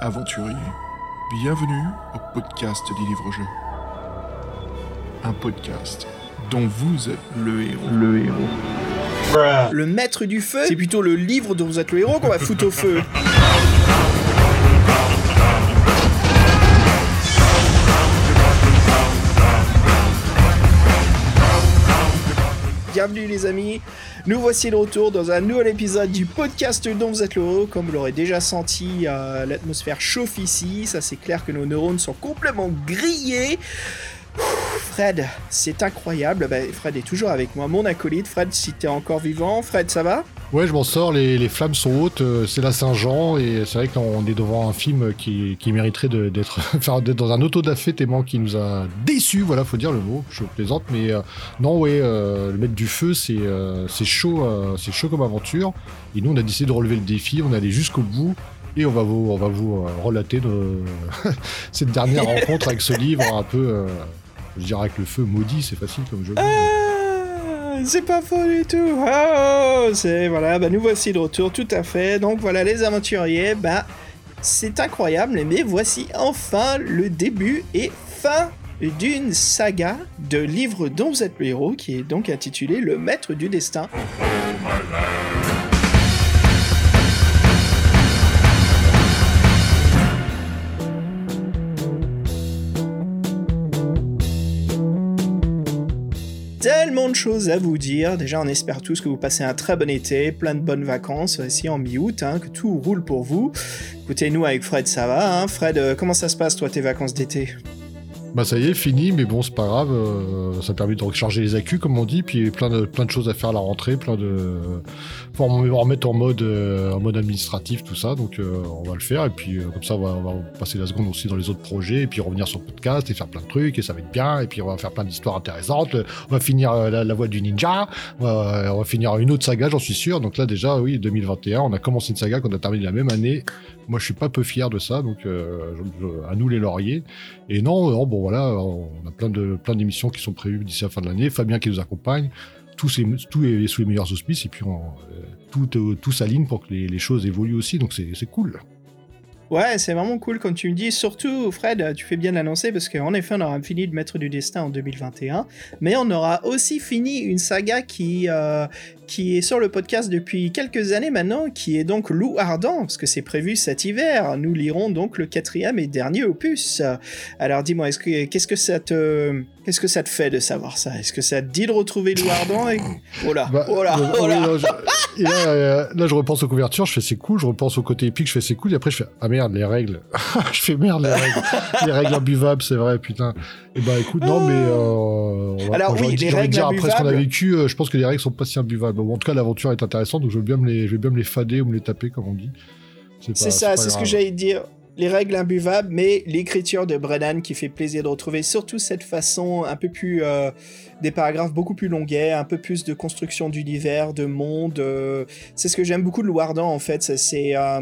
aventuriers, bienvenue au podcast des livres-jeux. Un podcast dont vous êtes le héros. Le héros. Le maître du feu, c'est plutôt le livre dont vous êtes le héros qu'on va foutre au feu. Bienvenue les amis, nous voici de retour dans un nouvel épisode du podcast dont vous êtes le héros. Comme vous l'aurez déjà senti, euh, l'atmosphère chauffe ici, ça c'est clair que nos neurones sont complètement grillés. Fred, c'est incroyable. Bah, Fred est toujours avec moi, mon acolyte. Fred, si t'es encore vivant, Fred, ça va? Ouais, je m'en sors, les, flammes sont hautes, euh, c'est la Saint-Jean, et c'est vrai qu'on est devant un film qui, mériterait d'être dans un auto-da-fé tellement qui nous a déçus, voilà, faut dire le mot, je plaisante, mais euh, non, ouais, euh, le maître du feu, c'est chaud, chaud comme aventure, et nous, on a décidé de relever le défi, on est allé jusqu'au bout, et on va vous, on va vous relater cette dernière rencontre avec ce livre un peu, je dirais avec le feu maudit, c'est facile comme jeu c'est pas faux du tout. Oh, c'est voilà, bah nous voici de retour, tout à fait. Donc voilà, les aventuriers, bah c'est incroyable, mais voici enfin le début et fin d'une saga de livres dont vous êtes le héros, qui est donc intitulé Le Maître du Destin. Tellement de choses à vous dire. Déjà, on espère tous que vous passez un très bon été, plein de bonnes vacances, ici en mi-août, hein, que tout roule pour vous. Écoutez, nous avec Fred, ça va. Hein. Fred, euh, comment ça se passe, toi, tes vacances d'été? Bah ça y est, fini, mais bon, c'est pas grave. Euh, ça permet de recharger les accus, comme on dit, puis plein de, plein de choses à faire à la rentrée, plein de. Faut remettre en mode, euh, en mode administratif, tout ça. Donc, euh, on va le faire. Et puis, comme ça, on va, passer la seconde aussi dans les autres projets, et puis revenir sur le podcast et faire plein de trucs, et ça va être bien. Et puis, on va faire plein d'histoires intéressantes. On va finir la, voie du ninja. On va, finir une autre saga, j'en suis sûr. Donc là, déjà, oui, 2021, on a commencé une saga qu'on a terminée la même année. Moi, je suis pas peu fier de ça, donc à nous les lauriers. Et non, non bon, voilà, on a plein de plein d'émissions qui sont prévues d'ici la fin de l'annest. Fabien qui nous accompagne. Tout, est, tout est sous les meilleurs auspices et puis on, euh, tout, euh, tout s'aligne pour que les, les, choses évoluent aussi. Donc c'est cool. Ouais, c'est vraiment cool comme tu me dis. Surtout, Fred, tu fais bien l'annoncer parce qu'en effet, on aura fini de Maître du Destin en 2021, mais on aura aussi fini une saga qui, euh, qui est sur le podcast depuis quelques années maintenant, qui est donc Loup Ardent, parce que c'est prévu cet hiver. Nous lirons donc le quatrième et dernier opus. Alors dis-moi, qu'est-ce que ça te Qu'est-ce que ça te fait de savoir ça? Est-ce que ça te dit de retrouver Loup Ardent et... Oh là, bah, oh là, oh là. Euh, là, je repense aux couvertures, je fais c'est cool, je repense au côté épique, je fais c'est cool, et après je fais ah merde, les règles. je fais merde, les règles. les règles imbuvables, c'est vrai, putain. Et eh bah ben, écoute, non, mais. Euh, Alors oui, les règles dire, après ce qu'on a vécu, euh, je pense que les règles sont pas si imbuvables. Bon, en tout cas, l'aventure est intéressante, donc je vais bien me les, je vais bien me les fader ou me les taper, comme on dit. C'est ça, c'est ce que j'allais dire les règles imbuvables, mais l'écriture de Brennan qui fait plaisir de retrouver, surtout cette façon un peu plus. Euh, des paragraphes beaucoup plus longuets, un peu plus de construction d'univers, de monde. Euh, c'est ce que j'aime beaucoup de Louardan en fait. C'est. Euh,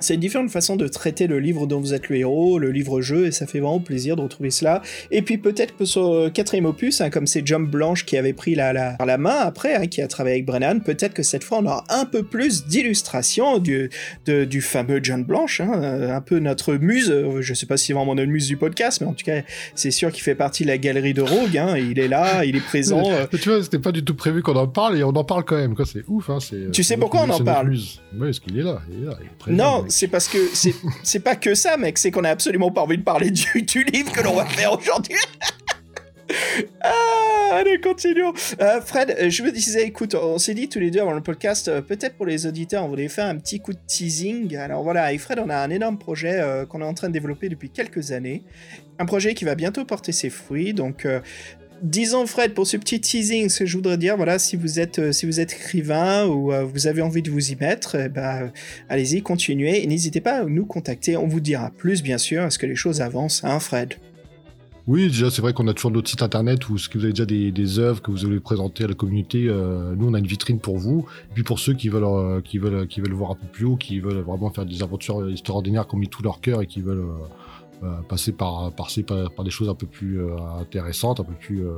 c'est une différente façon de traiter le livre dont vous êtes le héros, le livre-jeu, et ça fait vraiment plaisir de retrouver cela. Et puis peut-être que sur le quatrième opus, hein, comme c'est Jump Blanche qui avait pris la, la, la main après, hein, qui a travaillé avec Brennan, peut-être que cette fois on aura un peu plus d'illustrations du, du fameux John Blanche, hein, euh, un peu notre muse, euh, je sais pas si c'est vraiment notre muse du podcast, mais en tout cas c'est sûr qu'il fait partie de la galerie de Rogue, il est là, il est présent. Euh. tu vois, c'était pas du tout prévu qu'on en parle, et on en parle quand même, c'est ouf. Hein, tu sais pourquoi on en parle? Oui, parce qu'il est là, il est là, il est présent. Non, c'est parce que c'est pas que ça, mec. C'est qu'on a absolument pas envie de parler du, du livre que l'on va faire aujourd'hui. ah, allez, continuons. Euh, Fred, euh, je me disais, écoute, on s'est dit tous les deux avant le podcast, euh, peut-être pour les auditeurs, on voulait faire un petit coup de teasing. Alors voilà, avec Fred, on a un énorme projet qu'on est en train de développer depuis quelques années. Un projet qui va bientôt porter ses fruits. Donc, disons Fred pour ce petit teasing ce que je voudrais dire voilà si vous êtes euh, si vous êtes écrivain ou euh, vous avez envie de vous y mettre eh ben, allez-y continuez et n'hésitez pas à nous contacter on vous dira plus bien sûr est-ce que les choses avancent hein Fred? Oui, déjà, c'est vrai qu'on a toujours notre site internet où ce que vous avez déjà des, des, œuvres que vous voulez présenter à la communauté. Euh, nous, on a une vitrine pour vous. Et puis pour ceux qui veulent, qui veulent, qui veulent voir un peu plus haut, qui veulent vraiment faire des aventures extraordinaires, qui ont mis tout leur cœur et qui veulent passer par, par, par, des choses un peu plus euh, intéressantes, un peu plus euh,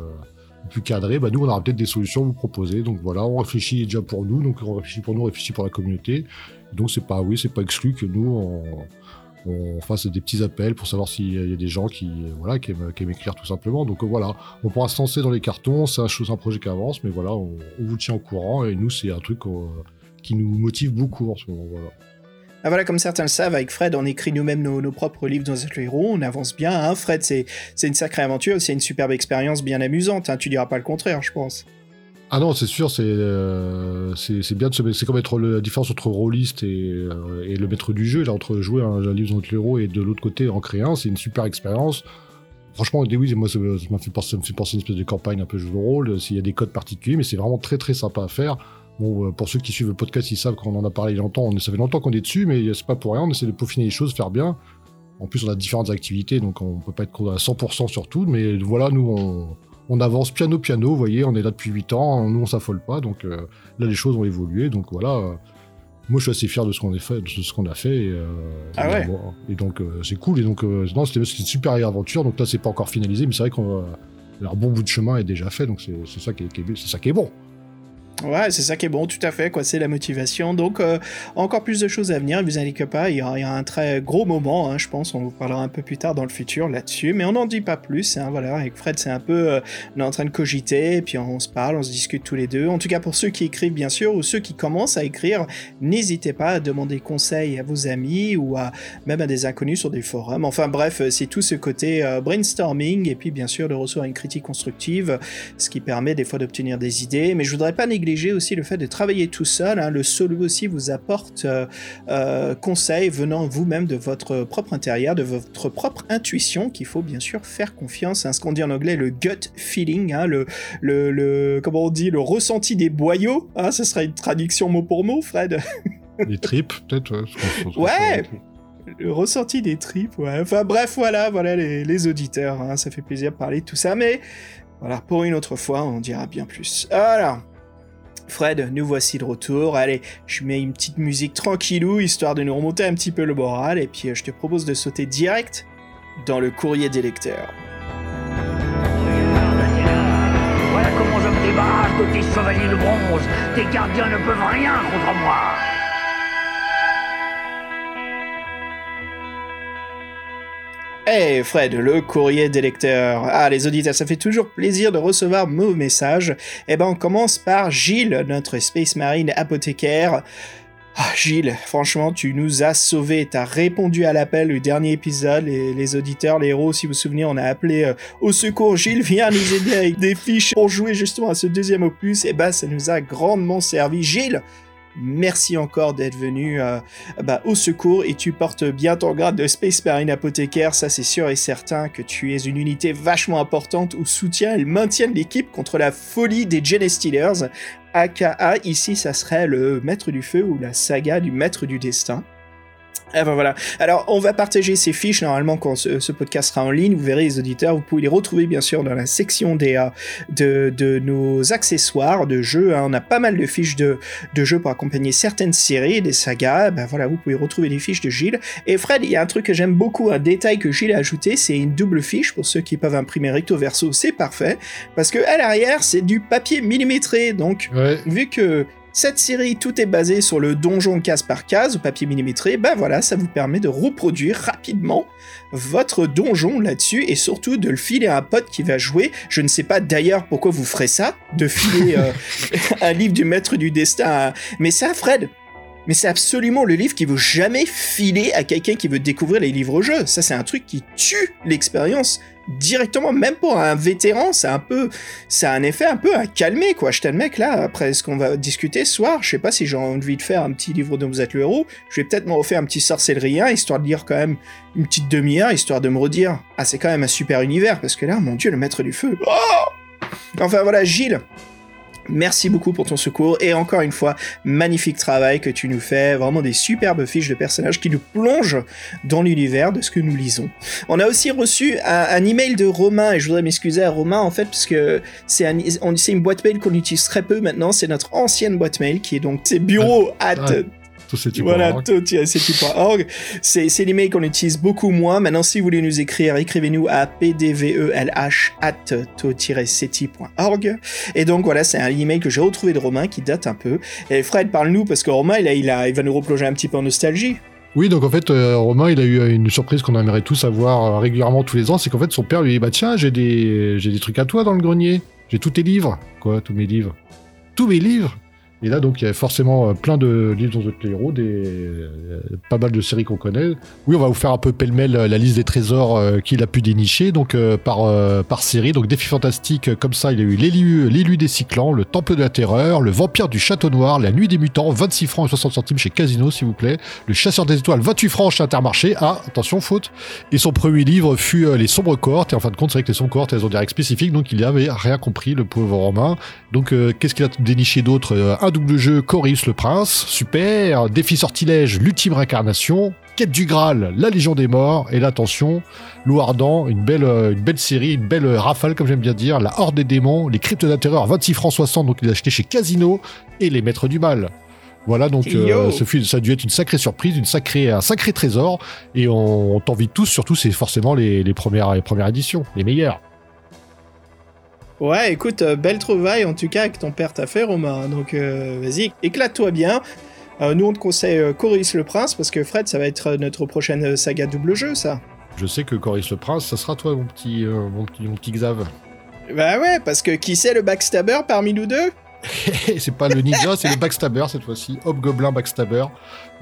plus cadrées, bah nous on aura peut-être des solutions à vous proposer. Donc voilà, on réfléchit déjà pour nous, donc on réfléchit pour nous, on réfléchit pour la communauté. Donc c'est pas oui, c'est pas exclu que nous on, on fasse des petits appels pour savoir s'il y a des gens qui, voilà, qui aiment, écrire tout simplement. Donc voilà, on pourra se lancer dans les cartons, c'est un, un projet qui avance, mais voilà, on, vous tient au courant et nous, c'est un truc qui nous motive beaucoup en ce moment. Voilà. Ah voilà, comme certains le savent, avec Fred, on écrit nous-mêmes nos, propres livres dans notre héros, on avance bien. Hein Fred, c'est une sacrée aventure, c'est une superbe expérience bien amusante. Hein tu diras pas le contraire, je pense. Ah non, c'est sûr, c'est euh, bien de se c'est comme être la différence entre rôliste et, euh, et, le maître du jeu, là, entre jouer un, livre dans notre héros et de l'autre côté en créer un, c'est une super expérience. Franchement, oui, moi, ça, me fait penser à une espèce de campagne un peu jeu de rôle, s'il y a des codes particuliers, mais c'est vraiment très très sympa à faire. Bon, euh, pour ceux qui suivent le podcast, ils savent qu'on en a parlé longtemps. On, ça fait longtemps qu'on est dessus, mais c'est pas pour rien. On essaie de peaufiner les choses, faire bien. En plus, on a différentes activités, donc on peut pas être à 100% sur tout. Mais voilà, nous, on, avance piano piano. Vous voyez, on est là depuis 8 ans. Nous, on s'affole pas. Donc euh, là, les choses ont évolué. Donc voilà. Euh, moi, je suis assez fier de ce qu'on a fait, de ce qu'on a fait. Et, ah ouais. et donc, c'est cool. Et donc, non, c'était une super aventure. Donc là, c'est pas encore finalisé, mais c'est vrai qu'on un bon bout de chemin est déjà fait. Donc c'est ça qui c'est ça qui est bon. Ouais, c'est ça qui est bon, tout à fait, quoi. C'est la motivation. Donc, euh, encore plus de choses à venir, vous inquiétez pas, il y, a, un très gros moment, hein, je pense. On vous parlera un peu plus tard dans le futur là-dessus, mais on n'en dit pas plus. Hein, voilà, avec Fred, c'est un peu. Euh, on est en train de cogiter, et puis on, se parle, on se discute tous les deux. En tout cas, pour ceux qui écrivent, bien sûr, ou ceux qui commencent à écrire, n'hésitez pas à demander conseil à vos amis ou à même à des inconnus sur des forums. Enfin, bref, c'est tout ce côté euh, brainstorming, et puis bien sûr de recevoir une critique constructive, ce qui permet des fois d'obtenir des idées. Mais je voudrais pas négliger aussi le fait de travailler tout seul. Hein. Le solo aussi vous apporte euh, euh, conseils venant vous-même de votre propre intérieur, de votre propre intuition, qu'il faut bien sûr faire confiance. à Ce qu'on dit en anglais, le gut feeling, hein, le, le, le, comment on dit, le ressenti des boyaux. Hein, ce sera une traduction mot pour mot, Fred. Les tripes, peut-être. Ouais. Le ressenti des tripes, ouais. Enfin bref, voilà, voilà les, les auditeurs. Hein. Ça fait plaisir de parler de tout ça, mais voilà, pour une autre fois, on dira bien plus. Alors, Fred, nous voici de retour. Allez, je mets une petite musique tranquillou, histoire de nous remonter un petit peu le moral, et puis euh, je te propose de sauter direct dans le courrier des lecteurs. Voilà comment je me débarrasse de bronze. Tes gardiens ne peuvent rien contre moi. Hey Fred, le courrier des lecteurs. Ah les auditeurs, ça fait toujours plaisir de recevoir nos messages. Eh ben on commence par Gilles, notre Space Marine apothicaire. Ah, Gilles, franchement, tu nous as sauvés. T'as répondu à l'appel du dernier épisode. Les, les, auditeurs, les héros, si vous vous souvenez, on a appelé euh, au secours. Gilles, viens nous aider avec des fiches pour jouer justement à ce deuxième opus. Et eh ben, ça nous a grandement servi. Gilles, Merci encore d'être venu euh, bah, au secours et tu portes bien ton grade de Space Marine apothicaire. Ça, c'est sûr et certain que tu es une unité vachement importante où soutient et maintient l'équipe contre la folie des Genestealers. AKA, ici, ça serait le Maître du Feu ou la saga du Maître du Destin. Ah ben voilà. Alors, on va partager ces fiches normalement quand ce, podcast sera en ligne. Vous verrez les auditeurs. Vous pouvez les retrouver bien sûr dans la section des euh, de, de, nos accessoires de jeux. Hein. On a pas mal de fiches de, de jeux pour accompagner certaines séries, des sagas. Ben voilà, vous pouvez retrouver les fiches de Gilles. Et Fred, il y a un truc que j'aime beaucoup, un détail que Gilles a ajouté, c'est une double fiche pour ceux qui peuvent imprimer recto verso. C'est parfait parce que à l'arrière c'est du papier millimétré. Donc, vu que cette série, tout est basé sur le donjon case par case au papier millimétré. Ben voilà, ça vous permet de reproduire rapidement votre donjon là-dessus et surtout de le filer à un pote qui va jouer. Je ne sais pas d'ailleurs pourquoi vous ferez ça, de filer euh, un livre du maître du destin. Mais ça, Fred, mais c'est absolument le livre qui veut jamais filer à quelqu'un qui veut découvrir les livres-jeux. Ça, c'est un truc qui tue l'expérience directement, même pour un vétéran, c'est un peu, ça a un effet un peu à calmer, quoi. Je mec là, après ce qu'on va discuter ce soir, je sais pas si j'ai envie de faire un petit livre dont vous êtes le héros, je vais peut-être me refaire un petit sorcellerien, histoire de lire quand même une petite demi-heure, histoire de me redire, ah, c'est quand même un super univers, parce que là, mon dieu, le maître du feu. Oh enfin voilà, Gilles, Merci beaucoup pour ton secours et encore une fois, magnifique travail que tu nous fais, vraiment des superbes fiches de personnages qui nous plongent dans l'univers de ce que nous lisons. On a aussi reçu un, email de Romain et je voudrais m'excuser à Romain en fait parce que c'est un, une boîte mail qu'on utilise très peu maintenant, c'est notre ancienne boîte mail qui est donc c'est bureau at voilà, tout-city.org. C'est, l'email qu'on utilise beaucoup moins. Maintenant, si vous voulez nous écrire, écrivez-nous à pdvelh at to-city.org. Et donc, voilà, c'est un email que j'ai retrouvé de Romain qui date un peu. Et Fred, parle-nous, parce que Romain, il, a, il, a, il va nous replonger un petit peu en nostalgie. Oui, donc en fait, euh, Romain, il a eu une surprise qu'on aimerait tous avoir euh, régulièrement tous les ans, c'est qu'en fait, son père lui dit Bah tiens, j'ai des, j'ai des trucs à toi dans le grenier. J'ai tous tes livres. Quoi, tous mes livres? Tous mes livres? Et là, donc, il y a forcément euh, plein de livres dans The héros, des, euh, pas mal de séries qu'on connaît. Oui, on va vous faire un peu pêle-mêle euh, la liste des trésors qu'il a pu dénicher, donc par, par série. Donc, Défi Fantastique, comme ça, il y a eu L'élu des Cyclans, Le Temple de la Terreur, Le Vampire du Château Noir, La Nuit des Mutants, 26 francs et 60 centimes chez Casino, s'il vous plaît. Le Chasseur des Étoiles, 28 francs chez Intermarché. Ah, attention, faute. Et son premier livre fut Les Sombres Cohortes. Et en fin de compte, c'est vrai que les Sombres Cohortes, elles ont des règles spécifiques, donc il avait rien compris, le pauvre Romain. Donc, qu'est-ce qu'il a déniché d'autre Double jeu, Coris le Prince, super. Défi sortilège, l'ultime réincarnation. Quête du Graal, la Légion des Morts. Et l'attention, Louardan, une belle, euh, une belle série, une belle rafale, comme j'aime bien dire. La Horde des démons, les Cryptes d'intérieur, 26 francs 60, donc il a acheté chez Casino. Et les Maîtres du Mal. Voilà, donc euh, ça a dû être une sacrée surprise, une sacrée, un sacré trésor. Et on, on t'envie tous, surtout, c'est forcément les, les, premières, les premières éditions, les meilleures. Ouais, écoute, euh, belle trouvaille en tout cas que ton père t'a fait, Romain. Donc euh, vas-y, éclate-toi bien. Euh, nous, on te conseille Coris le Prince parce que Fred, ça va être notre prochaine saga double jeu, ça. Je sais que Coris le Prince, ça sera toi, mon petit, mon petit, mon petit Xav. Bah ouais, parce que qui c'est le backstabber parmi nous deux? C'est pas le ninja, c'est le backstabber cette fois-ci. Hobgoblin backstabber.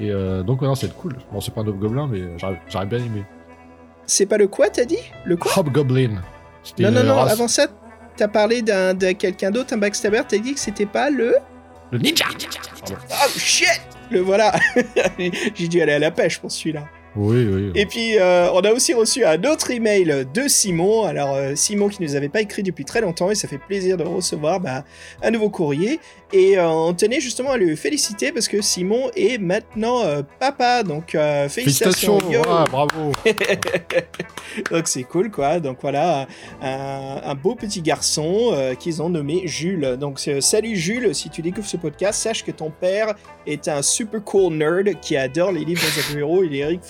Et donc, non, c'est cool. Bon, c'est pas un hobgoblin, mais j'aurais bien aimé. C'est pas le quoi, t'as dit? Le quoi? Hobgoblin. Non, non, non, avant ça, t'as parlé d'un, de quelqu'un d'autre, un backstabber, t'as dit que c'était pas le. Le ninja Oh shit Le voilà J'ai dû aller à la pêche pour celui-là. Oui, oui. Et puis, euh, on a aussi reçu un autre email de Simon. Alors, euh, Simon qui nous avait pas écrit depuis très longtemps et ça fait plaisir de recevoir bah, un nouveau courrier. Et euh, on tenait justement à le féliciter parce que Simon est maintenant papa. Donc, félicitations. félicitations bravo. donc, c'est cool, quoi. Donc, voilà, un, un beau petit garçon qu'ils ont nommé Jules. Donc, salut Jules, si tu découvres ce podcast, sache que ton père est un super cool nerd qui adore les livres de bureau et les Eric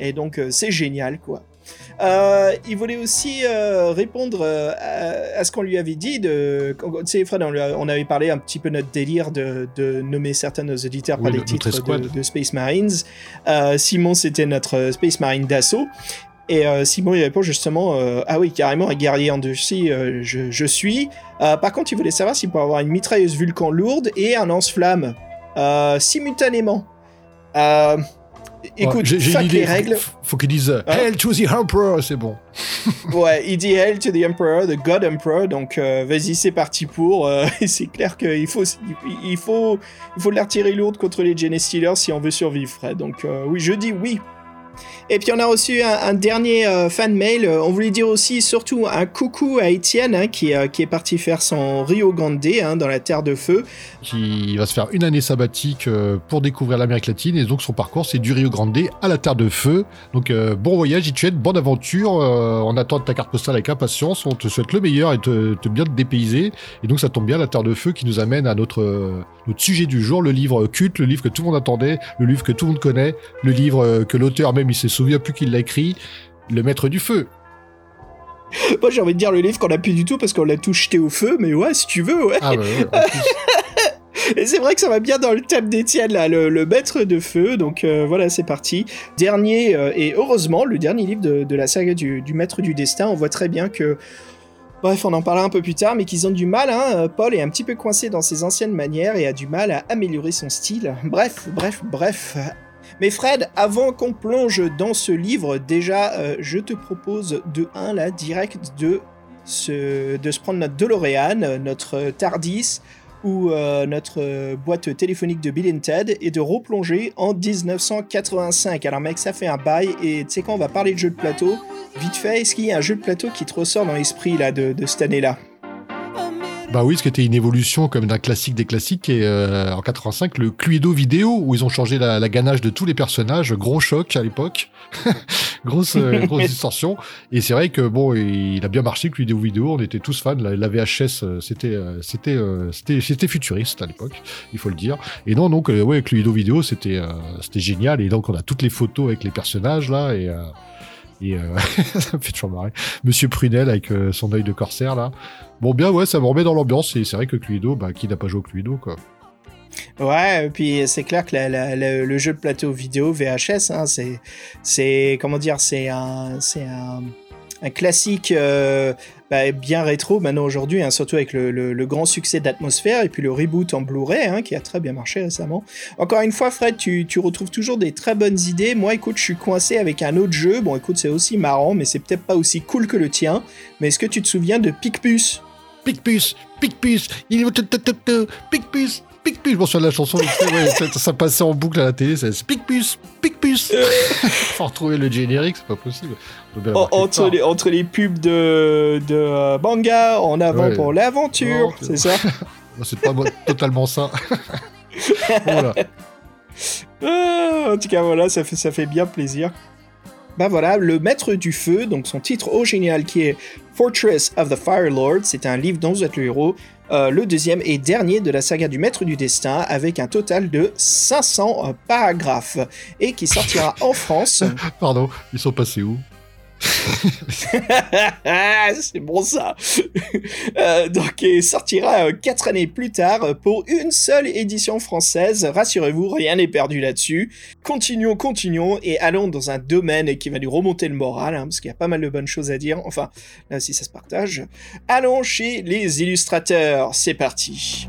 Et donc, euh, c'est génial, quoi. Euh, il voulait aussi euh, répondre à, ce qu'on lui avait dit. De, tu sais, Fred, on, avait parlé un petit peu notre délire de, nommer certains de nos auditeurs par les titres de, Space Marines. Simon, c'était notre Space Marine d'assaut. Et Simon, il répond justement Ah oui, carrément, un guerrier en dessus, je, je, suis. par contre, il voulait savoir s'il peut avoir une mitrailleuse Vulcan lourde et un lance-flamme simultanément. Écoute, j'ai les règles. Faut qu'il dise Hail to the Emperor, c'est bon. ouais, il dit Hail to the Emperor, the God Emperor, donc euh, vas-y, c'est parti pour. Euh, c'est clair qu'il faut, il faut, il faut l'artillerie lourde contre les Steelers si on veut survivre, Fred. Donc euh, oui, je dis oui. Et puis on a reçu un, dernier euh, fan mail. Euh, on voulait dire aussi surtout un coucou à Étienne hein, qui, euh, qui, est parti faire son Rio Grande hein, dans la Terre de Feu. Qui va se faire une année sabbatique pour découvrir l'Amérique latine et donc son parcours c'est du Rio Grande à la Terre de Feu. Donc bon voyage Étienne, bonne aventure. on attend ta carte postale avec impatience. On te souhaite le meilleur et te, te, bien te dépayser. Et donc ça tombe bien la Terre de Feu qui nous amène à notre, notre sujet du jour, le livre culte, le livre que tout le monde attendait, le livre que tout le monde connaît, le livre que l'auteur même il s'est souviens plus qui l'a écrit, Le Maître du Feu. Moi j'ai envie de dire le livre qu'on a plus du tout parce qu'on l'a tout jeté au feu, mais ouais, si tu veux, ouais. Ah Et c'est vrai que ça va bien dans le thème d'Étienne, là, le, maître de feu. Donc euh, voilà, c'est parti. Dernier, euh, et heureusement, le dernier livre de, la saga du, maître du destin. On voit très bien que. Bref, on en parlera un peu plus tard, mais qu'ils ont du mal. Hein. Paul est un petit peu coincé dans ses anciennes manières et a du mal à améliorer son style. Bref, bref, bref. Mais Fred, avant qu'on plonge dans ce livre, déjà, euh, je te propose de 1 là, direct de se, de prendre notre DeLorean, notre TARDIS ou euh, notre boîte téléphonique de Bill Ted et de replonger en 1985. Alors mec, ça fait un bail et tu sais quand on va parler de jeu de plateau, vite fait, est-ce qu'il y a un jeu de plateau qui te ressort dans l'esprit là de cette année-là? Bah oui, ce qui était une évolution comme d'un classique des classiques, et euh, en 85, le Cluedo vidéo, où ils ont changé la, ganache de tous les personnages, gros choc à l'époque, grosse, euh, grosse distorsion, et c'est vrai que bon, il a bien marché, Cluedo vidéo, on était tous fans, la, VHS, euh, c'était, c'était, c'était, c'était futuriste à l'époque, il faut le dire, et non, donc, ouais, Cluedo vidéo, c'était, c'était génial, et donc on a toutes les photos avec les personnages là, et et euh, ça me fait toujours marrer. Monsieur Prunel avec euh, son œil de corsaire là. Bon bien ouais, ça me remet dans l'ambiance et c'est vrai que Cluedo, bah qui n'a pas joué au Cluedo quoi. Ouais, et puis c'est clair que le jeu de plateau vidéo VHS, hein, c'est, comment dire, c'est un, c'est un, classique euh, bah, bien rétro maintenant aujourd'hui, hein, surtout avec le, le- le grand succès d'Atmosphère et puis le reboot en Blu-ray hein, qui a très bien marché récemment. Encore une fois, Fred, tu, tu retrouves toujours des très bonnes idées. Moi, écoute, je suis coincé avec un autre jeu. Bon, écoute, c'est aussi marrant, mais c'est peut-être pas aussi cool que le tien. Mais est-ce que tu te souviens de Picpus? Picpus, Picpus, il est Picpus, Picpus. Souviens de la chanson, ça, passait en boucle à la télé, c'est Picpus, Picpus. Faut retrouver le générique, c'est pas possible. Entre, les, entre les pubs de, de euh, manga, en avant pour l'aventure, c'est ça? C'est pas totalement ça. voilà. Ah, En tout cas, voilà, ça fait, ça fait bien plaisir. Bah voilà, le Maître du Feu, donc son titre original qui est Fortress of the Fire Lord, c'est un livre dont vous êtes le héros, euh, le deuxième et dernier de la saga du Maître du Destin, avec un total de 500 euh, paragraphes, et qui sortira en France. Pardon, ils sont passés où? c'est bon ça. Euh, donc, il sortira euh, quatre années plus tard euh, pour une seule édition française. Rassurez-vous, rien n'est perdu là-dessus. Continuons, continuons et allons dans un domaine qui va nous remonter le moral, hein, parce qu'il y a pas mal de bonnes choses à dire. Enfin, là aussi, ça se partage. Allons chez les illustrateurs. C'est parti.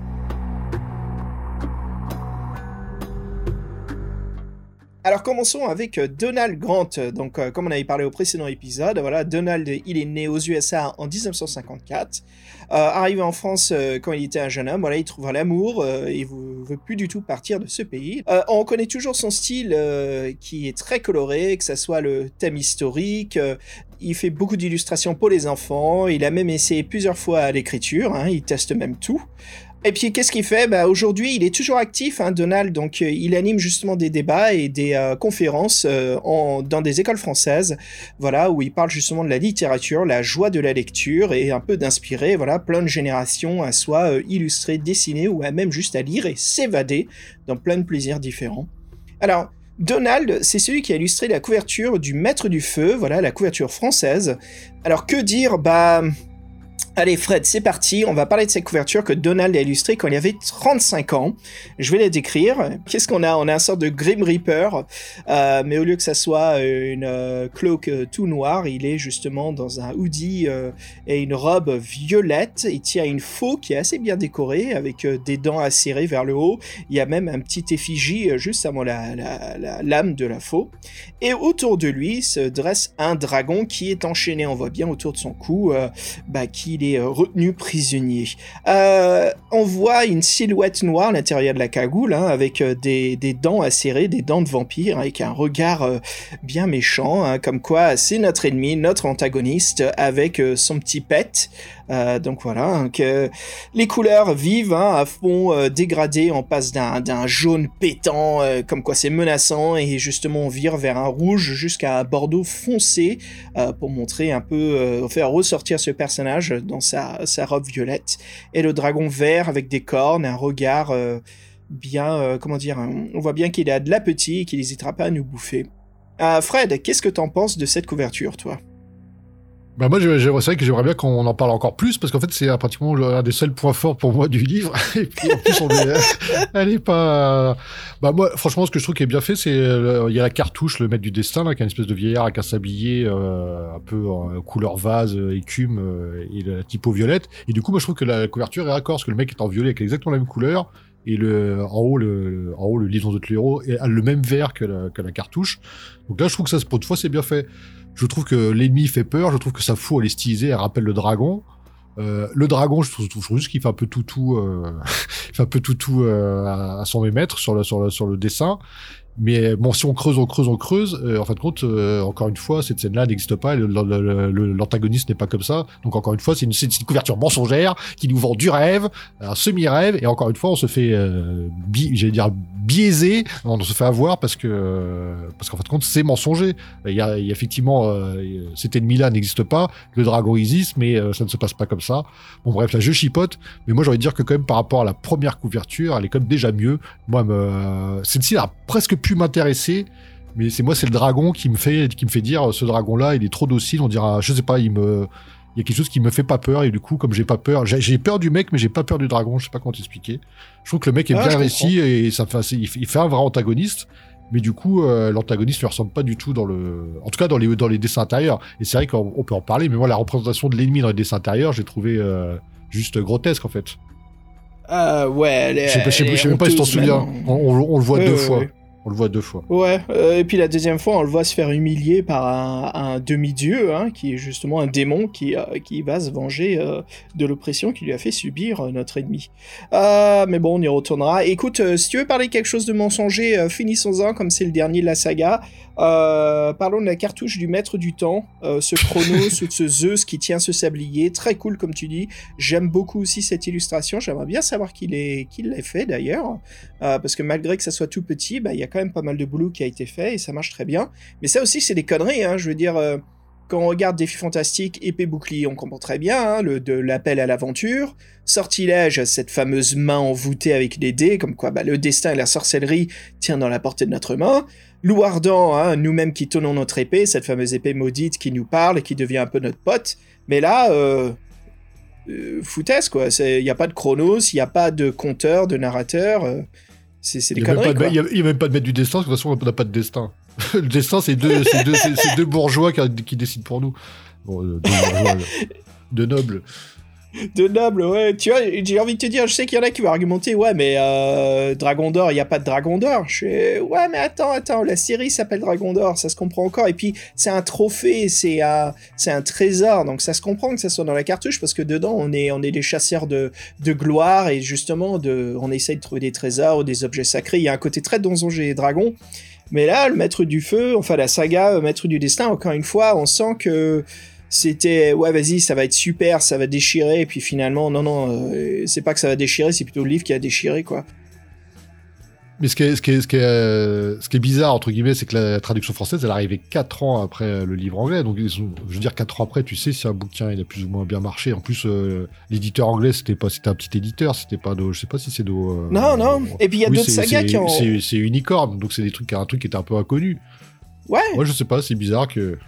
Alors commençons avec euh, Donald Grant. Donc euh, comme on avait parlé au précédent épisode, voilà, Donald, il est né aux USA en 1954. Euh, arrivé en France euh, quand il était un jeune homme, voilà, il trouvera l'amour euh, et ne veut plus du tout partir de ce pays. Euh, on connaît toujours son style euh, qui est très coloré, que ça soit le thème historique. euh, il fait beaucoup d'illustrations pour les enfants. Il a même essayé plusieurs fois à l'écriture. hein, il teste même tout. Et puis qu'est-ce qu'il fait? Bah, Aujourd'hui, il est toujours actif, hein, Donald. Donc, euh, il anime justement des débats et des euh, conférences euh, dans des écoles françaises, voilà, où il parle justement de la littérature, la joie de la lecture et un peu d'inspirer, voilà, plein de générations à soit illustrer, dessiner ou à même juste à lire et s'évader dans plein de plaisirs différents. Alors. Donald, c'est celui qui a illustré la couverture du Maître du Feu, voilà, la couverture française. Alors que dire? Bah, Allez Fred, c'est parti, on va parler de cette couverture que Donald a illustrée quand il avait 35 ans. Je vais la décrire. Qu'est-ce qu'on a? On a un sorte de Grim Reaper, euh, mais au lieu que ça soit euh, une euh, cloak euh, tout noir, il est justement dans un hoodie et une robe violette. Il tient une faux qui est assez bien décorée, avec des dents acérées vers le haut. Il y a même un petit effigie juste avant la, la- la lame de la faux. Et autour de lui se dresse un dragon qui est enchaîné, on voit bien autour de son cou, bah, qu'il est euh, retenu prisonnier. Euh, on voit une silhouette noire à l'intérieur de la cagoule, hein, avec euh, des, dents acérées, des dents de vampire, avec un regard bien méchant, hein, comme quoi c'est notre ennemi, notre antagoniste, avec son petit pet. Euh, donc voilà, hein, que les couleurs vives, hein, à fond euh, dégradé, on passe d'un jaune pétant, euh, comme quoi c'est menaçant, et justement on vire vers un rouge jusqu'à un bordeaux foncé, euh, pour montrer un peu, faire ressortir ce personnage dans sa, sa robe violette, et le dragon vert avec des cornes, un regard bien, comment dire, hein, on voit bien qu'il a de l'appétit et qu'il n'hésitera pas à nous bouffer. Fred, qu'est-ce que t'en penses de cette couverture, toi? Bah moi, c'est vrai que j'aimerais bien qu'on en parle encore plus, parce qu'en fait, c'est euh, pratiquement un des seuls points forts pour moi du livre. Et puis, en plus, on est, elle est pas... Bah moi, franchement, ce que je trouve qui est bien fait, c'est... euh, Il y a la cartouche, le maître du destin, là, qui est une espèce de vieillard avec un sablier euh, un peu en couleur vase, euh, écume, euh, et la typo violette. Et du coup, moi, je trouve que la couverture est raccord, parce que le mec est en violet avec exactement la même couleur. Et le, en haut, le, en haut, le livre de héros a le même vert que la, que la cartouche. Donc là, je trouve que ça, pour une fois, c'est bien fait. Je trouve que l'ennemi fait peur, je trouve que sa faux, elle est stylisée, elle rappelle le dragon. Euh, le dragon, je trouve, je trouve juste qu'il fait un peu toutou, euh, il fait un peu toutou euh, à, à son maître sur le, sur le, sur le dessin. Mais bon, si on creuse, on creuse, on creuse. euh, en fin de compte, euh, encore une fois, cette scène-là n'existe pas. L'antagoniste n'est pas comme ça. Donc encore une fois, c'est une, une couverture mensongère qui nous vend du rêve, un semi-rêve. Et encore une fois, on se fait, euh, j'allais dire biaiser, on se fait avoir parce que euh, parce qu'en fin de compte, c'est mensonger. Il y a, effectivement euh, cet ennemi-là n'existe pas, le dragon existe, mais euh, ça ne se passe pas comme ça. Bon bref, là je chipote, mais moi j'ai envie de dire que quand même par rapport à la première couverture, elle est quand même déjà mieux. Moi, me... celle-ci a presque pu m'intéresser. Mais c'est moi, c'est le dragon qui me fait, qui me fait dire, ce dragon-là, il est trop docile. On dira, je sais pas, il me, il y a quelque chose qui me fait pas peur et du coup comme j'ai pas peur j'ai peur du mec mais j'ai pas peur du dragon je sais pas comment t'expliquer. Je trouve que le mec est Ah, bien réussi et ça fait il fait un vrai antagoniste mais du coup euh, l'antagoniste ne ressemble pas du tout dans le en tout cas dans les dans les dessins intérieurs. Et c'est vrai qu'on on peut en parler mais moi la représentation de l'ennemi dans les dessins intérieurs j'ai trouvé euh, juste grotesque en fait. Ah ouais, elle est. je sais pas, je sais elle pas- est je sais même pas si t'en souviens. on, on- on le voit Ouais, deux ouais, fois. ouais. On le voit deux fois Ouais, euh, et puis la deuxième fois, on le voit se faire humilier par un, demi-dieu, hein, qui est justement un démon qui, euh, va se venger euh, de l'oppression qui lui a fait subir notre ennemi. Euh, mais bon, on y retournera. Écoute, si tu veux parler quelque chose de mensonger, finissons-en, comme c'est le dernier de la saga. Euh, parlons de la cartouche du maître du temps, euh, ce Chronos, ou ce Zeus qui tient ce sablier, très cool comme tu dis. J'aime beaucoup aussi cette illustration, j'aimerais bien savoir qui l'a fait d'ailleurs. Euh, parce que malgré que ça soit tout petit, bah, il y a quand même pas mal de boulot qui a été fait et ça marche très bien. Mais ça aussi, c'est des conneries, hein, je veux dire. quand on regarde Défi Fantastique, épée bouclier, on comprend très bien hein, le, de l'appel à l'aventure. Sortilège, cette fameuse main envoûtée avec des dés, comme quoi bah, le destin et la sorcellerie tient dans la portée de notre main. Loup ardent, hein, nous-mêmes qui tenons notre épée, cette fameuse épée maudite qui nous parle et qui devient un peu notre pote. Mais là, euh, euh, foutaise quoi. Il n'y a pas de chronos, il n'y a pas de compteur, de narrateur. euh, c'est des n'y conneries pas de- quoi. il y a- même pas de maître du destin, de toute façon, on n'a pas de destin. le destin, c'est deux, bourgeois qui, qui décident pour nous. Bon, euh, deux bourgeois, nobles. De noble, ouais. Tu vois, j'ai envie de te dire, je sais qu'il y en a qui vont argumenter, ouais, mais euh, Dragon d'Or, il n'y a pas de Dragon d'Or. Je fais, ouais, mais attends, attends, la série s'appelle Dragon d'Or, ça se comprend encore. Et puis, c'est un trophée, c'est un, c'est un trésor, donc ça se comprend que ça soit dans la cartouche, parce que dedans, on est, on est des chasseurs de, de gloire, et justement, on essaye de trouver des trésors ou des objets sacrés. Il y a un côté très Donjons et Dragons. Mais là, le Maître du Feu, enfin la saga euh, Maître du Destin, encore une fois, on sent que c'était ouais vas-y ça va être super ça va déchirer et puis finalement non non euh, c'est pas que ça va déchirer c'est plutôt le livre qui a déchiré quoi Mais ce qui est, ce qui est, ce qui est, euh, ce qui est bizarre, entre guillemets, c'est que la traduction française, elle est arrivée 4 ans après euh, le livre anglais. Donc, ils ont- je veux dire, 4 ans après, tu sais si un bouquin, il a plus ou moins bien marché. En plus, euh, l'éditeur anglais, c'était pas, c'était un petit éditeur, c'était pas de, je sais pas si c'est de. non non et puis il y a oui, d'autres sagas qui ont C'est unicorne, donc c'est des trucs, un truc qui était un peu inconnu. ouais Moi, je sais pas, c'est bizarre que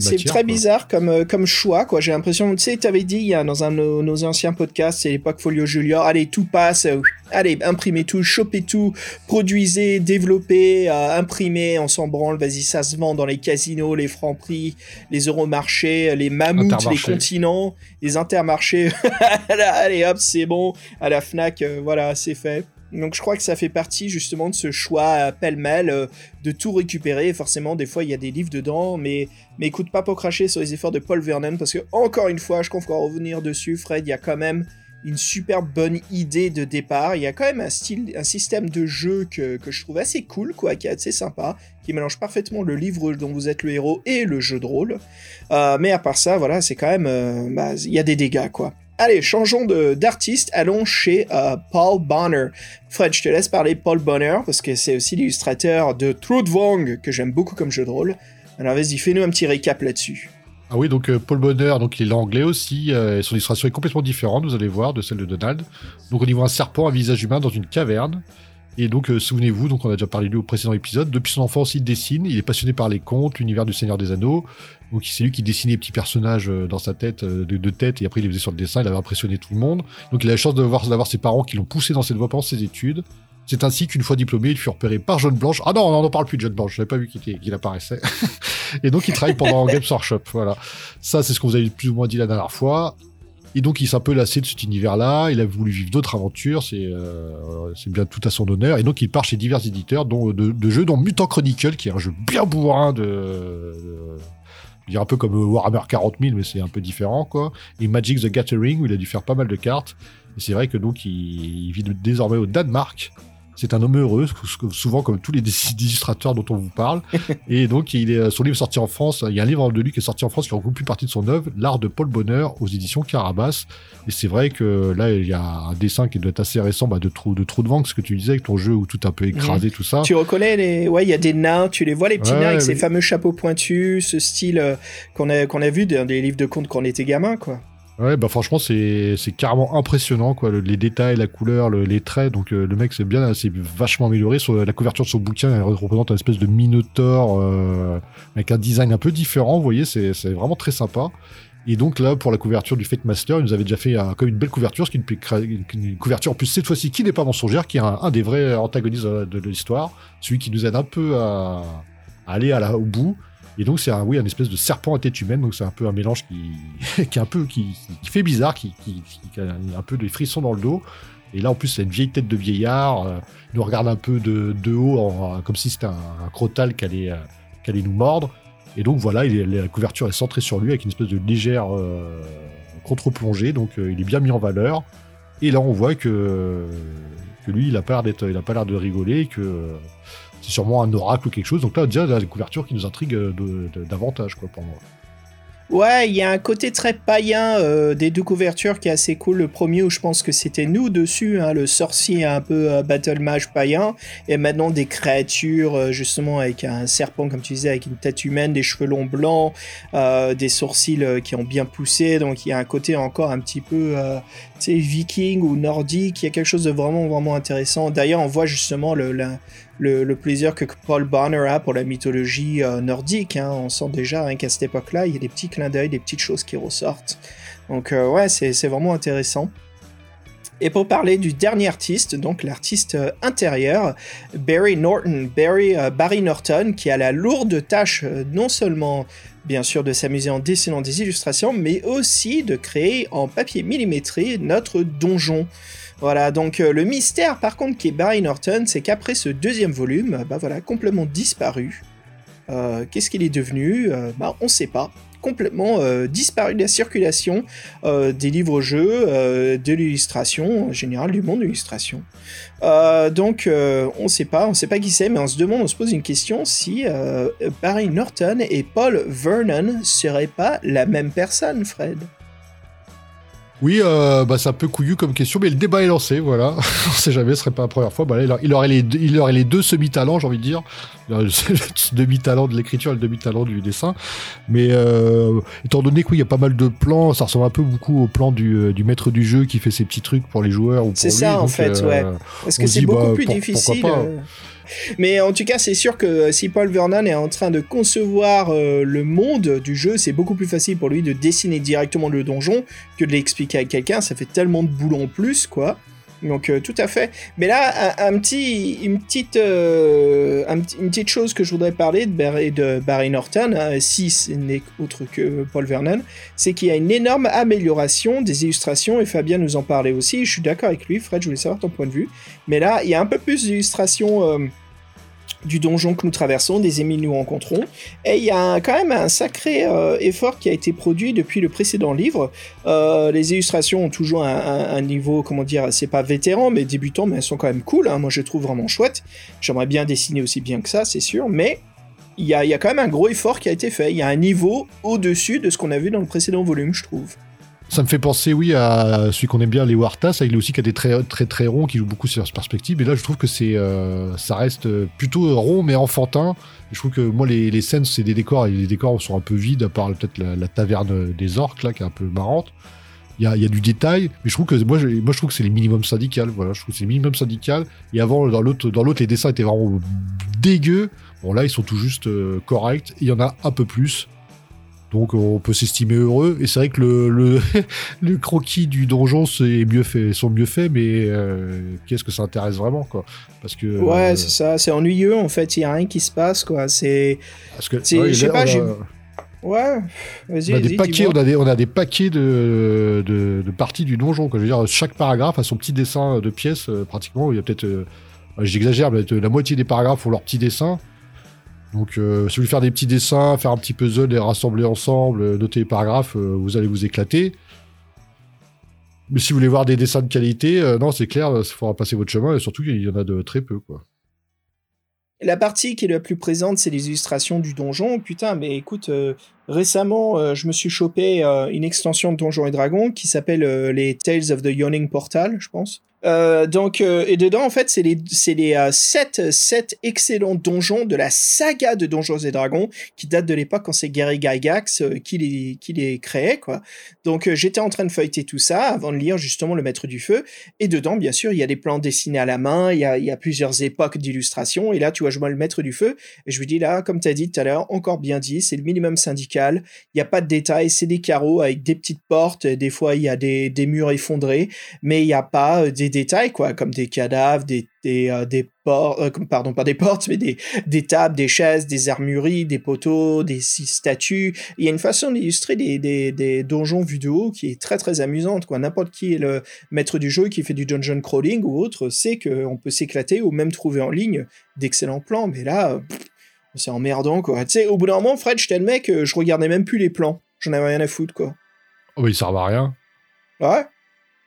c'est très quoi. bizarre comme, euh, comme choix, quoi. J'ai l'impression, tu sais, t'avais dit a, dans un de nos, nos anciens podcasts, c'est l'époque Folio Junior, allez, tout passe, euh, allez, imprimez tout, chopez tout, produisez, développez, euh, imprimez, on s'en branle, vas-y, ça se vend dans les casinos, les francs prix, les euromarchés, les mammouths, les continents, les intermarchés. allez, hop, c'est bon, à la Fnac, euh, voilà, c'est fait. Donc je crois que ça fait partie justement de ce choix pêle-mêle euh, de tout récupérer. Forcément, des fois il y a des livres dedans, mais mais écoute pas pour cracher sur les efforts de Paul Vernon parce que encore une fois, je crois revenir dessus, Fred. Il y a quand même une super bonne idée de départ. Il y a quand même un style, un système de jeu que, que je trouve assez cool, quoi, qui est assez sympa, qui mélange parfaitement le livre dont vous êtes le héros et le jeu de rôle. Euh, mais à part ça, voilà, c'est quand même, euh, bah, il y a des dégâts, quoi. Allez, changeons d'artiste, allons chez euh, Paul Bonner. Fred, je te laisse parler Paul Bonner, parce que c'est aussi l'illustrateur de Trudvang, que j'aime beaucoup comme jeu de rôle. Alors vas-y, fais-nous un petit récap là-dessus. Ah oui, donc euh, Paul Bonheur, donc il est anglais aussi, euh, et son illustration est complètement différente, vous allez voir, de celle de Donald. Donc on y voit un serpent à visage humain dans une caverne. Et donc, euh, souvenez-vous, donc on a déjà parlé de lui au précédent épisode, depuis son enfance, il dessine, il est passionné par les contes, l'univers du Seigneur des Anneaux. Donc c'est lui qui dessinait les petits personnages euh, dans sa tête, euh, de, de tête, et après il les faisait sur le dessin, il avait impressionné tout le monde. Donc il a la chance d'avoir ses parents qui l'ont poussé dans cette voie pendant ses études. C'est ainsi qu'une fois diplômé, il fut repéré par Jaune Blanche. Ah non, on n'en parle plus de Jaune Blanche, je n'avais pas vu qu'il apparaissait. et donc il travaille pendant Games Workshop, voilà. Ça, c'est ce que vous avez plus ou moins dit la dernière fois. Et donc, il s'est un peu lassé de cet univers-là. Il a voulu vivre d'autres aventures. C'est euh, c'est bien tout à son honneur. Et donc, il part chez divers éditeurs dont, de, jeux, dont Mutant Chronicle, qui est un jeu bien bourrin de. dirais un peu comme Warhammer 40 000, mais c'est un peu différent, quoi. Et Magic the Gathering, où il a dû faire pas mal de cartes. Et c'est vrai que donc, il vit désormais au Danemark. C'est un homme heureux, souvent comme tous les illustrateurs dont on vous parle. Et donc, il est, son livre est sorti en France. Il y a un livre de lui qui est sorti en France qui regroupe plus partie de son œuvre, L'art de Paul Bonheur aux éditions Carabas. Et c'est vrai que là, il y a un dessin qui doit être assez récent bah, de Trou de, trou de Vent, ce que tu disais avec ton jeu où tout un peu écrasé, tout ça. Tu reconnais les. Ouais, il y a des nains, tu les vois, les petits Ouais, nains avec ces fameux chapeaux pointus, ce style euh, qu'on a, qu'on a vu dans des livres de contes quand on était gamin, quoi. Ouais, bah franchement, c'est carrément impressionnant, quoi. le- les détails, la couleur, le- les traits. Donc, euh, le mec, c'est bien, c'est vachement amélioré. Sur la couverture de son bouquin, elle représente une espèce de minotaure euh, avec un design un peu différent. Vous voyez, c'est vraiment très sympa. Et donc là, pour la couverture du Fate Master, il nous avait déjà fait comme une belle couverture, ce qui une, couverture en plus cette fois-ci qui n'est pas mensongère, qui est un, des vrais antagonistes de, l'histoire, celui qui nous aide un peu à, aller à la, au bout. Et donc c'est un, oui, espèce de serpent à tête humaine, donc c'est un peu un mélange qui, qui un peu, qui, fait bizarre, qui, a un peu des frissons dans le dos. Et là, en plus, c'est une vieille tête de vieillard. Euh, il nous regarde un peu de, haut, comme si c'était un, crotal qui allait, euh, allait nous mordre. Et donc voilà, il la couverture est centrée sur lui avec une espèce de légère euh, contre-plongée, donc euh, il est bien mis en valeur. Et là, on voit que, que lui, il a pas l'air il a pas l'air de rigoler, que sûrement un oracle ou quelque chose. Donc là, déjà, la couverture qui nous intrigue davantage, quoi, pour moi. Ouais, il y a un côté très païen euh, des deux couvertures qui est assez cool. Le premier où je pense que c'était nous dessus, hein, le sorcier un peu euh, battle mage païen, et maintenant des créatures euh, justement avec un serpent comme tu disais, avec une tête humaine, des cheveux longs blancs, des sourcils qui ont bien poussé. Donc il y a un côté encore un petit peu viking ou nordique. Il y a quelque chose de vraiment vraiment intéressant. D'ailleurs, on voit justement le, plaisir que Paul Bonner a pour la mythologie euh, nordique. Hein. On sent déjà hein, qu'à cette époque-là, il y a des petits clins d'œil, des petites choses qui ressortent. Donc euh, ouais, c'est vraiment intéressant. Et pour parler du dernier artiste, donc l'artiste euh, intérieur, Barry Norton, Barry, Barry Norton, qui a la lourde tâche non seulement bien sûr de s'amuser en dessinant des illustrations, mais aussi de créer en papier millimétré notre donjon. Voilà, donc euh, le mystère par contre qui est Barry Norton, c'est qu'après ce deuxième volume, bah voilà, complètement disparu. Euh, qu'est-ce qu'il est devenu? Euh, Bah on sait pas. Complètement disparu de la circulation des livres-jeux, de l'illustration, en général du monde de l'illustration. donc on sait pas, on sait pas qui c'est, mais on se demande, on se pose une question si Barry Norton et Paul Vernon seraient pas la même personne, Fred? Oui, euh, bah, c'est un peu couillu comme question, mais le débat est lancé, voilà. On sait jamais, ce serait pas la première fois. Bah, il, aurait les deux, il aurait les deux semi-talents, j'ai envie de dire. Le demi-talent de l'écriture et le demi-talent du dessin. Mais euh, étant donné qu'il y a pas mal de plans, ça ressemble un peu beaucoup au plan du, euh, du maître du jeu qui fait ses petits trucs pour les joueurs. C'est ça, en fait, ouais. Parce que c'est beaucoup bah, plus difficile. Mais en tout cas, c'est sûr que si Paul Vernon est en train de concevoir euh, le monde du jeu, c'est beaucoup plus facile pour lui de dessiner directement le donjon que de l'expliquer à quelqu'un. Ça fait tellement de boulot en plus, quoi. Donc euh, tout à fait. Mais là, un, petit, une petite, euh, une petite chose que je voudrais parler de Barry, Norton, hein, si ce n'est autre que Paul Vernon, c'est qu'il y a une énorme amélioration des illustrations et Fabien nous en parlait aussi. Je suis d'accord avec lui, Fred. Je voulais savoir ton point de vue. Mais là, il y a un peu plus d'illustrations du donjon que nous traversons, des ennemis que nous rencontrons. Et il y a quand même un sacré euh, effort qui a été produit depuis le précédent livre. Euh, les illustrations ont toujours un, niveau, comment dire, c'est pas vétéran, mais débutant, mais elles sont quand même cool. Hein. Moi, je trouve vraiment chouettes. J'aimerais bien dessiner aussi bien que ça, c'est sûr, mais il y, il y a quand même un gros effort qui a été fait. Il y a un niveau au-dessus de ce qu'on a vu dans le précédent volume, je trouve. Ça me fait penser, oui, à celui qu'on aime bien, les Wartas. Il est aussi qui a des traits très très ronds, qui joue beaucoup sur cette perspective. Et là, je trouve que c'est, euh, ça reste plutôt rond mais enfantin. je trouve que moi, les, scènes, c'est des décors et les décors sont un peu vides, à part peut-être la, taverne des orques là, qui est un peu marrante. Il y a, du détail, mais je trouve que moi, moi, je trouve que c'est les minimums syndicales. Voilà, je trouve que c'est les minimums syndicales. Et avant, dans l'autre, dans l'autre, les dessins étaient vraiment dégueux. Bon, là, ils sont tout juste euh, corrects. Il y en a un peu plus. Donc on peut s'estimer heureux. Et c'est vrai que le, le, le croquis du donjon c'est mieux fait, sont mieux faits, mais euh, qu'est-ce que ça intéresse vraiment quoi? Parce que ouais, euh, c'est ça, c'est ennuyeux en fait. Il y a rien qui se passe quoi. C'est parce que je sais pas, j'ai Ouais, vas-y. On a des paquets, on a des, on a des paquets de, de, de parties du donjon. Quoi. Je veux dire, chaque paragraphe a son petit dessin de pièces, euh, pratiquement. Il y a peut-être, j'exagère, mais la moitié des paragraphes ont leur petit dessin. Donc, euh, si vous voulez faire des petits dessins, faire un petit puzzle, les rassembler ensemble, euh, noter les paragraphes, euh, vous allez vous éclater. Mais si vous voulez voir des dessins de qualité, non, c'est clair, il faudra passer votre chemin, et surtout qu'il y en a de très peu, quoi. La partie qui est la plus présente, c'est les illustrations du donjon. Putain, mais écoute, récemment, je me suis chopé une extension de Donjons et Dragons qui s'appelle les Tales of the Yawning Portal, je pense. Euh, donc, euh, et dedans, en fait, c'est les, c'est les euh, sept, sept excellents donjons de la saga de Donjons et Dragons qui date de l'époque quand c'est Gary Gygax qui les, qui les créait, quoi. Donc, j'étais en train de feuilleter tout ça avant de lire justement Le Maître du Feu. Et dedans, bien sûr, il y a des plans dessinés à la main, il y a, y a plusieurs époques d'illustration. Et là, tu vois, je vois Le Maître du Feu et je me dis là, comme tu as dit tout à l'heure, encore bien dit, c'est le minimum syndical. Il n'y a pas de détails, c'est des carreaux avec des petites portes. Des fois, il y a des, des murs effondrés, mais il n'y a pas des détails, quoi, comme des cadavres, des, des, euh, des portes, euh, pardon, pas des portes, mais des, des tables, des chaises, des armureries, des poteaux, des statues. Il y a une façon d'illustrer des, des, des donjons vus de haut qui est très très amusante, quoi. N'importe qui est le maître du jeu qui fait du dungeon crawling ou autre sait qu'on peut s'éclater ou même trouver en ligne d'excellents plans, mais là, c'est emmerdant, quoi. Tu sais, au bout d'un moment, Fred, je t'admets que je regardais même plus les plans. J'en avais rien à foutre, quoi. Oh, ils servent à rien. Ouais.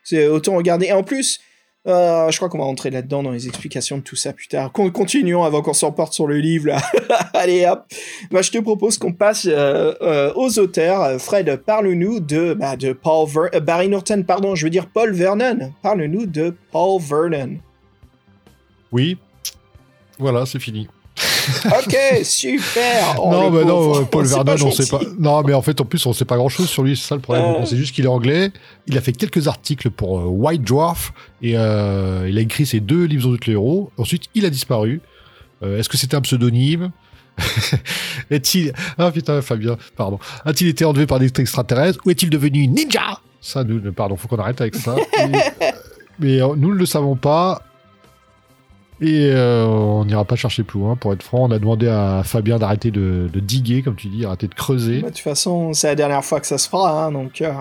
C'est autant regarder. Et en plus, euh, je crois qu'on va rentrer là-dedans dans les explications de tout ça plus tard. continuons avant qu'on s'emporte sur le livre là. Allez hop. Moi, je te propose qu'on passe euh, euh, aux auteurs. Fred, parle-nous de bah, de Paul Ver Barry Norton, pardon, je veux dire Paul Vernon. Parle-nous de Paul Vernon. Oui. Voilà, c'est fini. ok, super. Oh, non, mais non, euh, Paul Vernon, on sait pas. Non, mais en fait, en plus, on sait pas grand chose sur lui. C'est ça le problème. Euh. On sait juste qu'il est anglais. Il a fait quelques articles pour euh, White Dwarf et il a écrit ses deux livres de héros. Ensuite, il a disparu. Est-ce que c'était un pseudonyme? Est-il ah putain Fabien, pardon. A-t-il été enlevé par des extraterrestres ou est-il devenu ninja? Ça, nous, pardon, faut qu'on arrête avec ça. mais nous ne le savons pas. Et euh, on n'ira pas chercher plus loin, pour être franc. On a demandé à Fabien d'arrêter de, diguer, comme tu dis, arrêter de creuser. Bah, de toute façon, c'est la dernière fois que ça se fera, hein, donc euh,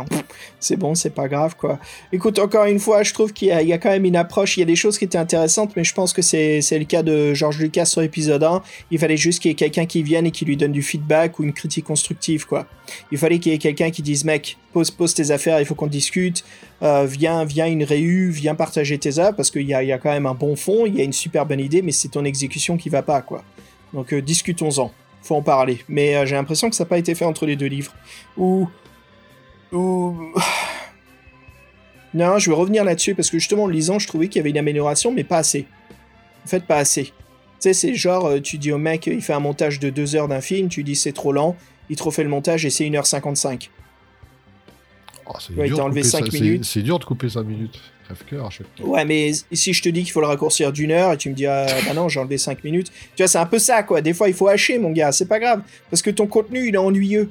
c'est bon, c'est pas grave, quoi. Écoute, encore une fois, je trouve qu'il y, a quand même une approche, il y a des choses qui étaient intéressantes, mais je pense que c'est le cas de George Lucas sur l'épisode 1. Il fallait juste qu'il y ait quelqu'un qui vienne et qui lui donne du feedback ou une critique constructive, quoi. Il fallait qu'il y ait quelqu'un qui dise, mec, pose, pose tes affaires, il faut qu'on discute. Euh, viens, viens une réu, viens partager tes œuvres, parce qu'il y a, y a, quand même un bon fond, il y a une super bonne idée, mais c'est ton exécution qui va pas, quoi. Donc euh, discutons-en, faut en parler. Mais euh, j'ai l'impression que ça n'a pas été fait entre les deux livres. Ou... Ou... Non, je vais revenir là-dessus, parce que justement, en lisant, je trouvais qu'il y avait une amélioration, mais pas assez. En fait, pas assez. Tu sais, c'est genre, tu dis au mec, il fait un montage de deux heures d'un film, tu dis c'est trop lent, il te refait le montage et c'est 1h55. Oh, c'est dur, de couper 5 minutes. Ouais, mais si je te dis qu'il faut le raccourcir d'une heure et tu me dis, ah, bah non, j'ai enlevé 5 minutes. Tu vois, c'est un peu ça, quoi. Des fois, il faut hacher, mon gars, c'est pas grave. Parce que ton contenu, il est ennuyeux.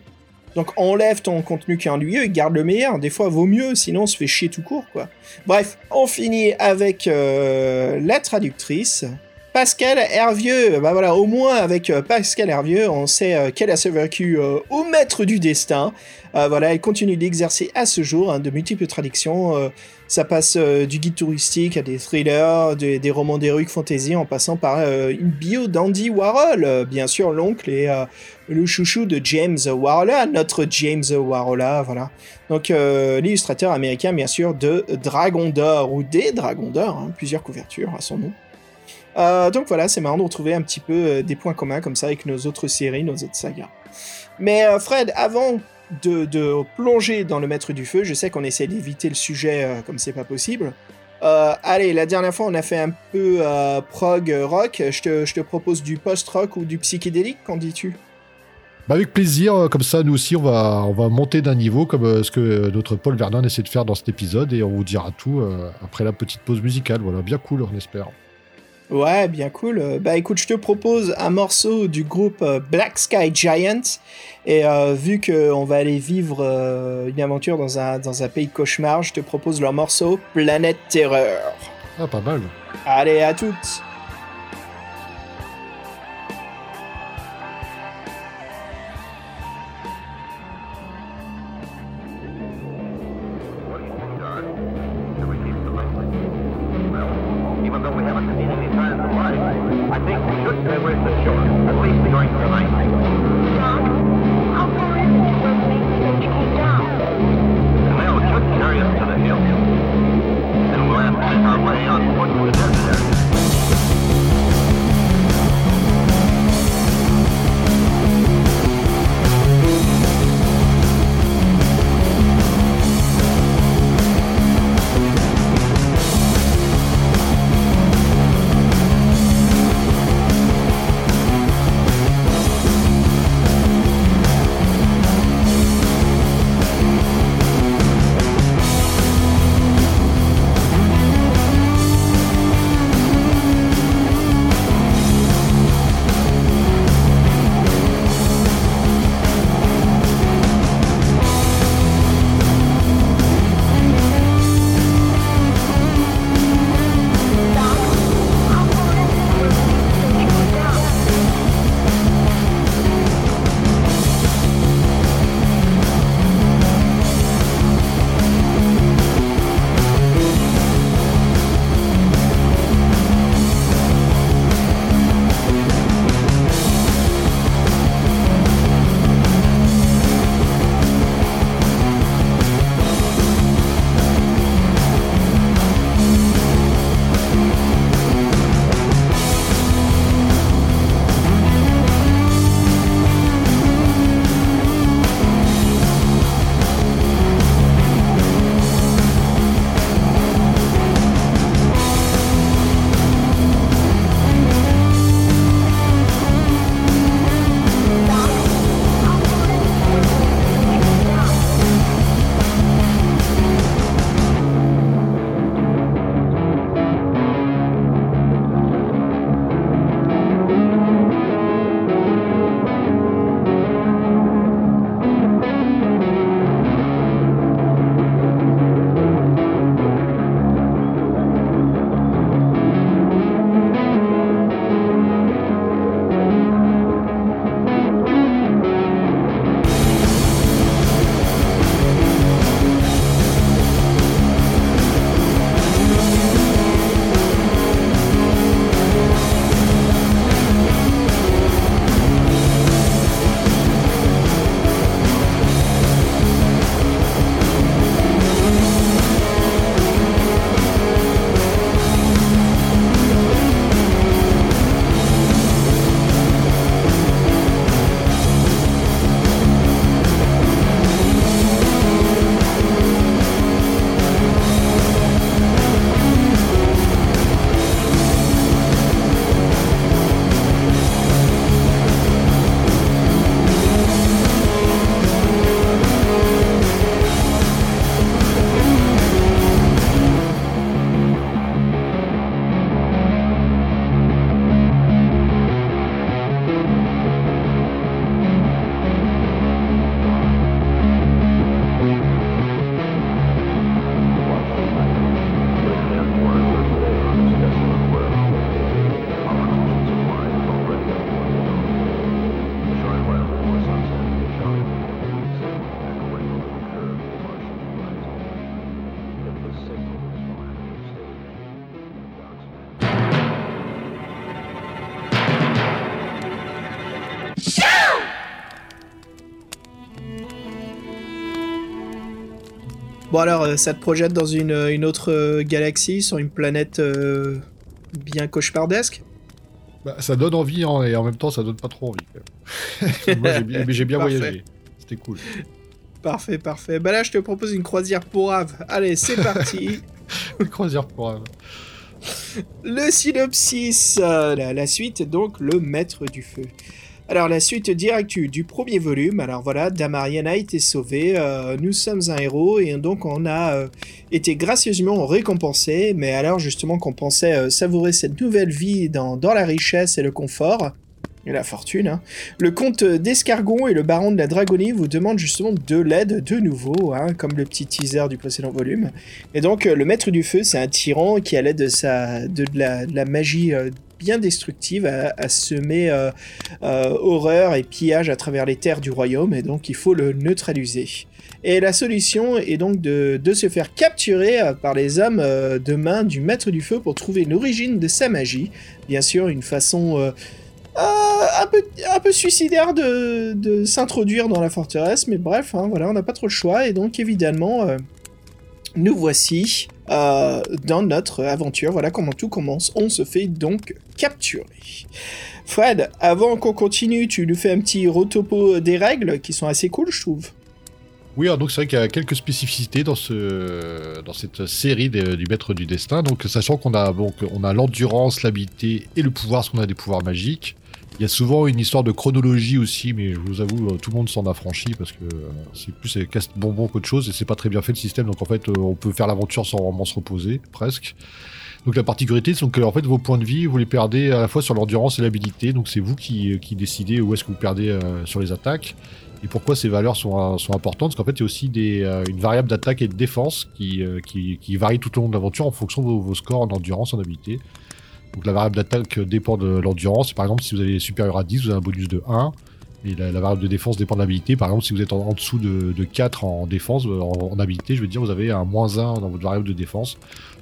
Donc enlève ton contenu qui est ennuyeux et garde le meilleur. Des fois, vaut mieux, sinon on se fait chier tout court, quoi. Bref, on finit avec euh, la traductrice. Pascal Hervieux, bah voilà, au moins avec euh, Pascal Hervieux, on sait euh, qu'elle a survécu euh, au maître du destin. voilà, elle continue d'exercer à ce jour hein, de multiples traductions. ça passe du guide touristique à des thrillers, des romans d'heroic fantasy, en passant par une bio d'Andy Warhol, bien sûr l'oncle et le chouchou de James Warhol, notre James Warhol, voilà. Donc l'illustrateur américain, bien sûr, de Dragon d'Or ou des Dragons d'Or, hein, plusieurs couvertures à son nom. Euh, donc voilà, c'est marrant de retrouver un petit peu euh, des points communs comme ça avec nos autres séries, nos autres sagas. Mais euh, Fred, avant de, plonger dans le Maître du Feu, je sais qu'on essaie d'éviter le sujet comme c'est pas possible. allez, la dernière fois on a fait un peu prog rock, je te, propose du post-rock ou du psychédélique, qu'en dis-tu? Bah avec plaisir, comme ça nous aussi on va monter d'un niveau comme ce que notre Paul Vernon essaie de faire dans cet épisode et on vous dira tout après la petite pause musicale. Voilà, bien cool on espère. Ouais, bien cool. Bah écoute, je te propose un morceau du groupe euh, Black Sky Giant. Et euh, vu qu'on va aller vivre euh, une aventure dans un, dans un pays de cauchemar, je te propose leur morceau Planète Terreur. Ah, pas mal. Allez, à toutes. Bon alors, euh, ça te projette dans une, une autre euh, galaxie, sur une planète euh, bien cauchemardesque? Bah, ça donne envie hein, et en même temps ça donne pas trop envie. Moi j'ai bien, mais j'ai bien Parfait. voyagé. C'était cool. Parfait, parfait. Bah là, je te propose une croisière pour Ave. Allez, c'est parti Une croisière pour un. Le synopsis, euh, la, la suite, donc le maître du feu. Alors la suite directe du premier volume, alors voilà, Damarian a été sauvé, euh, nous sommes un héros et donc on a euh, été gracieusement récompensé, mais alors justement qu'on pensait euh, savourer cette nouvelle vie dans, dans la richesse et le confort, et la fortune, hein, le comte d'Escargon et le baron de la Dragonie vous demandent justement de l'aide de nouveau, hein, comme le petit teaser du précédent volume. Et donc, euh, le maître du feu, c'est un tyran qui, à l'aide de, sa, de, la, magie euh, bien destructive, a, semé euh, horreur et pillage à travers les terres du royaume, et donc il faut le neutraliser. Et la solution est donc de, de se faire capturer par les hommes de main du maître du feu pour trouver l'origine de sa magie. Bien sûr, une façon un, peu, un peu suicidaire de, de s'introduire dans la forteresse, mais bref, hein, voilà, on n'a pas trop le choix, et donc évidemment, euh, nous voici euh, dans notre aventure. Voilà comment tout commence. On se fait donc capturer. Fred, avant qu'on continue, tu nous fais un petit retopo des règles qui sont assez cool, je trouve. Oui, alors donc c'est vrai qu'il y a quelques spécificités dans ce dans cette série du Maître du Destin. Donc sachant qu'on a donc on a l'endurance, l'habilité et le pouvoir, parce qu'on a des pouvoirs magiques. Il y a souvent une histoire de chronologie aussi, mais je vous avoue, euh, tout le monde s'en affranchit parce que euh, c'est plus c'est casse bonbon qu'autre chose et c'est pas très bien fait le système. Donc en fait, euh, on peut faire l'aventure sans vraiment se reposer, presque. Donc la particularité, c'est que en fait vos points de vie, vous les perdez à la fois sur l'endurance et l'habilité. Donc c'est vous qui, décidez où est-ce que vous perdez sur les attaques. Et pourquoi ces valeurs sont, importantes Parce qu'en fait, il y a aussi une variable d'attaque et de défense qui varie tout au long de l'aventure en fonction de vos, vos scores en endurance, en habilité. Donc la variable d'attaque dépend de l'endurance. Par exemple, si vous avez supérieur à 10, vous avez un bonus de 1. Et la, variable de défense dépend de l'habilité. Par exemple, si vous êtes en, dessous de, de 4 en défense, euh, en, en habilité, je veux dire, vous avez un moins 1 dans votre variable de défense.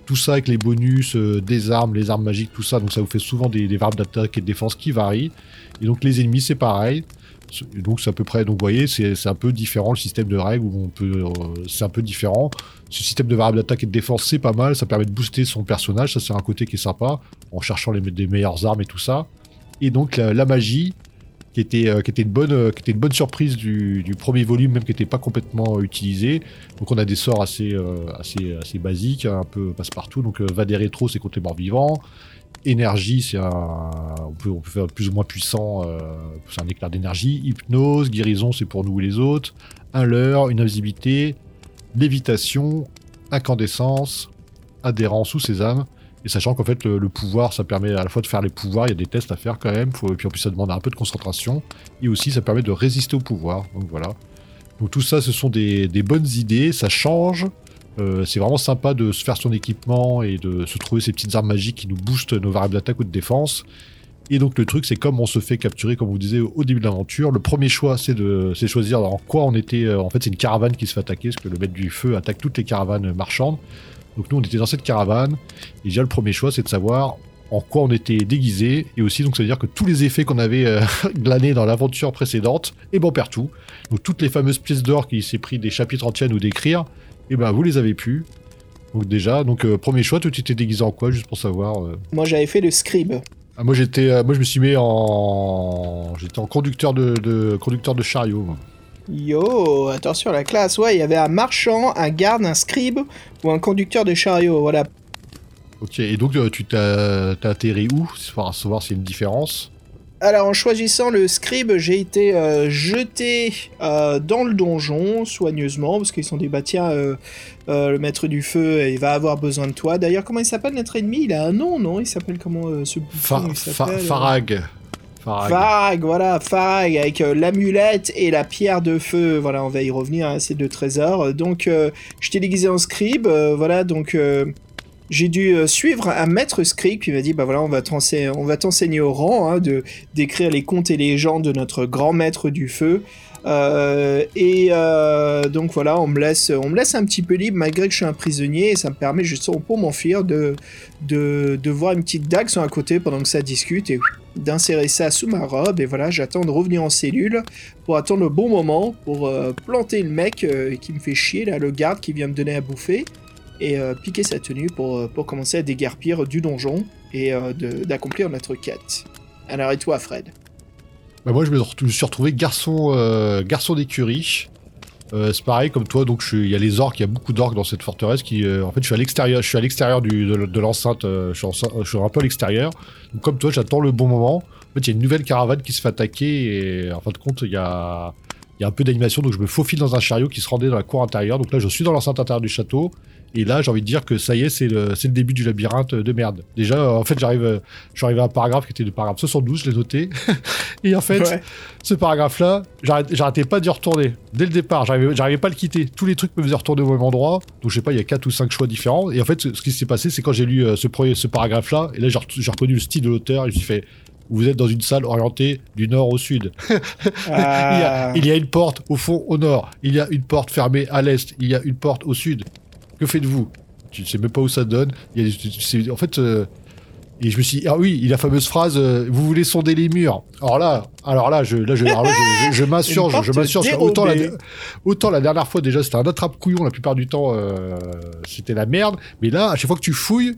Tout ça avec les bonus euh, des armes, les armes magiques, tout ça. Donc ça vous fait souvent des, des variables d'attaque et de défense qui varient. Et donc les ennemis, c'est pareil. Donc c'est à peu près, donc vous voyez, c'est un peu différent le système de règles où on peut, euh, c'est un peu différent. Ce système de variable d'attaque et de défense, c'est pas mal, ça permet de booster son personnage, ça c'est un côté qui est sympa, en cherchant les, des meilleures armes et tout ça. Et donc la, magie, qui était, euh, qui était une bonne, euh, qui était une bonne surprise du, premier volume, même qui n'était pas complètement euh, utilisé. Donc on a des sorts assez, assez, assez basiques, un peu passe-partout. Donc va des rétros, c'est contre les morts vivants. Énergie, c'est un, on peut, faire plus ou moins puissant, euh, c'est un éclair d'énergie. Hypnose, guérison, c'est pour nous et les autres. Un leurre, une invisibilité, lévitation, incandescence, adhérence ou sésame. Et sachant qu'en fait, le, pouvoir, ça permet à la fois de faire les pouvoirs, il y a des tests à faire quand même, et puis en plus ça demande un peu de concentration, et aussi ça permet de résister au pouvoir, donc voilà. Donc tout ça, ce sont des bonnes idées, ça change, euh, c'est vraiment sympa de se faire son équipement et de se trouver ces petites armes magiques qui nous boostent nos variables d'attaque ou de défense. Et donc le truc, c'est comme on se fait capturer, comme vous disiez au début de l'aventure, le premier choix, c'est de choisir en quoi on était. euh, en fait, c'est une caravane qui se fait attaquer, parce que le maître du feu attaque toutes les caravanes marchandes. Donc nous, on était dans cette caravane, et déjà le premier choix, c'est de savoir en quoi on était déguisé, et aussi donc ça veut dire que tous les effets qu'on avait euh, glanés dans l'aventure précédente, et ben perd tout. Donc toutes les fameuses pièces d'or qui s'est pris des chapitres entiers ou d'écrire, et ben vous les avez pu. Donc déjà, donc euh, premier choix, toi tu t'es déguisé en quoi, juste pour savoir euh Moi, j'avais fait le scribe. ah, moi j'étais, euh, moi je me suis mis en, j'étais en conducteur de, de- conducteur de chariot. moi. Yo, attention la classe. Ouais, il y avait un marchand, un garde, un scribe ou un conducteur de chariot. Voilà. Ok, et donc euh, tu t'as, atterri où? Pour savoir s'il y a une différence. Alors, en choisissant le scribe, j'ai été euh, jeté euh, dans le donjon soigneusement parce qu'ils sont dit bah tiens, euh, le maître du feu, il va avoir besoin de toi. D'ailleurs, comment il s'appelle notre ennemi? Il a un nom, non? Il s'appelle comment ce bouffon Fa- il fa- s'appelle, Farag. Farag. Farag, voilà, Farag, avec euh, l'amulette et la pierre de feu. Voilà, on va y revenir à ces deux trésors. Donc, euh, je t'ai déguisé en scribe, euh, voilà, donc... j'ai dû euh, suivre un maître script qui m'a dit bah voilà on va t'enseigner on va t'enseigner au rang hein, de d'écrire les contes et légendes de notre grand maître du feu. Euh, et euh, donc voilà, on me, laisse, on me laisse un petit peu libre malgré que je suis un prisonnier et ça me permet justement pour m'enfuir de, de, de, voir une petite dague sur un côté pendant que ça discute et d'insérer ça sous ma robe et voilà, j'attends de revenir en cellule pour attendre le bon moment pour planter le mec qui me fait chier là, le garde qui vient me donner à bouffer et piquer sa tenue pour, pour commencer à déguerpir du donjon et d'accomplir notre quête. Alors et toi Fred? Bah moi, je me, suis retrouvé garçon, euh, garçon d'écurie. Euh, c'est pareil comme toi, donc il y a les orques, il y a beaucoup d'orques dans cette forteresse qui, euh, en fait, je suis à l'extérieur, je de, l'enceinte, je, suis un peu à l'extérieur. Comme toi, j'attends le bon moment. En fait, il y a une nouvelle caravane qui se fait attaquer et en fin de compte, il y a, il y a un peu d'animation, donc je me faufile dans un chariot qui se rendait dans la cour intérieure. Donc là, je suis dans l'enceinte intérieure du château. Et là, j'ai envie de dire que ça y est, c'est le, le, début du labyrinthe de merde. Déjà, en fait, j'arrive, je suis arrivé à un paragraphe qui était le paragraphe 72, je l'ai noté. et en fait, ce paragraphe-là, j'arrêtais pas d'y retourner. Dès le départ, j'arrivais pas à le quitter. Tous les trucs me faisaient retourner au même endroit. Donc, je sais pas, il y a quatre ou cinq choix différents. Et en fait, ce, qui s'est passé, c'est quand j'ai lu euh, ce, ce paragraphe-là, et là, j'ai reconnu le style de l'auteur, et je me suis fait, vous êtes dans une salle orientée du nord au sud. Ah. il, y a, une porte au fond au nord, il y a une porte fermée à l'est, il y a une porte au sud. Que faites-vous? Tu ne sais même pas où ça donne. en fait, euh, et je me suis dit, ah oui, il a la fameuse phrase, euh, vous voulez sonder les murs. Alors là, alors là, je, là, je, je, m'insurge, je m'insurge. Autant la, autant la dernière fois déjà, c'était un attrape-couillon, la plupart du temps, euh, c'était la merde. Mais là, à chaque fois que tu fouilles,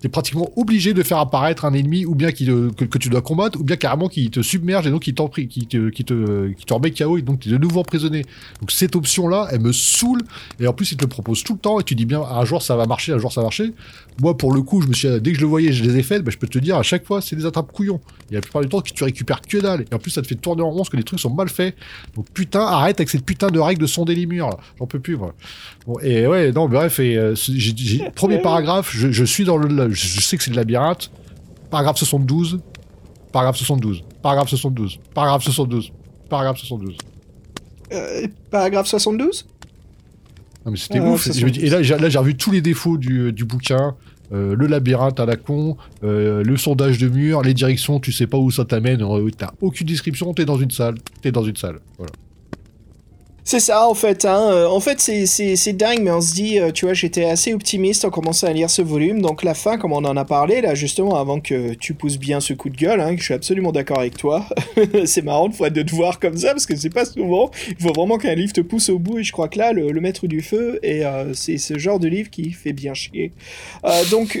t'es pratiquement obligé de faire apparaître un ennemi ou bien qui que, tu dois combattre ou bien carrément qui te submerge et donc qui, qui, te, qui, te, qui te remet KO et donc tu es de nouveau emprisonné. Donc cette option-là, elle me saoule et en plus il te le propose tout le temps et tu dis bien un jour ça va marcher, un jour ça va marcher. Moi pour le coup, je me suis, dès que je le voyais, je les ai faites, bah, je peux te dire à chaque fois c'est des attrapes couillons. Et la plupart du temps tu récupères que dalle et en plus ça te fait tourner en rond parce que les trucs sont mal faits. Donc putain, arrête avec cette putain de règle de sonder les murs. J'en peux plus moi. Bon, et ouais, non, bref, et euh, premier paragraphe, je, je suis dans le je sais que c'est le labyrinthe. Paragraphe 72. Paragraphe 72. Paragraphe 72. Paragraphe 72. Paragraphe 72. Euh, paragraphe 72 Non mais c'était ouf. Et là, j'ai revu tous les défauts du, bouquin. Euh, le labyrinthe à la con, euh, le sondage de mur, les directions, tu sais pas où ça t'amène, t'as aucune description, t'es dans une salle, t'es dans une salle. Voilà. C'est ça en fait. Hein. Euh, en fait, c'est dingue, mais on se dit, euh, tu vois, j'étais assez optimiste en commençant à lire ce volume. Donc la fin, comme on en a parlé là, justement, avant que tu pousses bien ce coup de gueule, hein, je suis absolument d'accord avec toi. c'est marrant de, te voir comme ça parce que c'est pas souvent. Il faut vraiment qu'un livre te pousse au bout. Et je crois que là, le, maître du feu, et euh, c'est ce genre de livre qui fait bien chier. donc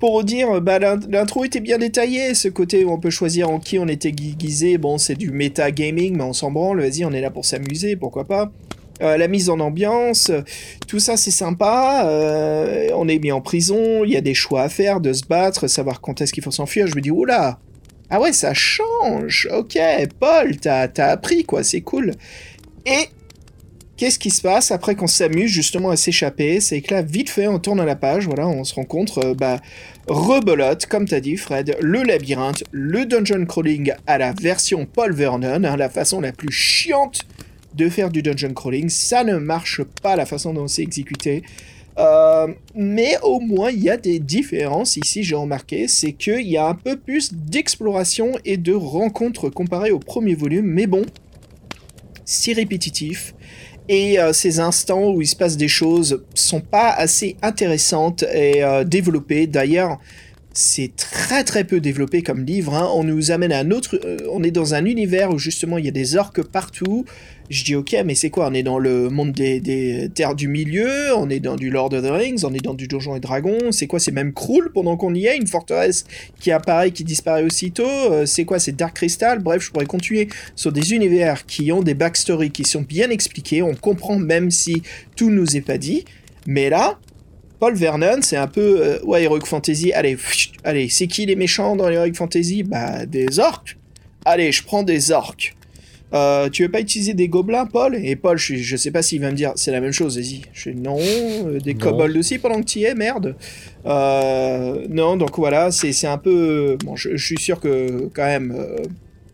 pour dire, bah, l'intro était bien détaillée. Ce côté où on peut choisir en qui on était déguisé. Bon, c'est du méta gaming, mais on s'en branle. Vas-y, on est là pour s'amuser. Pourquoi pas euh, la mise en ambiance, tout ça c'est sympa. Euh, on est mis en prison, il y a des choix à faire, de se battre, savoir quand est-ce qu'il faut s'enfuir. Je me dis, oula, ah ouais, ça change. Ok, Paul, t'as as appris quoi, c'est cool. Et qu'est-ce qui se passe après qu'on s'amuse justement à s'échapper? C'est que là, vite fait, on tourne à la page, voilà, on se rencontre, euh, bah, rebelote, comme t'as dit Fred, le labyrinthe, le dungeon crawling à la version Paul Vernon, hein, la façon la plus chiante de faire du dungeon crawling. Ça ne marche pas la façon dont c'est exécuté. Euh, mais au moins, il y a des différences ici, j'ai remarqué. C'est qu'il y a un peu plus d'exploration et de rencontres comparé au premier volume. Mais bon, si répétitif. Et euh, ces instants où il se passe des choses sont pas assez intéressantes et euh, développées. D'ailleurs, c'est très très peu développé comme livre. Hein. On nous amène à un autre. on est dans un univers où justement il y a des orques partout. Je dis ok, mais c'est quoi? On est dans le monde des, terres du milieu, on est dans du Lord of the Rings, on est dans du Donjon et Dragon. C'est quoi C'est même Krul pendant qu'on y est, une forteresse qui apparaît, qui disparaît aussitôt. Euh, c'est quoi C'est Dark Crystal. Bref, je pourrais continuer sur des univers qui ont des backstories qui sont bien expliqués. On comprend même si tout nous est pas dit. Mais là, Paul Vernon, c'est un peu euh, ouais Heroic Fantasy. Allez, allez, c'est qui les méchants dans Heroic Fantasy? Bah des orques. Allez, je prends des orques. Euh, tu veux pas utiliser des gobelins, Paul? Et Paul, je, je sais pas s'il va me dire, c'est la même chose, vas-y. Je non, euh, des kobolds aussi pendant que tu y es, merde. Euh, non, donc voilà, c'est un peu. Bon, je, suis sûr que quand même,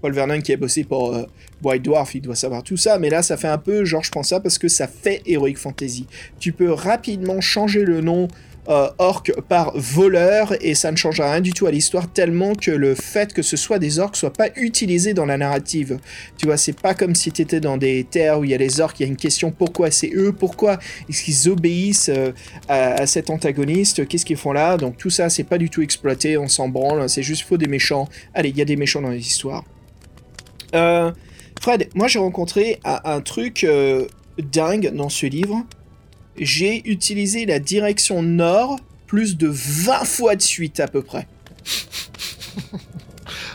Paul Vernon qui a bossé pour White Dwarf, il doit savoir tout ça, mais là, ça fait un peu genre, je pense ça parce que ça fait Heroic Fantasy. Tu peux rapidement changer le nom euh, orques par voleur et ça ne changera rien du tout à l'histoire tellement que le fait que ce soit des orques soit pas utilisé dans la narrative. Tu vois, c'est pas comme si tu étais dans des terres où il y a les orques, il y a une question pourquoi c'est eux, pourquoi est-ce qu'ils obéissent euh, à, cet antagoniste, qu'est-ce qu'ils font là, donc tout ça c'est pas du tout exploité, on s'en branle, c'est juste faux des méchants. Allez, il y a des méchants dans les histoires. Euh, Fred, moi j'ai rencontré un, truc dingue dans ce livre j'ai utilisé la direction nord plus de 20 fois de suite à peu près.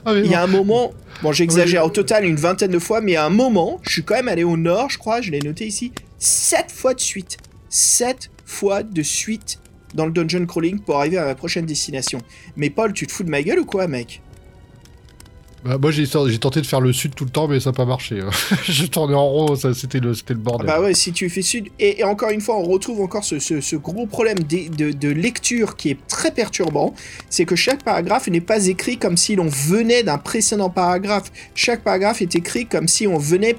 Ah, il y a un moment, bon j'exagère au total une vingtaine de fois, mais à un moment, je suis quand même allé au nord, je crois, je l'ai noté ici, 7 fois de suite. 7 fois de suite dans le dungeon crawling pour arriver à ma prochaine destination. Mais Paul, tu te fous de ma gueule ou quoi, mec? Bah, moi j'ai tenté de faire le sud tout le temps mais ça n'a pas marché. Hein. je tournais en rond, c'était le, le bordel. Ah bah ouais, si tu fais sud. Et, encore une fois, on retrouve encore ce, ce, gros problème de, de, lecture qui est très perturbant. C'est que chaque paragraphe n'est pas écrit comme si l'on venait d'un précédent paragraphe. Chaque paragraphe est écrit comme si on venait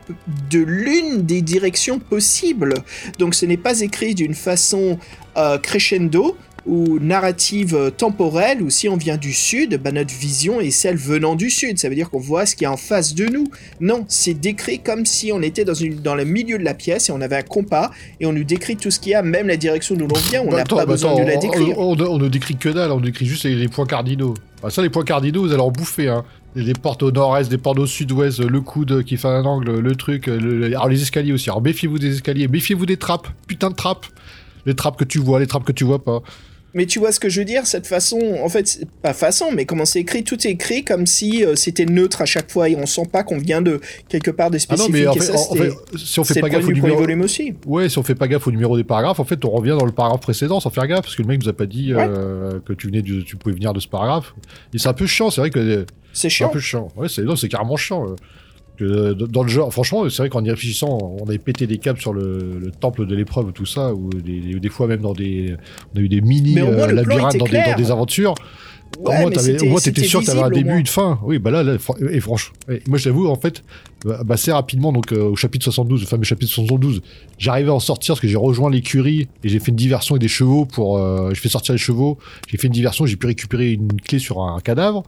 de l'une des directions possibles. Donc ce n'est pas écrit d'une façon euh, crescendo ou narrative euh, temporelle, ou si on vient du sud, bah notre vision est celle venant du sud. Ça veut dire qu'on voit ce qui est en face de nous. Non, c'est décrit comme si on était dans, une, dans le milieu de la pièce et on avait un compas et on nous décrit tout ce qu'il y a, même la direction d'où l'on vient. On n'a pas besoin de la décrire. On, ne décrit que dalle, on décrit juste les, points cardinaux. Bah, ça, les points cardinaux, vous allez en bouffer. Hein. Les portes au nord-est, des portes au sud-ouest, le coude qui fait un angle, le truc. Alors les escaliers aussi. Alors méfiez-vous des escaliers, méfiez-vous des trappes. Putain de trappes. Les trappes que tu vois, les trappes que tu vois pas. Mais tu vois ce que je veux dire Cette façon, en fait, pas façon, mais comment c'est écrit Tout est écrit comme si euh, c'était neutre à chaque fois et on sent pas qu'on vient de quelque part de spécifique. Ah non, mais en fait, si on fait pas gaffe au numéro... aussi. Ouais, si on fait pas gaffe au numéro des paragraphes, en fait, on revient dans le paragraphe précédent sans faire gaffe parce que le mec nous a pas dit euh, que tu venais, tu pouvais venir de ce paragraphe. Et c'est un peu chiant, c'est vrai que. C'est chiant. C'est un peu chiant. Ouais, c'est c'est carrément chiant. Euh dans le genre, franchement, c'est vrai qu'en y réfléchissant, on avait pété des câbles sur le, temple de l'épreuve, tout ça, ou des, fois même dans des, on a eu des mini euh, labyrinthes dans des, aventures. au moins, t'étais sûr que t'avais un début, une fin. Oui, bah là, et franchement, moi j'avoue, en fait, bah, bah, assez rapidement, donc euh, au chapitre 72, le fameux chapitre 72, j'arrivais à en sortir parce que j'ai rejoint l'écurie et j'ai fait une diversion avec des chevaux pour, euh, je fais sortir les chevaux, j'ai fait une diversion, j'ai pu récupérer une clé sur un cadavre.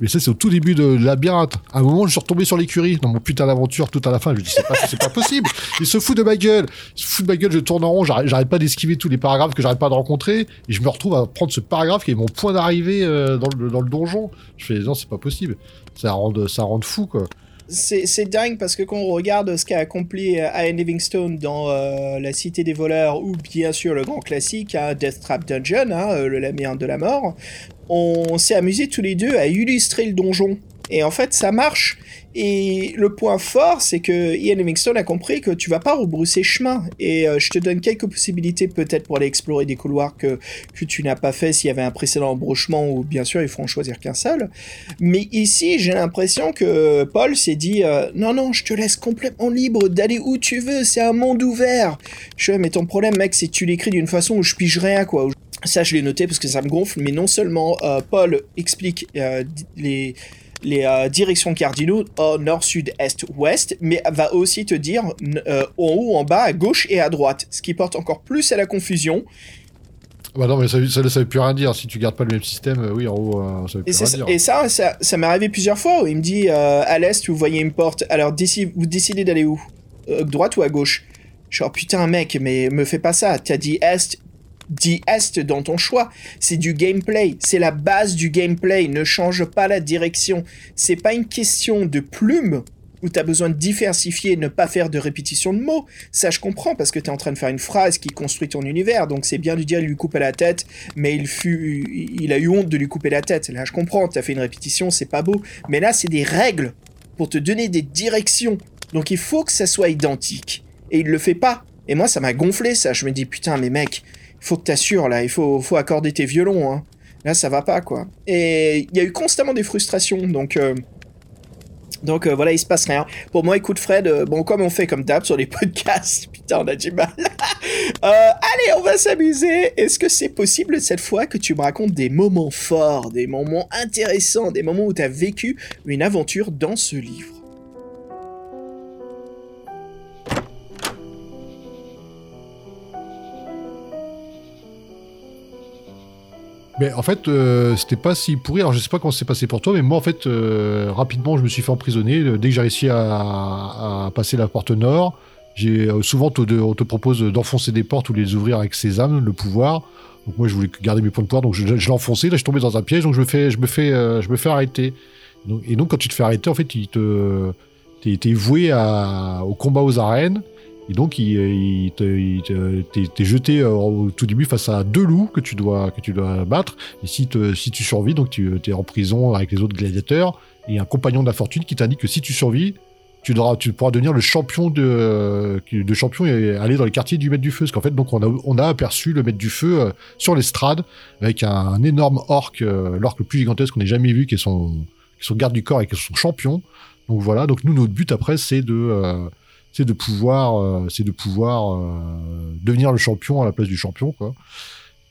Mais ça, c'est au tout début de labyrinthe. À un moment, je suis retombé sur l'écurie dans mon putain d'aventure tout à la fin. Je dis, c'est pas, c'est pas possible. Il se fout de ma gueule. Il se fout de ma gueule. Je tourne en rond. J'arrête pas d'esquiver tous les paragraphes que j'arrête pas de rencontrer. Et je me retrouve à prendre ce paragraphe qui est mon point d'arrivée euh, dans, le, dans le donjon. Je fais, non, c'est pas possible. Ça rend, ça rend fou, quoi c'est dingue parce que quand on regarde ce qu'a accompli euh, Ian Livingstone dans euh, La Cité des voleurs ou bien sûr le grand classique hein, Death Trap Dungeon, hein, le labyrinthe de la mort, on s'est amusé tous les deux à illustrer le donjon. Et en fait, ça marche. Et le point fort, c'est que Ian Livingstone a compris que tu vas pas rebrousser chemin. Et euh, je te donne quelques possibilités peut-être pour aller explorer des couloirs que, que tu n'as pas fait s'il y avait un précédent embrouchement ou bien sûr il faut en choisir qu'un seul. Mais ici, j'ai l'impression que Paul s'est dit euh, non non, je te laisse complètement libre d'aller où tu veux. C'est un monde ouvert. Je mais ton problème, mec, c'est que tu l'écris d'une façon où je pige rien quoi. Ça, je l'ai noté parce que ça me gonfle. Mais non seulement euh, Paul explique les les euh, directions cardinaux nord, sud, est, ouest, mais va aussi te dire euh, en haut, en bas, à gauche et à droite, ce qui porte encore plus à la confusion. Bah non, mais ça, ça ne veut plus rien dire. Si tu gardes pas le même système, euh, oui, en haut, ça veut plus rien dire. Et ça, ça, ça m'est arrivé plusieurs fois où il me dit à l'est, vous voyez une porte, alors vous décidez d'aller où? Droite ou à gauche? Genre, putain, mec, mais me fais pas ça. T'as dit est, dis est dans ton choix. C'est du gameplay. C'est la base du gameplay. Ne change pas la direction. C'est pas une question de plume où tu as besoin de diversifier, ne pas faire de répétition de mots. Ça, je comprends, parce que tu es en train de faire une phrase qui construit ton univers, donc c'est bien de dire lui couper la tête, mais il, fut, il a eu honte de lui couper la tête. Là, je comprends, tu as fait une répétition, c'est pas beau. Mais là, c'est des règles pour te donner des directions. Donc il faut que ça soit identique. Et il le fait pas. Et moi, ça m'a gonflé, ça. Je me dis, putain, mais mec, faut que t'assures là, il faut, faut accorder tes violons. Hein. Là, ça va pas quoi. Et il y a eu constamment des frustrations, donc. Euh, donc euh, voilà, il se passe rien. Pour moi, écoute Fred, euh, bon comme on fait comme d'hab sur les podcasts, putain on a du mal. allez, on va s'amuser. Est-ce que c'est possible cette fois que tu me racontes des moments forts, des moments intéressants, des moments où tu as vécu une aventure dans ce livre? Mais en fait, euh, c'était pas si pourri. Alors, je sais pas comment c'est passé pour toi, mais moi, en fait, euh, rapidement, je me suis fait emprisonner. Dès que j'ai réussi à, passer la porte nord, j'ai euh, souvent, te, on te propose d'enfoncer des portes ou les ouvrir avec sésame, le pouvoir. Donc moi, je voulais garder mes points de pouvoir, donc je, je l'ai enfoncé. Là, je suis tombé dans un piège, donc je me fais, je me fais, euh, je me fais arrêter. Et donc, quand tu te fais arrêter, en fait, il te, t'es, voué au combat aux arènes. Et donc, il, te- t'es, jeté euh, au tout début face à deux loups que tu dois, que tu dois battre. Et si, si tu survis, donc tu es en prison avec les autres gladiateurs. Et un compagnon de la fortune qui t'indique que si tu survis, tu, pourras devenir le champion de, de champion et aller dans les quartiers du maître du feu. Parce qu'en fait, donc on a, on a aperçu le maître du feu euh, sur l'estrade avec un, énorme orc, euh, l'orc le plus gigantesque qu'on ait jamais vu, qui est son, qui est son garde du corps et qui est son champion. Donc voilà. Donc nous, notre but après, c'est de, euh, c'est de pouvoir, euh, c'est de pouvoir euh, devenir le champion à la place du champion, quoi.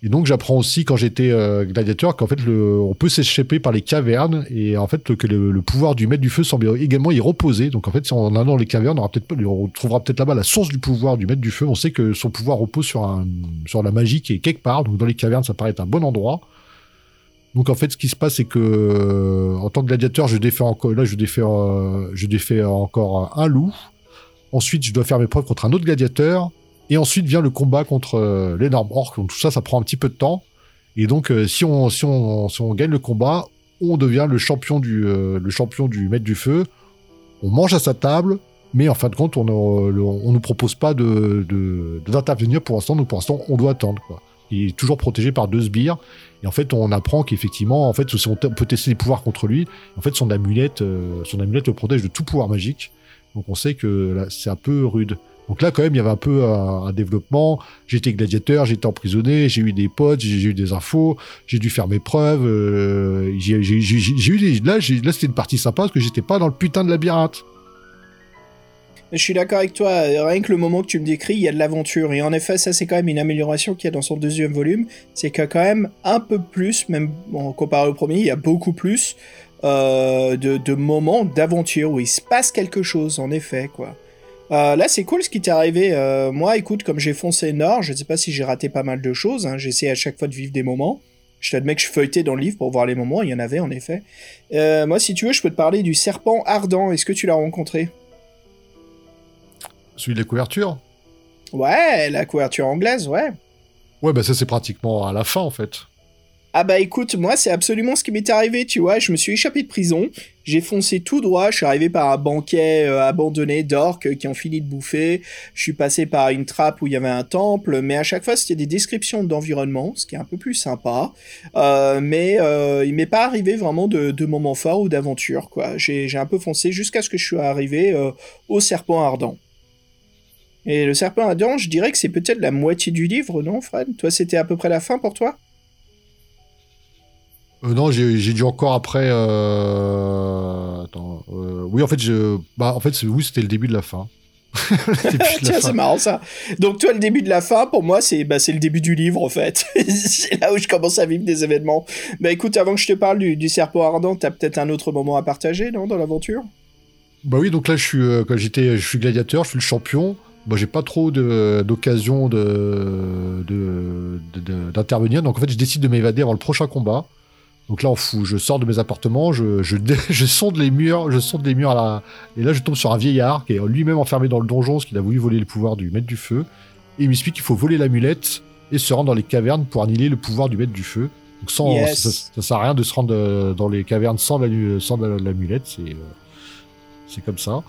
Et donc j'apprends aussi quand j'étais euh, gladiateur qu'en fait le, on peut s'échapper par les cavernes et en fait que le, le pouvoir du maître du feu semble également y reposer. Donc en fait si on allant dans les cavernes, on, aura peut-être on trouvera peut-être là-bas la source du pouvoir du maître du feu. On sait que son pouvoir repose sur un, sur la magie qui est quelque part. Donc dans les cavernes, ça paraît être un bon endroit. Donc en fait, ce qui se passe, c'est que euh, en tant que gladiateur, je défais encore là, je défais, euh, je défais encore un loup. Ensuite, je dois faire mes preuves contre un autre gladiateur. Et ensuite vient le combat contre euh, l'énorme orc. Donc tout ça, ça prend un petit peu de temps. Et donc, euh, si, on, si, on, si on gagne le combat, on devient le champion du, euh, le champion du maître du feu. On mange à sa table, mais en fin de compte, on ne nous propose pas de, de, d'intervenir pour l'instant. Donc pour l'instant, on doit attendre. Quoi. Il est toujours protégé par deux sbires. Et en fait, on apprend qu'effectivement, en fait, on peut tester les pouvoirs contre lui. En fait, son amulette, euh, son amulette le protège de tout pouvoir magique. Donc on sait que c'est un peu rude. Donc là, quand même, il y avait un peu un, développement. J'étais gladiateur, j'étais emprisonné, j'ai eu des potes, j'ai eu des infos, j'ai dû faire mes preuves. euh, j'ai eu des... Là, c'était une partie sympa parce que j'étais pas dans le putain de labyrinthe. Je suis d'accord avec toi, euh, rien que le moment que tu me décris, il y a de l'aventure. Et en effet, ça c'est quand même une amélioration qu'il y a dans son deuxième volume. C'est qu'il y a quand même un peu plus, même comparé au premier, il y a beaucoup plus euh, de, de moments d'aventure où il se passe quelque chose, en effet, quoi. Euh, là, c'est cool ce qui t'est arrivé. Euh, moi, écoute, comme j'ai foncé Nord, je ne sais pas si j'ai raté pas mal de choses. Hein. J'essaie à chaque fois de vivre des moments. Je t'admets que je feuilletais dans le livre pour voir les moments. Il y en avait, en effet. Euh, moi, si tu veux, je peux te parler du serpent ardent. Est-ce que tu l'as rencontré? Celui de la couverture? Ouais, la couverture anglaise, ouais. Ouais, bah ça c'est pratiquement à la fin en fait. Ah bah écoute, moi c'est absolument ce qui m'est arrivé, tu vois, je me suis échappé de prison, j'ai foncé tout droit, je suis arrivé par un banquet euh, abandonné d'orques qui ont fini de bouffer, je suis passé par une trappe où il y avait un temple, mais à chaque fois c'était des descriptions d'environnement, ce qui est un peu plus sympa, Euh, mais euh, il m'est pas arrivé vraiment de, moments forts ou d'aventure, quoi. J'ai un peu foncé jusqu'à ce que je sois arrivé au serpent ardent. Et le serpent ardent, je dirais que c'est peut-être la moitié du livre, non Fred? Toi c'était à peu près la fin pour toi? Euh, non, j'ai dû encore après. Euh... Attends. euh, Oui, en fait, je... bah, en fait, oui, c'était le début de la fin. Tiens, c'est marrant ça. Donc toi, le début de la fin, pour moi, c'est bah, c'est le début du livre, en fait. c'est là où je commence à vivre des événements. Bah écoute, avant que je te parle du, du serpent ardent, t'as peut-être un autre moment à partager, non, dans l'aventure? Bah oui, donc là, je suis, quand j'étais, je suis gladiateur, je suis le champion. Bah, j'ai pas trop d'occasion de, de- de- de- d'intervenir. Donc en fait, je décide de m'évader avant le prochain combat. Donc là, on fout, je sors de mes appartements, je, je, je sonde les murs, je sonde les murs à la... Et là, je tombe sur un vieillard qui est lui-même enfermé dans le donjon parce qu'il a voulu voler le pouvoir du maître du feu. Et il m'explique qu'il faut voler l'amulette et se rendre dans les cavernes pour annihiler le pouvoir du maître du feu. Donc sans, Yes. ça, ça sert à rien de se rendre euh, dans les cavernes sans la- sans la- l'amulette, c'est euh, c'est comme ça.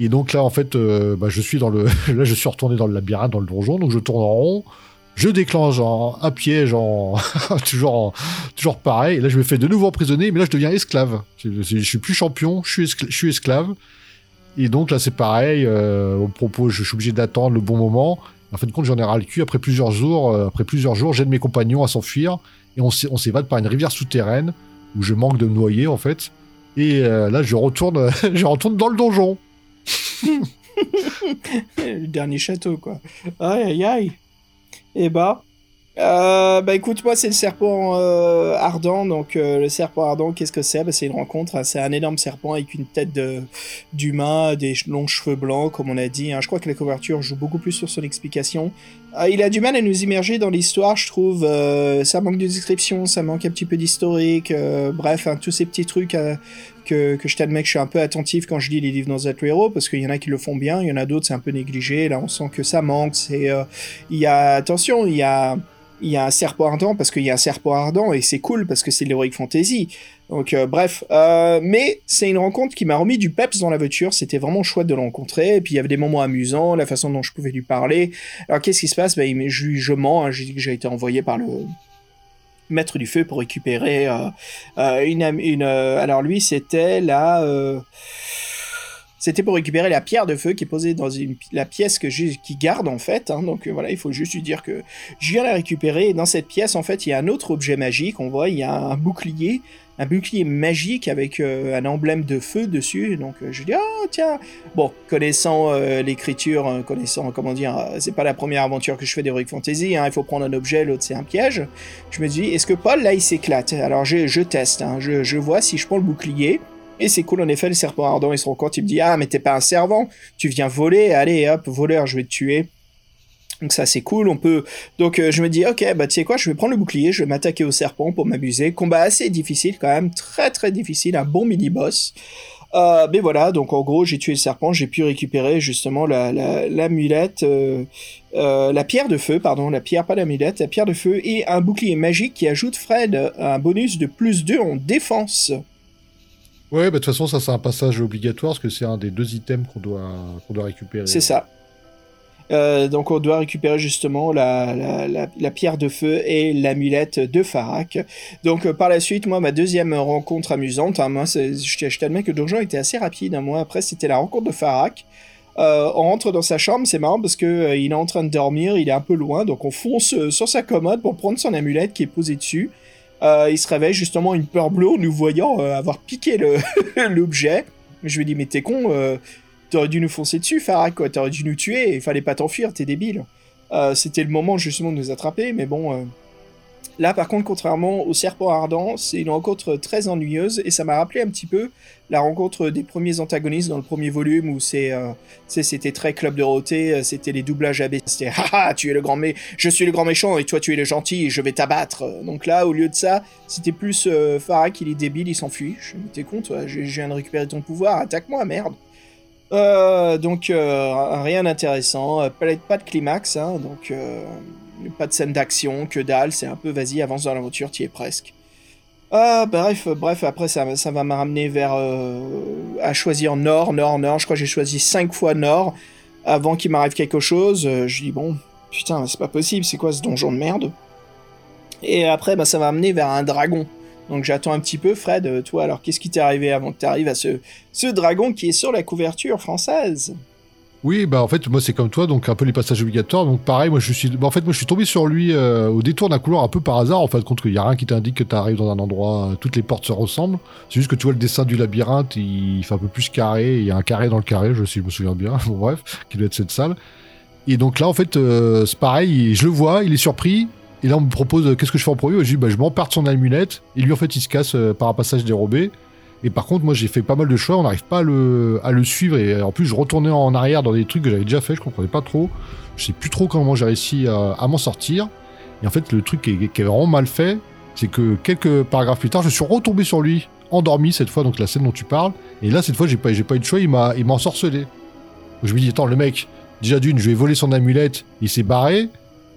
Et donc là, en fait, euh, bah, je suis dans le, là, je suis retourné dans le labyrinthe, dans le donjon, donc je tourne en rond, je déclenche en- un piège, en, toujours, toujours pareil. Et là, je me fais de nouveau emprisonner, mais là, je deviens esclave. Je, je, suis plus champion, je suis, escla- je suis esclave. Et donc là, c'est pareil. Euh, on propose, je suis obligé d'attendre le bon moment. En fin de compte, j'en ai ras le cul. Après plusieurs jours, euh, après plusieurs jours, j'aide mes compagnons à s'enfuir et on s'évade par une rivière souterraine où je manque de me noyer en fait. Et euh, là, je retourne, je retourne dans le donjon. Le dernier château, quoi. Aïe, aïe, aïe. Et bah, euh, bah écoute, moi c'est le serpent euh, ardent. Donc euh, le serpent ardent, qu'est-ce que c'est? Bah, C'est une rencontre. Hein. c'est un énorme serpent avec une tête d'humain, des longs cheveux blancs, comme on a dit. Hein. Je crois que la couverture joue beaucoup plus sur son explication. Il a du mal à nous immerger dans l'histoire, je trouve. ça manque de description, ça manque un petit peu d'historique. bref, hein, tous ces petits trucs que, que je t'admets que je suis un peu attentif quand je lis les livres dans Z Hero, parce qu'il y en a qui le font bien, il y en a d'autres c'est un peu négligé. Là, on sent que ça manque. Il y a attention, il y a il y a un serpent ardent parce qu'il y a un serpent ardent et c'est cool parce que c'est l'heroic fantasy. Donc euh, bref, euh, mais c'est une rencontre qui m'a remis du peps dans la voiture. C'était vraiment chouette de le rencontrer. Et puis il y avait des moments amusants, la façon dont je pouvais lui parler. Alors qu'est-ce qui se passe? Ben, je, mens. Hein, j'ai dit que j'ai été envoyé par le maître du feu pour récupérer euh, une, une alors lui c'était la c'était pour récupérer la pierre de feu qui est posée dans la pièce que qui garde en fait. Hein. donc euh, voilà, il faut juste lui dire que je viens la récupérer. Et dans cette pièce, en fait, il y a un autre objet magique. On voit, il y a un bouclier, un bouclier magique avec euh, un emblème de feu dessus. Donc euh, je dis oh tiens. Bon, connaissant l'écriture, connaissant comment dire, c'est pas la première aventure que je fais d'Heroic Fantasy. Hein. il faut prendre un objet, l'autre c'est un piège. Je me dis est-ce que Paul là il s'éclate? Alors je, teste. Hein. je vois si je prends le bouclier. Et c'est cool, en effet, le serpent ardent, il se rend compte, il me dit Ah, mais t'es pas un servant, tu viens voler, allez, hop, voleur, je vais te tuer. Donc ça c'est cool, on peut... Donc euh, je me dis, ok, bah tu sais quoi, je vais prendre le bouclier, je vais m'attaquer au serpent pour m'amuser. Combat assez difficile quand même, très très difficile, un bon mini-boss. Euh, mais voilà, donc en gros j'ai tué le serpent, j'ai pu récupérer justement la, l'amulette, euh, la pierre de feu, pardon, la pierre, pas l'amulette, la pierre de feu et un bouclier magique qui ajoute Fred un bonus de plus 2 en défense. Ouais, bah, de toute façon, ça, c'est un passage obligatoire parce que c'est un des deux items qu'on doit, doit récupérer. C'est ça. Euh, donc on doit récupérer justement la, la, la, pierre de feu et l'amulette de Farak. Donc euh, par la suite, moi, ma deuxième rencontre amusante, hein, moi, je, je t'admets que Donjon était assez rapide. Hein, moi, après, c'était la rencontre de Farak. Euh, on rentre dans sa chambre, c'est marrant parce que il est en train de dormir, il est un peu loin, donc on fonce sur sa commode pour prendre son amulette qui est posée dessus. Euh, il se réveille justement une peur bleue nous voyant euh, avoir piqué l'objet. Je lui dis mais t'es con, euh, t'aurais dû nous foncer dessus, Farah quoi, t'aurais dû nous tuer, il fallait pas t'enfuir, t'es débile. C'était le moment justement de nous attraper, mais bon, Là, par contre, contrairement au Serpent Ardent, c'est une rencontre très ennuyeuse et ça m'a rappelé un petit peu la rencontre des premiers antagonistes dans le premier volume où c'est, euh, c'était très club de roté, euh, c'était les doublages AB, c'était haha, tu es le grand mé, je suis le grand méchant et toi tu es le gentil, je vais t'abattre. Donc là, au lieu de ça, c'était plus euh, Farah qui est débile, il s'enfuit. Je me t'es con, je, viens de récupérer ton pouvoir, attaque-moi, merde. donc rien d'intéressant, pas de climax, hein, donc pas de scène d'action, que dalle, c'est un peu vas-y, avance dans l'aventure, tu es presque. Ah, bref, bref, après ça, va me ramener vers. Euh, à choisir Nord, Nord, Nord. Je crois que j'ai choisi 5 fois Nord avant qu'il m'arrive quelque chose. Euh, je dis bon, putain, c'est pas possible, c'est quoi ce donjon de merde? Et après, bah, ça va m'amener vers un dragon. Donc j'attends un petit peu, Fred, euh, toi, alors qu'est-ce qui t'est arrivé avant que tu arrives à ce, ce dragon qui est sur la couverture française? Oui, bah en fait moi c'est comme toi, donc un peu les passages obligatoires. Donc pareil, moi je suis, bah, en fait moi je suis tombé sur lui euh, au détour d'un couloir un peu par hasard. En fait, compte qu'il y a rien qui t'indique que tu arrives dans un endroit, euh, toutes les portes se ressemblent. C'est juste que tu vois le dessin du labyrinthe, il, fait un peu plus carré. Il y a un carré dans le carré, je si je me souviens bien. bon bref, qui doit être cette salle. Et donc là en fait euh, c'est pareil, je le vois, il est surpris. Et là on me propose qu'est-ce que je fais en premier? Je dis bah je m'empare son allumette. Et lui en fait il se casse par un passage dérobé. Et par contre, moi, j'ai fait pas mal de choix, on n'arrive pas à le, suivre. Et en plus, je retournais en arrière dans des trucs que j'avais déjà fait, je comprenais pas trop. Je sais plus trop comment j'ai réussi à, m'en sortir. Et en fait, le truc qui est, vraiment mal fait, c'est que quelques paragraphes plus tard, je suis retombé sur lui, endormi cette fois, donc la scène dont tu parles. Et là, cette fois, j'ai pas, j'ai pas eu de choix, il m'a, il m'a ensorcelé. je me dis, attends, le mec, déjà d'une, je vais voler son amulette, il s'est barré.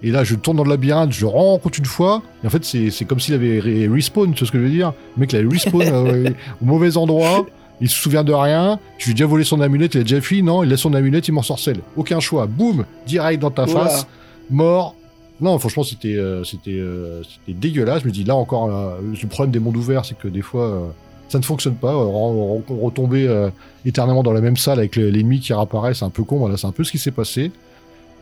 Et là, je tourne dans le labyrinthe, je rencontre une fois. Et en fait, c'est comme s'il avait respawn, tu vois ce que je veux dire? Le mec, il a respawn euh, au mauvais endroit. Il se souvient de rien. Je lui ai déjà volé son amulette, il a déjà fui. Non, il laisse son amulette, il m'en sorcelle. Aucun choix. Boum Direct dans ta face. Mort. Non, franchement, c'était euh, euh, c'était dégueulasse. Je me dis, là encore, le problème des mondes ouverts, c'est que des fois, ça ne fonctionne pas. retomber éternellement dans la même salle avec l'ennemi qui réapparaît, c'est un peu con. Voilà, c'est un peu ce qui s'est passé.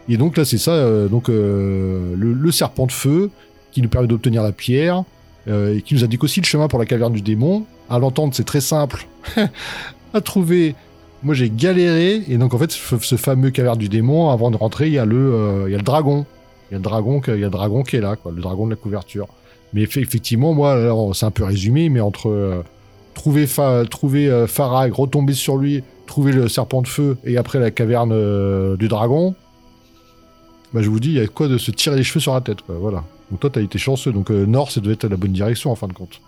Et donc là, c'est ça, euh, donc euh, le, serpent de feu qui nous permet d'obtenir la pierre euh, et qui nous indique aussi le chemin pour la caverne du démon. À l'entendre, c'est très simple à trouver. Moi, j'ai galéré et donc en fait, ce fameux caverne du démon, avant de rentrer, il y a le, il y a le dragon. Il y a le dragon, il y a le dragon qui est là, quoi, le dragon de la couverture. Mais effectivement, moi, c'est un peu résumé, mais entre trouver, trouver Farag, retomber sur lui, trouver le serpent de feu et après la caverne du dragon, bah, je vous dis, il y a quoi de se tirer les cheveux sur la tête, quoi. Voilà. Donc toi, t'as été chanceux. Donc Nord, ça devait être la bonne direction en fin de compte.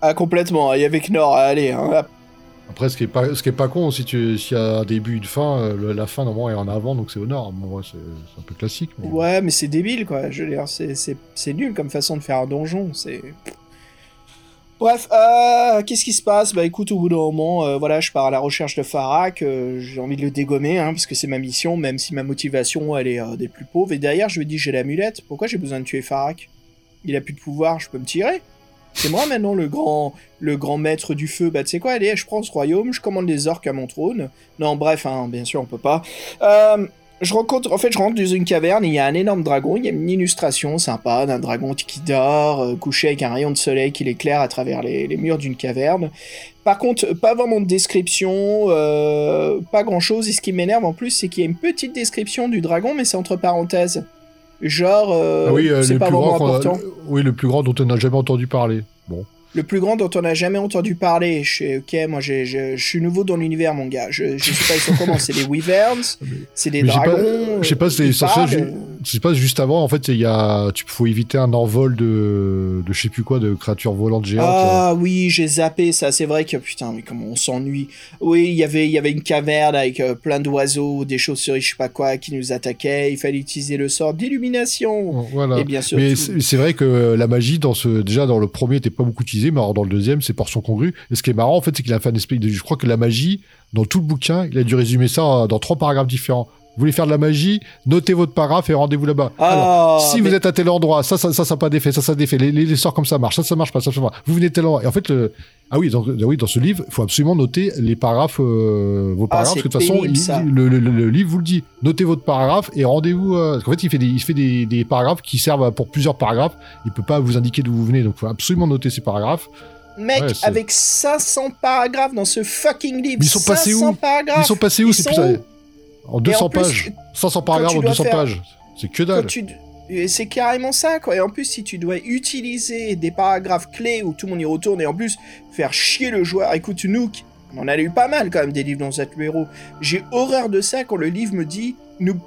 Ah, complètement. Et avec Nord, allez, hein, après, ce qui est pas, ce qui est pas con, si tu, s'il y a un début, une fin, euh, la fin normalement est en avant, donc c'est au nord. Bon, c'est, un peu classique. Ouais, mais c'est débile, quoi. Je veux dire, c'est, nul comme façon de faire un donjon. C'est. Bref, euh, qu'est-ce qui se passe? Bah écoute, au bout d'un moment, euh, voilà, je pars à la recherche de Farak, j'ai envie de le dégommer, hein, parce que c'est ma mission, même si ma motivation, elle est des plus pauvres. Et derrière, je lui dis, j'ai l'amulette, pourquoi j'ai besoin de tuer Farak Il a plus de pouvoir, je peux me tirer c'est moi maintenant le grand, le grand maître du feu. Bah, tu sais quoi, allez, je prends ce royaume, je commande les orques à mon trône. Non, bref, hein, bien sûr, on peut pas. Je rencontre, en fait, je rentre dans une caverne, il y a un énorme dragon, il y a une illustration sympa d'un dragon qui dort, euh, couché avec un rayon de soleil qui l'éclaire à travers les, murs d'une caverne. Par contre, pas vraiment de description, euh, pas grand chose, et ce qui m'énerve en plus, c'est qu'il y a une petite description du dragon, mais c'est entre parenthèses. Genre, euh, ah oui, c'est pas vraiment important. oui, le plus grand dont on n'a jamais entendu parler. Bon le plus grand dont on n'a jamais entendu parler. Je, ok, moi je, je, suis nouveau dans l'univers, mon gars. Je, je sais pas, ils sont comment? C'est des wyverns C'est des dragons Je sais pas, c'est Je sais pas, juste avant, en fait, il y a, tu faut éviter un envol de, de je sais plus quoi, de créatures volantes géantes. Ah oui, j'ai zappé ça. C'est vrai que putain, mais comment on s'ennuie. Oui, il y avait, il y avait une caverne avec euh, plein d'oiseaux, des chauves-souris, je sais pas quoi, qui nous attaquaient. Il fallait utiliser le sort d'illumination. Voilà. Et bien sûr. Mais c'est vrai que la magie dans ce, déjà dans le premier, était pas beaucoup utilisée mais alors dans le deuxième, c'est portion congrue. Et ce qui est marrant, en fait, c'est qu'il a fait un espèce de. Je crois que la magie, dans tout le bouquin, il a dû résumer ça dans trois paragraphes différents. Vous voulez faire de la magie, notez votre paragraphe et rendez-vous là-bas. Ah, si vous êtes à tel endroit, ça, ça, ça, ça pas d'effet, ça, ça d'effet. Les, les, sorts comme ça marchent, ça, ça marche pas, ça, ça marche. Vous venez tel endroit. Et en fait, le... ah oui, dans, oui, dans ce livre, il faut absolument noter les paragraphes, euh, vos ah, paragraphes, parce que de toute façon, le, le, livre vous le dit. Notez votre paragraphe et rendez-vous. Euh... Parce qu'en fait, il fait des, il fait des, des paragraphes qui servent pour plusieurs paragraphes. Il peut pas vous indiquer d'où vous venez, donc il faut absolument noter ces paragraphes. Mec, avec 500 paragraphes dans ce fucking livre. ils sont passés où? Ils sont passés où? En 200 pages. 500 paragraphes en 200 pages. C'est que dalle. C'est carrément ça, quoi. Et en plus, si tu dois utiliser des paragraphes clés où tout le monde y retourne et en plus faire chier le joueur, écoute, Nook, on en a eu pas mal quand même des livres dans cette héros. J'ai horreur de ça quand le livre me dit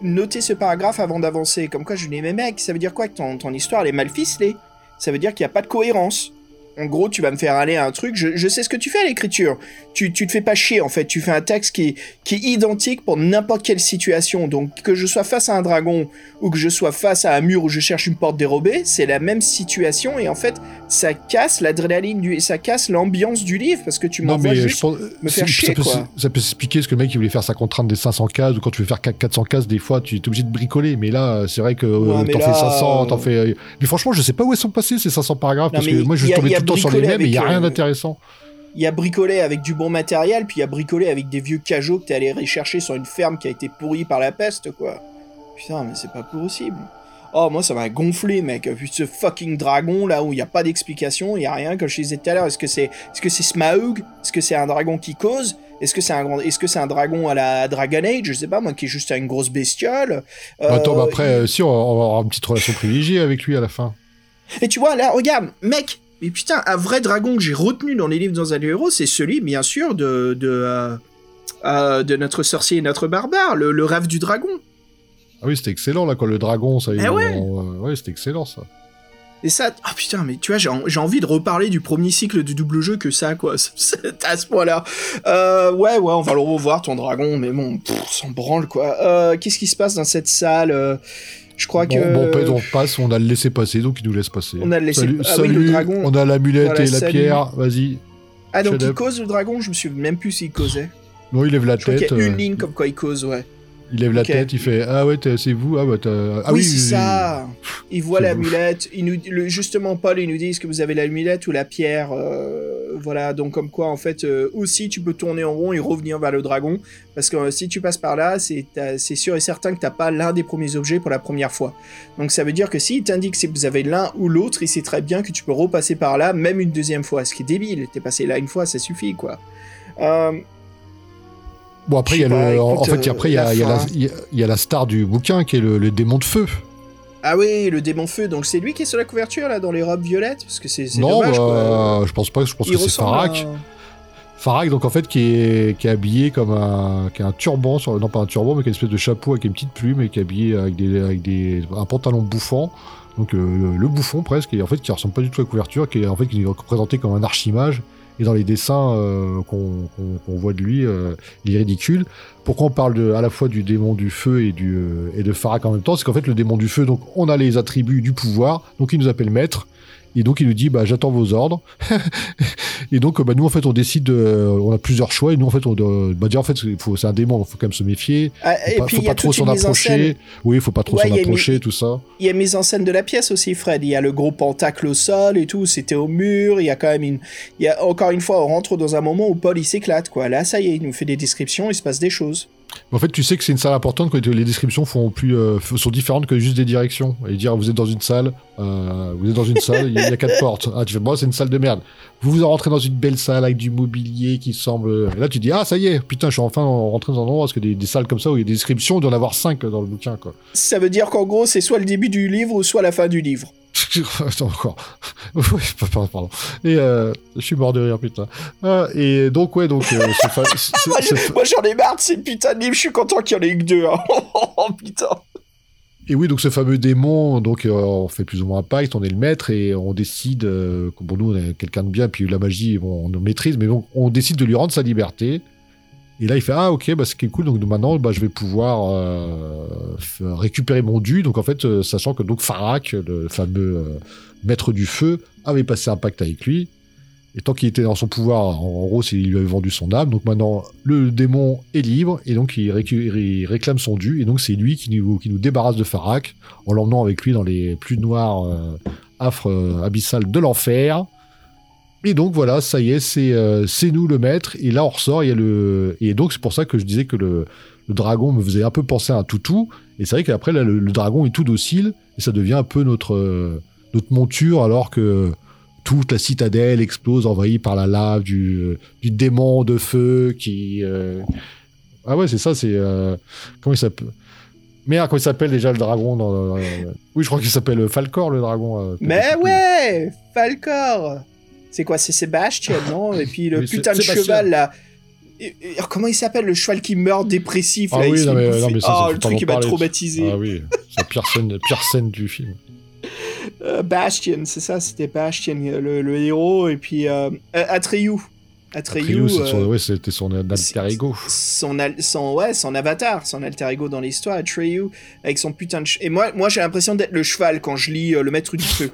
notez ce paragraphe avant d'avancer. Comme quoi, je dis, mais mec, ça veut dire quoi que ton, ton histoire elle est mal ficelée? Ça veut dire qu'il n'y a pas de cohérence. En gros, tu vas me faire aller à un truc. Je, sais ce que tu fais à l'écriture. Tu, tu te fais pas chier, en fait. Tu fais un texte qui est, qui est identique pour n'importe quelle situation. Donc, que je sois face à un dragon ou que je sois face à un mur où je cherche une porte dérobée, c'est la même situation. Et en fait, ça casse l'adrénaline du, ça casse l'ambiance du livre parce que tu m'envoies juste me faire chier, ça peut, quoi. Ça peut s'expliquer ce que le mec il voulait faire sa contrainte des 500 cases ou quand tu veux faire 400 cases, des fois, tu es obligé de bricoler. Mais là, c'est vrai que euh, t'en fais 500, t'en fais. Euh, mais franchement, je sais pas où elles sont passées ces 500 paragraphes parce que moi, je suis tombé sur les mêmes et il y a rien euh, d'intéressant il y a bricolé avec du bon matériel, puis il y a bricolé avec des vieux cajots que t'es allé rechercher sur une ferme qui a été pourrie par la peste, quoi. Putain, mais c'est pas possible. Oh, moi, ça m'a gonflé, mec. Vu ce fucking dragon, là, où il n'y a pas d'explication, il n'y a rien. Comme je disais tout à l'heure, est-ce que c'est est -ce c'est Smaug? Est-ce que c'est un dragon qui cause? Est-ce que c'est un, est -ce c'est un dragon à la Dragon Age? Je sais pas, moi, qui est juste une grosse bestiole. Bah, attends, bah, après, euh, si, on va avoir une petite relation privilégiée avec lui à la fin. Et tu vois, là, regarde, mec, mais putain, un vrai dragon que j'ai retenu dans les livres dans un héros, c'est celui, bien sûr, de, de, euh, euh, de notre sorcier et notre barbare, le, rêve du dragon. Ah oui, c'était excellent, là, quand le dragon, ça y est. Eh ouais, ouais c'était excellent, ça. Et ça, oh putain, mais tu vois, j'ai envie de reparler du premier cycle du double jeu que ça, quoi. à ce point-là. Euh, ouais, ouais, on va le revoir, ton dragon, mais bon, s'en branle, quoi. Qu'est-ce qui se passe dans cette salle je crois que. Bon, on passe, on a le laissé passer, donc il nous laisse passer. On a le laissé Salut, ah le dragon. On a l'amulette et la pierre, vas-y. Ah, donc il cause le dragon Je me souviens même plus s'il causait. Non, il lève la tête. Il y a une euh, ligne comme quoi il cause, ouais. Il lève la tête, il fait Ah ouais, c'est vous Ah, bah, ah oui, c'est ça Il voit l'amulette. nous... Justement, Paul, il nous dit Est-ce que vous avez l'amulette ou la pierre euh, Voilà, donc comme quoi, en fait, euh, aussi, tu peux tourner en rond et revenir vers le dragon. Parce que euh, si tu passes par là, c'est sûr et certain que tu n'as pas l'un des premiers objets pour la première fois. Donc ça veut dire que s'il t'indique que vous avez l'un ou l'autre, il sait très bien que tu peux repasser par là, même une deuxième fois. Ce qui est débile. T'es passé là une fois, ça suffit, quoi. Euh. Bon, après, il y a le, en fait, après, il y, a, y, a la, y a la star du bouquin qui est le, démon de feu. Ah oui, le démon feu, donc c'est lui qui est sur la couverture là, dans les robes violettes Parce que c'est Non, dommage bah, quoi. je pense pas, je pense Il que c'est Farak. à- Farak, donc en fait, qui est, qui est habillé comme un, qui a un turban, sur, non pas un turban, mais qui a une espèce de chapeau avec une petite plume et qui est habillé avec, des, avec des, un pantalon bouffant. Donc euh, le, le bouffon presque, et en fait qui ressemble pas du tout à la couverture, qui est en fait qui est représenté comme un archimage. Et dans les dessins euh, qu'on voit de lui, euh, il est ridicule. Pourquoi on parle à la fois du démon du feu et, euh, de Farak en même temps? C'est qu'en fait le démon du feu, donc on a les attributs du pouvoir, donc il nous appelle maître. Et donc il nous dit bah j'attends vos ordres. et donc bah, nous en fait on décide de, on a plusieurs choix et nous en fait on bah, déjà en fait c'est faut- un démon, il faut quand même se méfier. Ah, Faut et pas, puis faut il y a pas trop s'en approcher. Oui, il faut pas trop s'en approcher, tout ça. Il y a mise en scène de la pièce aussi, Fred. Il y a le gros pentacle au sol et tout. C'était au mur. Il y a quand même une. Il y a encore une fois, on rentre dans un moment où Paul il s'éclate quoi. Là, ça y est, il nous fait des descriptions. Il se passe des choses. En fait, tu sais que c'est une salle importante quand les descriptions font plus, euh, sont différentes que juste des directions. Et dire, vous êtes dans une salle, euh, vous êtes dans une salle, il y, a quatre portes. Ah, tu fais, moi, c'est une salle de merde. Vous vous rentrez dans une belle salle avec du mobilier qui semble. Et là, tu dis, ah, ça y est, putain, je suis enfin rentré dans un endroit parce que des, des salles comme ça où il y a des descriptions, il doit y en avoir cinq dans le bouquin, quoi. Ça veut dire qu'en gros, c'est soit le début du livre ou soit la fin du livre. Attends, encore. Pardon. Et euh, je suis mort de rire, putain. Ah, et donc, ouais, donc, euh, fa- Moi, j'en ai marre de ces putains de livres. Je suis content qu'il y en ait que deux. hein. oh putain. Et oui, donc ce fameux démon, donc euh, on fait plus ou moins un pacte, on est le maître et on décide, euh, bon nous on est quelqu'un de bien, puis la magie bon, on maîtrise, mais donc on décide de lui rendre sa liberté. Et là il fait ah ok bah c'est cool. Donc maintenant bah je vais pouvoir euh, récupérer mon dû. Donc en fait euh, sachant que donc Farak le fameux euh, maître du feu avait passé un pacte avec lui. Et tant qu'il était dans son pouvoir en, gros il lui avait vendu son âme. Donc maintenant le démon est libre. Et donc il, réclame son dû. Et donc c'est lui qui nous, qui débarrasse de Farak en l'emmenant avec lui dans les plus noirs affres abyssales de l'enfer et donc voilà ça y est c'est euh, c'est nous le maître et là on ressort il y a le et donc c'est pour ça que je disais que le, dragon me faisait un peu penser à un toutou et c'est vrai qu'après le, dragon est tout docile et ça devient un peu notre euh, notre monture alors que toute la citadelle explose envahie par la lave du, démon de feu qui euh, ah ouais c'est ça c'est comment il s'appelle? Merde, comment il s'appelle déjà le dragon dans, Oui, je crois qu'il s'appelle Falcor, le dragon. Mais ouais, Falcor. C'est quoi C'est Sébastien, non? Et puis le putain de cheval là. Et- et- comment il s'appelle le cheval qui meurt dépressif Ah là? Oui, non, mais- non, mais ça, Ah, ça, le truc qui m'a traumatisé. Ah oui, c'est la pire scène, pire scène du film. Euh, Bastion, c'est ça, c'était Bastion, le, le héros, et puis euh, euh, Atreyu. Atreyu, euh, ouais, c'était son alter ego. son, al- son, ouais, son avatar, son alter ego dans l'histoire, Atreyu, avec son putain de... Et moi, moi j'ai l'impression d'être le cheval quand je lis euh, Le Maître du Feu.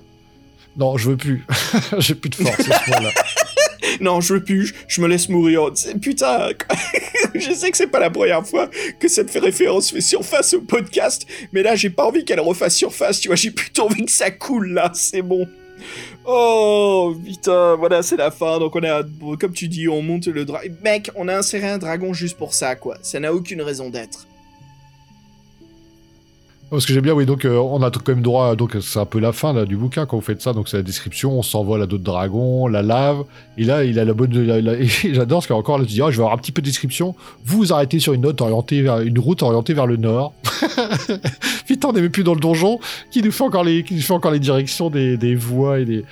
Non, je veux plus. J'ai plus de force non, je veux plus, je, me laisse mourir. Putain, je sais que c'est pas la première fois que cette référence fait surface au podcast, mais là, j'ai pas envie qu'elle refasse surface, tu vois, j'ai plutôt envie que ça coule, là, c'est bon. Oh, putain, voilà, c'est la fin, donc on a, comme tu dis, on monte le dragon. Mec, on a inséré un dragon juste pour ça, quoi. Ça n'a aucune raison d'être. Parce que j'aime bien, oui, donc euh, on a quand même droit, donc c'est un peu la fin du bouquin quand vous faites ça, donc c'est la description, on s'envole à d'autres dragons, la lave, et là il a la bonne, la- la- et j'adore parce qu'encore là tu dis, ah, je vais avoir un petit peu de description, vous vous arrêtez sur une route orientée vers le nord, putain on n'est même plus dans le donjon, qui nous fait encore les, qui nous fait encore les directions des, voies et des,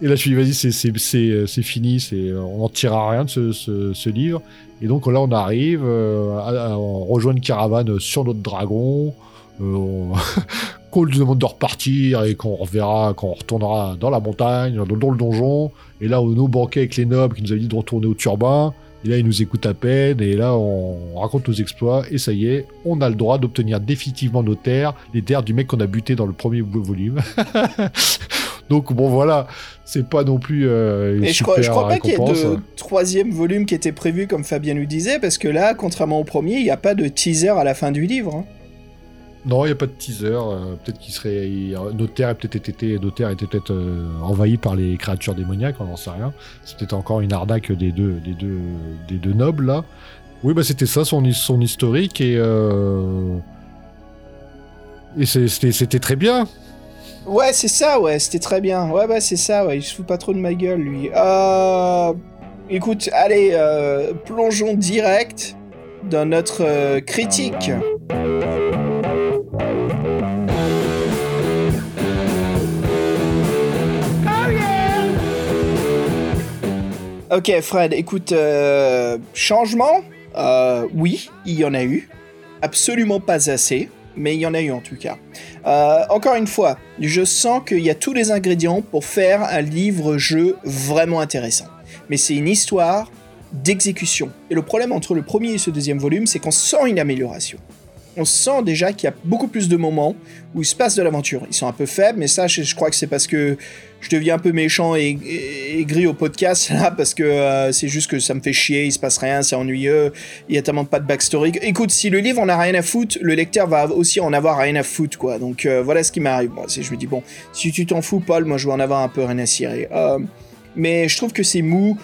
et là je suis vas-y c'est, c'est fini, c'est, on n'en tirera rien de ce, ce, ce livre, et donc là on arrive, euh, on rejoint une caravane sur notre dragon, euh, on- qu'on lui demande de repartir et qu'on reverra, qu'on retournera dans la montagne, dans, dans le donjon. Et là, on nos banquets avec les nobles qui nous avaient dit de retourner au turbin. Et là, ils nous écoutent à peine. Et là, on raconte nos exploits. Et ça y est, on a le droit d'obtenir définitivement nos terres, les terres du mec qu'on a buté dans le premier volume. Donc bon, voilà, c'est pas non plus. Euh, une Et je crois, je crois pas qu'il y ait de troisième volume qui était prévu, comme Fabien nous disait, parce que là, contrairement au premier, il n'y a pas de teaser à la fin du livre. hein. Non, il n'y a pas de teaser. euh, peut-être qu'il serait. aient peut-être été, étaient peut-être euh, par les créatures démoniaques, on n'en sait rien. C'était encore une arnaque des deux, nobles là. Oui, bah c'était ça son, son historique et. euh, Et c'était très bien. Ouais, c'est ça, ouais, c'était très bien. Ouais, bah c'est ça, ouais, il se fout pas trop de ma gueule, lui. Euh... Écoute, allez, plongeons direct dans notre critique. Ok, Fred, écoute, euh, changement? Euh, Oui, il y en a eu. Absolument pas assez, mais il y en a eu en tout cas. Euh, encore une fois, je sens qu'il y a tous les ingrédients pour faire un livre-jeu vraiment intéressant. Mais c'est une histoire d'exécution. Et le problème entre le premier et ce deuxième volume, c'est qu'on sent une amélioration on sent déjà qu'il y a beaucoup plus de moments où il se passe de l'aventure. Ils sont un peu faibles, mais ça, je, crois que c'est parce que je deviens un peu méchant et, gris au podcast là, parce que euh, c'est juste que ça me fait chier, il se passe rien, c'est ennuyeux, il y a tellement pas de backstory. Écoute, si le livre en a rien à foutre, le lecteur va aussi en avoir rien à foutre, quoi. Donc euh, voilà ce qui m'arrive. Moi, je me dis, bon, si tu t'en fous, Paul, moi je vais en avoir un peu rien à cirer. Euh, mais je trouve que c'est mou,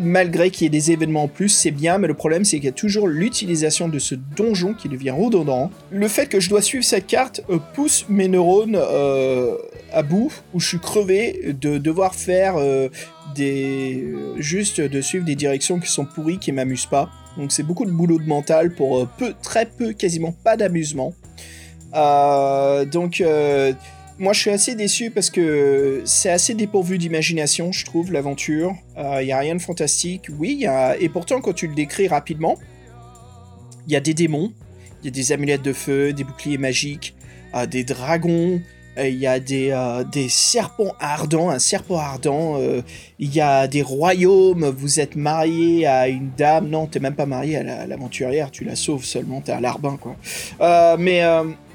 malgré qu'il y ait des événements en plus, c'est bien, mais le problème c'est qu'il y a toujours l'utilisation de ce donjon qui devient redondant. Le fait que je dois suivre cette carte euh, pousse mes neurones euh, à bout, où je suis crevé de devoir faire euh, des... juste de suivre des directions qui sont pourries, qui m'amusent pas. Donc c'est beaucoup de boulot de mental pour peu, très peu, quasiment pas d'amusement. donc moi, je suis assez déçu parce que c'est assez dépourvu d'imagination, je trouve, l'aventure. Il euh, n'y a rien de fantastique. Oui, et pourtant, quand tu le décris rapidement, il y a des démons, il y a des amulettes de feu, des boucliers magiques, euh, des dragons, euh, il y a des, des serpents ardents, un serpent ardent, il y a des royaumes, vous êtes marié à une dame, non, t'es même pas marié à l'aventurière, tu la sauves seulement, t'es à l'arbin, quoi. mais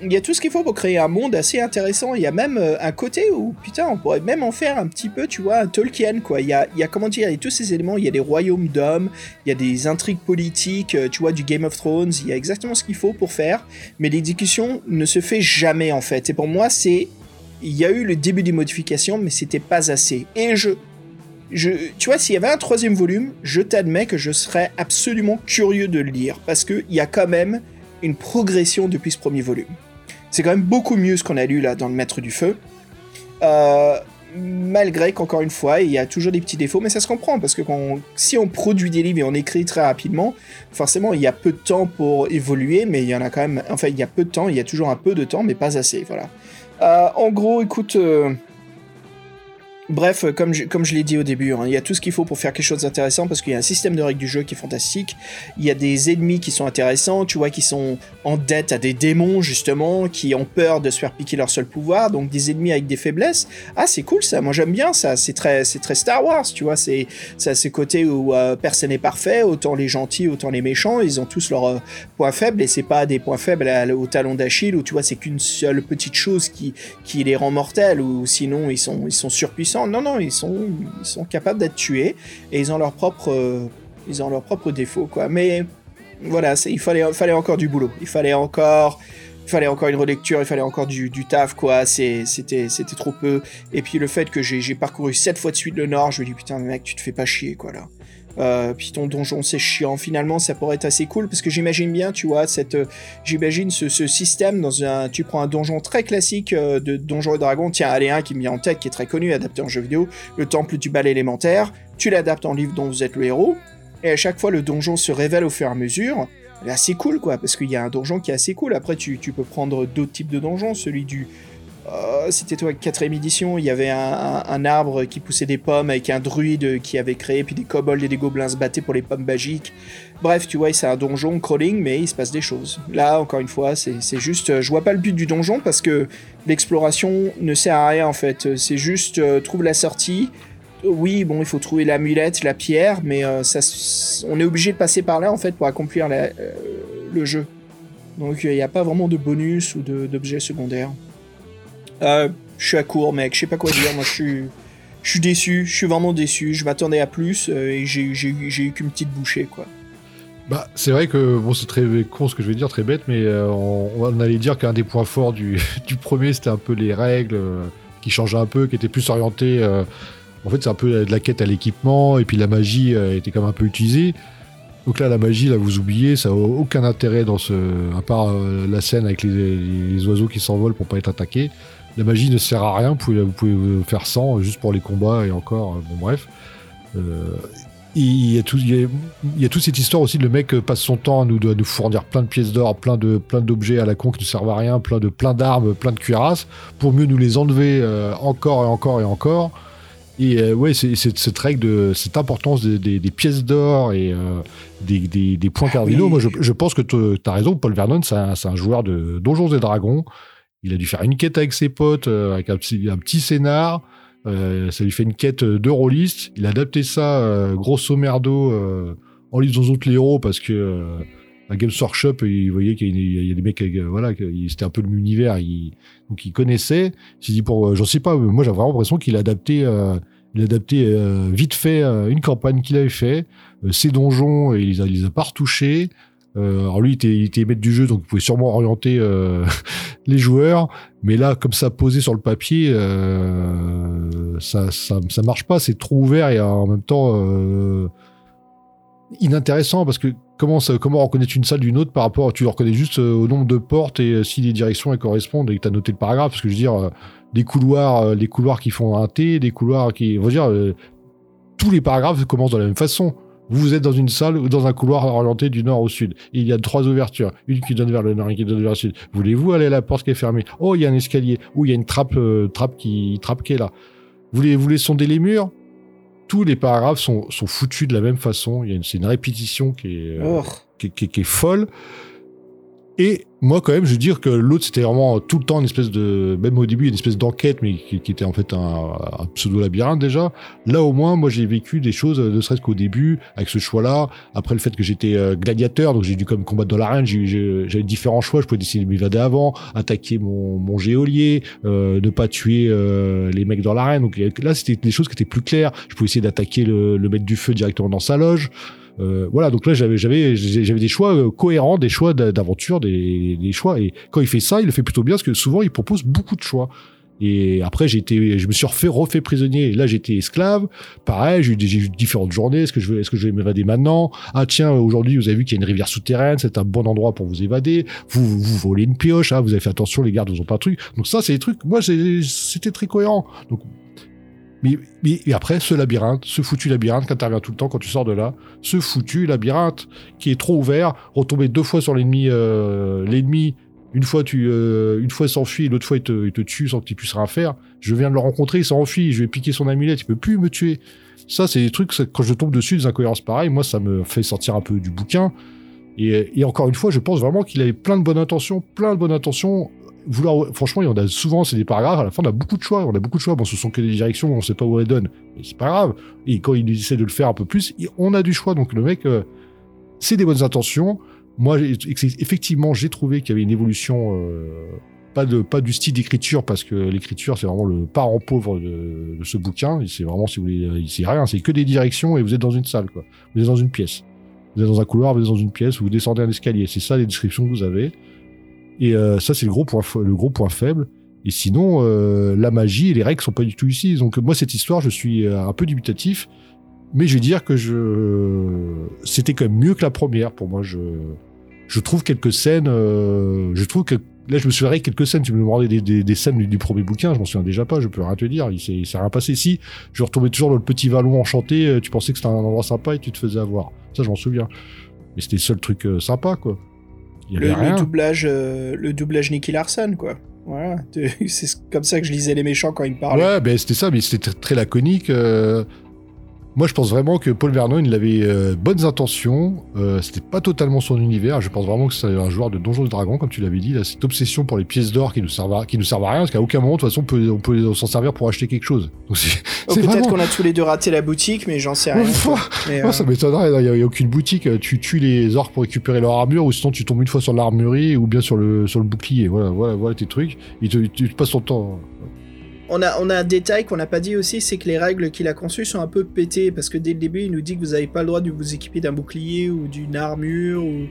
il y a tout ce qu'il faut pour créer un monde assez intéressant. Il y a même euh, un côté où, putain, on pourrait même en faire un petit peu, tu vois, un Tolkien, quoi. Il y a, y a comment dire, il y a tous ces éléments. Il y a des royaumes d'hommes, il y a des intrigues politiques, euh, tu vois, du Game of Thrones. Il y a exactement ce qu'il faut pour faire. Mais l'exécution ne se fait jamais, en fait. Et pour moi, c'est. Il y a eu le début des modifications, mais c'était pas assez. Et je. Tu vois, s'il y avait un troisième volume, je t'admets que je serais absolument curieux de le lire, parce qu'il y a quand même une progression depuis ce premier volume. C'est quand même beaucoup mieux ce qu'on a lu là dans le Maître du Feu. Euh, malgré qu'encore une fois, il y a toujours des petits défauts, mais ça se comprend parce que si on produit des livres et on écrit très rapidement, forcément il y a peu de temps pour évoluer, mais il y en a quand même, enfin il y a peu de temps, il y a toujours un peu de temps, mais pas assez, voilà. Euh, en gros, écoute, euh, Bref, comme je, comme je l'ai dit au début, hein, il y a tout ce qu'il faut pour faire quelque chose d'intéressant parce qu'il y a un système de règles du jeu qui est fantastique. Il y a des ennemis qui sont intéressants, tu vois, qui sont en dette à des démons justement, qui ont peur de se faire piquer leur seul pouvoir, donc des ennemis avec des faiblesses. Ah, c'est cool ça, moi j'aime bien ça, c'est très, très Star Wars, tu vois, c'est, c'est ce côté où euh, personne n'est parfait, autant les gentils, autant les méchants, ils ont tous leurs euh, points faibles et c'est pas des points faibles au talon d'Achille où tu vois, c'est qu'une seule petite chose qui, qui les rend mortels ou sinon ils sont, ils sont surpuissants non, non, ils sont, ils sont capables d'être tués et ils ont leurs propres, ils ont leurs propres défauts, quoi. Mais voilà, il fallait, fallait encore du boulot. Il fallait encore, il fallait encore une relecture, il fallait encore du, taf, quoi. C'était, c'était trop peu. Et puis le fait que j'ai parcouru sept fois de suite le Nord, je me dis putain, mec, tu te fais pas chier, quoi, là. Euh, puis ton donjon c'est chiant. Finalement, ça pourrait être assez cool parce que j'imagine bien, tu vois, cette, euh, j'imagine ce, système dans un, tu prends un donjon très classique euh, de donjon et dragon. Tiens, allez un qui me vient en tête, qui est très connu, adapté en jeu vidéo, le temple du bal élémentaire. Tu l'adaptes en livre dont vous êtes le héros, et à chaque fois le donjon se révèle au fur et à mesure. C'est assez cool, quoi, parce qu'il y a un donjon qui est assez cool. Après, tu, tu peux prendre d'autres types de donjons, celui du euh, c'était toi, quatrième édition, il y avait un, arbre qui poussait des pommes avec un druide qui avait créé, puis des kobolds et des gobelins se battaient pour les pommes magiques. Bref, tu vois, c'est un donjon crawling, mais il se passe des choses. Là, encore une fois, c'est juste, euh, je vois pas le but du donjon parce que l'exploration ne sert à rien en fait. C'est juste, euh, trouve la sortie. Oui, bon, il faut trouver l'amulette, la pierre, mais ça, on est obligé de passer par là en fait pour accomplir le jeu. Donc il n'y a pas vraiment de bonus ou d'objets secondaires. Euh, je suis à court, mec. Je sais pas quoi dire. Moi, je suis, je suis déçu. Je suis vraiment déçu. Je m'attendais à plus euh, et j'ai eu qu'une petite bouchée, quoi. Bah, c'est vrai que bon, c'est très con ce que je vais dire, très bête, mais euh, on, allait dire qu'un des points forts du, du premier, c'était un peu les règles qui changeaient un peu, qui étaient plus orientées. en fait, c'est un peu de la quête à l'équipement, et puis la magie était quand même un peu utilisée. Donc là, la magie, là, vous oubliez, ça n'a aucun intérêt dans ce. à part la scène avec les, les oiseaux qui s'envolent pour pas être attaqués. La magie ne sert à rien, vous pouvez, vous pouvez faire 100 juste pour les combats et encore, bon bref. Euh, il y, a tout, il, y a, toute cette histoire aussi, le mec passe son temps à nous, nous fournir plein de pièces d'or, plein de plein d'objets à la con qui ne servent à rien, plein de plein d'armes, plein de cuirasses, pour mieux nous les enlever euh, encore et encore et encore. Et euh, ouais, c'est cette règle, de, cette importance des, pièces d'or et euh, des, points ah cardinaux. Moi, je, pense que tu as raison. Paul Vernon, c'est un, joueur de Donjons et Dragons. Il a dû faire une quête avec ses potes, euh, avec un petit, scénar. ça lui fait une quête de rôliste. Il a adapté ça, grosso merdo, en lisant d'autres héros parce que à Games Workshop, il voyait qu'il y, a des mecs, voilà, c'était un peu l'univers, donc il connaissait. Il s'est dit pour, j'en sais pas, moi j'ai vraiment l'impression qu'il a adapté, il a adapté euh, vite fait euh, une campagne qu'il avait fait, ses donjons, et il les a, les a pas retouchés. Alors lui, il était, il était maître du jeu, donc il pouvait sûrement orienter les joueurs. Mais là, comme ça posé sur le papier, ça, ça, ça marche pas. C'est trop ouvert et en même temps inintéressant parce que comment, comment reconnaître une salle d'une autre par rapport, tu reconnais juste euh, au nombre de portes et euh, si les directions elles correspondent et que tu noté le paragraphe, parce que je veux dire, euh, des couloirs, les couloirs qui font un T, des couloirs qui, on dire, tous les paragraphes commencent de la même façon. Vous êtes dans une salle ou dans un couloir orienté du nord au sud. Il y a trois ouvertures. Une qui donne vers le nord et une qui donne vers le sud. Voulez-vous aller à la porte qui est fermée? Oh, il y a un escalier. Ou il y a une trappe, trappe qui, trappe qui est là. Voulez, vous voulez sonder les murs? Tous les paragraphes sont, sont foutus de la même façon. C'est une répétition qui est, euh, oh. qui, qui, qui, est folle. Et moi, quand même, je veux dire que l'autre, c'était vraiment tout le temps une espèce de, même au début, une espèce d'enquête, mais qui, était en fait un, pseudo-labyrinthe déjà. Là, au moins, moi, j'ai vécu des choses, ne serait-ce qu'au début, avec ce choix-là. Après, le fait que j'étais euh, gladiateur, donc j'ai dû comme combattre dans l'arène, j'avais différents choix. Je pouvais décider de m'évader avant, attaquer mon, mon géolier, euh, ne pas tuer euh, les mecs dans l'arène. Donc là, c'était des choses qui étaient plus claires. Je pouvais essayer d'attaquer le, le maître du feu directement dans sa loge. Euh, voilà, donc là j'avais j'avais j'avais des choix euh, cohérents, des choix d'aventure, des, des choix. Et quand il fait ça, il le fait plutôt bien parce que souvent il propose beaucoup de choix. Et après, j'ai été, je me suis refait, refait prisonnier. Là, j'étais esclave. Pareil, j'ai eu, différentes journées. Est-ce que je vais, est-ce que je vais m'évader maintenant? Ah, tiens, aujourd'hui, vous avez vu qu'il y a une rivière souterraine. C'est un bon endroit pour vous évader. Vous, vous volez une pioche. Ah, vous avez fait attention, les gardes vous ont pas de truc. Donc ça, c'est des trucs, moi, c'était très cohérent. Donc, mais, mais, après, ce labyrinthe, ce foutu labyrinthe qui intervient tout le temps quand tu sors de là, ce foutu labyrinthe qui est trop ouvert, retomber deux fois sur l'ennemi, euh, l'ennemi, une fois tu, euh, une fois s'enfuit, l'autre fois il te, tue sans que tu puisses rien faire. Je viens de le rencontrer, il s'enfuit, je vais piquer son amulette, il peut plus me tuer. Ça, c'est des trucs, quand je tombe dessus, des incohérences pareilles, moi, ça me fait sortir un peu du bouquin. Et, et encore une fois, je pense vraiment qu'il avait plein de bonnes intentions, plein de bonnes intentions franchement, il y en a souvent, c'est des paragraphes, à la fin, on a beaucoup de choix, on a beaucoup de choix. Bon, ce sont que des directions, on sait pas où elles donnent, mais c'est pas grave. Et quand il essaie de le faire un peu plus, on a du choix. Donc, le mec, euh, c'est des bonnes intentions. Moi, effectivement, j'ai trouvé qu'il y avait une évolution, euh, pas du style d'écriture, parce que l'écriture, c'est vraiment le parent pauvre de, ce bouquin. C'est vraiment, si vous voulez, c'est rien, c'est que des directions et vous êtes dans une salle, quoi. Vous êtes dans une pièce. Vous êtes dans un couloir, vous êtes dans une pièce, vous descendez un escalier. C'est ça les descriptions que vous avez. Et euh, ça, c'est le gros point, faible. Et sinon, euh, la magie et les règles sont pas du tout ici. Donc moi, cette histoire, je suis euh, un peu dubitatif, mais je vais dire que je, c'était quand même mieux que la première pour moi. Je, je trouve quelques scènes, je trouve que là, je me souviens quelques scènes. Tu me demandais des, scènes du, premier bouquin, je m'en souviens déjà pas. Je peux rien te dire. Il s'est rien passé. Si je retombais toujours dans le petit vallon enchanté, tu pensais que c'était un endroit sympa et tu te faisais avoir. Ça, je m'en souviens. Mais c'était le seul truc sympa, quoi le, doublage, euh, le doublage Nicky Larson, quoi. Voilà, c'est comme ça que je lisais les méchants quand ils me parlaient. Ouais, ben c'était ça, mais c'était très laconique. Euh, moi, je pense vraiment que Paul Vernon, il avait euh, bonnes intentions. Euh, c'était pas totalement son univers. Je pense vraiment que c'est un joueur de Donjons et Dragons, comme tu l'avais dit. Là, cette obsession pour les pièces d'or qui nous servent à, qui nous servent à rien, parce qu'à aucun moment, de toute façon, on peut, on peut s'en servir pour acheter quelque chose. Donc oh, Peut-être qu'on a tous les deux raté la boutique, mais j'en sais rien. mais, Ça m'étonnerait. Il n'y a, aucune boutique. Tu tues les orques pour récupérer leur armure, ou sinon tu tombes une fois sur l'armurerie, ou bien sur le, sur le bouclier. Voilà, voilà, voilà tes trucs. Et tu, tu passes ton temps on a, on a un détail qu'on n'a pas dit aussi, c'est que les règles qu'il a conçues sont un peu pétées, parce que dès le début, il nous dit que vous n'avez pas le droit de vous équiper d'un bouclier ou d'une armure, ou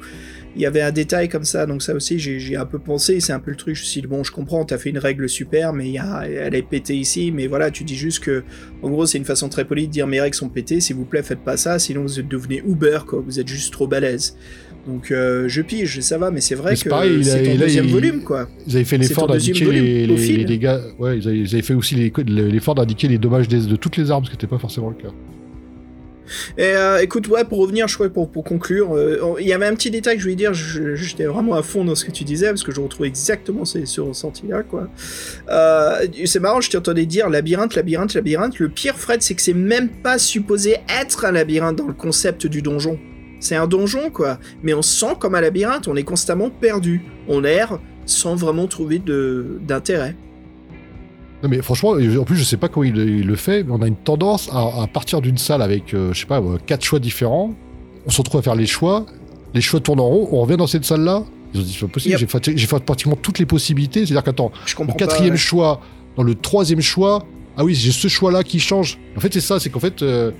il y avait un détail comme ça, donc ça aussi, j'ai un peu pensé, c'est un peu le truc, je suis bon, je comprends, t'as fait une règle super, mais y a, elle est pétée ici, mais voilà, tu dis juste que, en gros, c'est une façon très polie de dire, mes règles sont pétées, s'il vous plaît, faites pas ça, sinon vous devenez Uber, quoi, vous êtes juste trop balèze. Donc euh, je pige, ça va, mais c'est vrai que c'est ton deuxième volume, quoi. Ils avaient fait l'effort d'indiquer les, les, dégâts. Ouais, ils avaient, fait aussi l'effort d'indiquer les dommages de toutes les armes, ce qui n'était pas forcément le cas. Et euh, écoute, ouais, pour revenir, je crois, pour, pour conclure, euh, il y avait un petit détail que je voulais dire, j'étais vraiment à fond dans ce que tu disais, parce que je retrouve exactement ces, ce ressenti-là, quoi. Euh, c'est marrant, je t'entendais dire labyrinthe, labyrinthe, labyrinthe. Le pire, Fred, c'est que c'est même pas supposé être un labyrinthe dans le concept du donjon. C'est un donjon, quoi. Mais on se sent comme un labyrinthe, on est constamment perdu. On erre sans vraiment trouver d'intérêt. Non mais franchement, en plus je sais pas comment il, il le fait, mais on a une tendance à, à partir d'une salle avec, euh, je sais pas, euh, quatre choix différents. On se retrouve à faire les choix, les choix tournent en rond, on revient dans cette salle-là. Ils ont dit c'est pas possible, Yep. j'ai fait, pratiquement toutes les possibilités. C'est-à-dire qu'attends, comprends quatrième pas. choix, dans le troisième choix, ah oui, j'ai ce choix-là qui change. En fait, c'est ça, c'est qu'en fait, euh,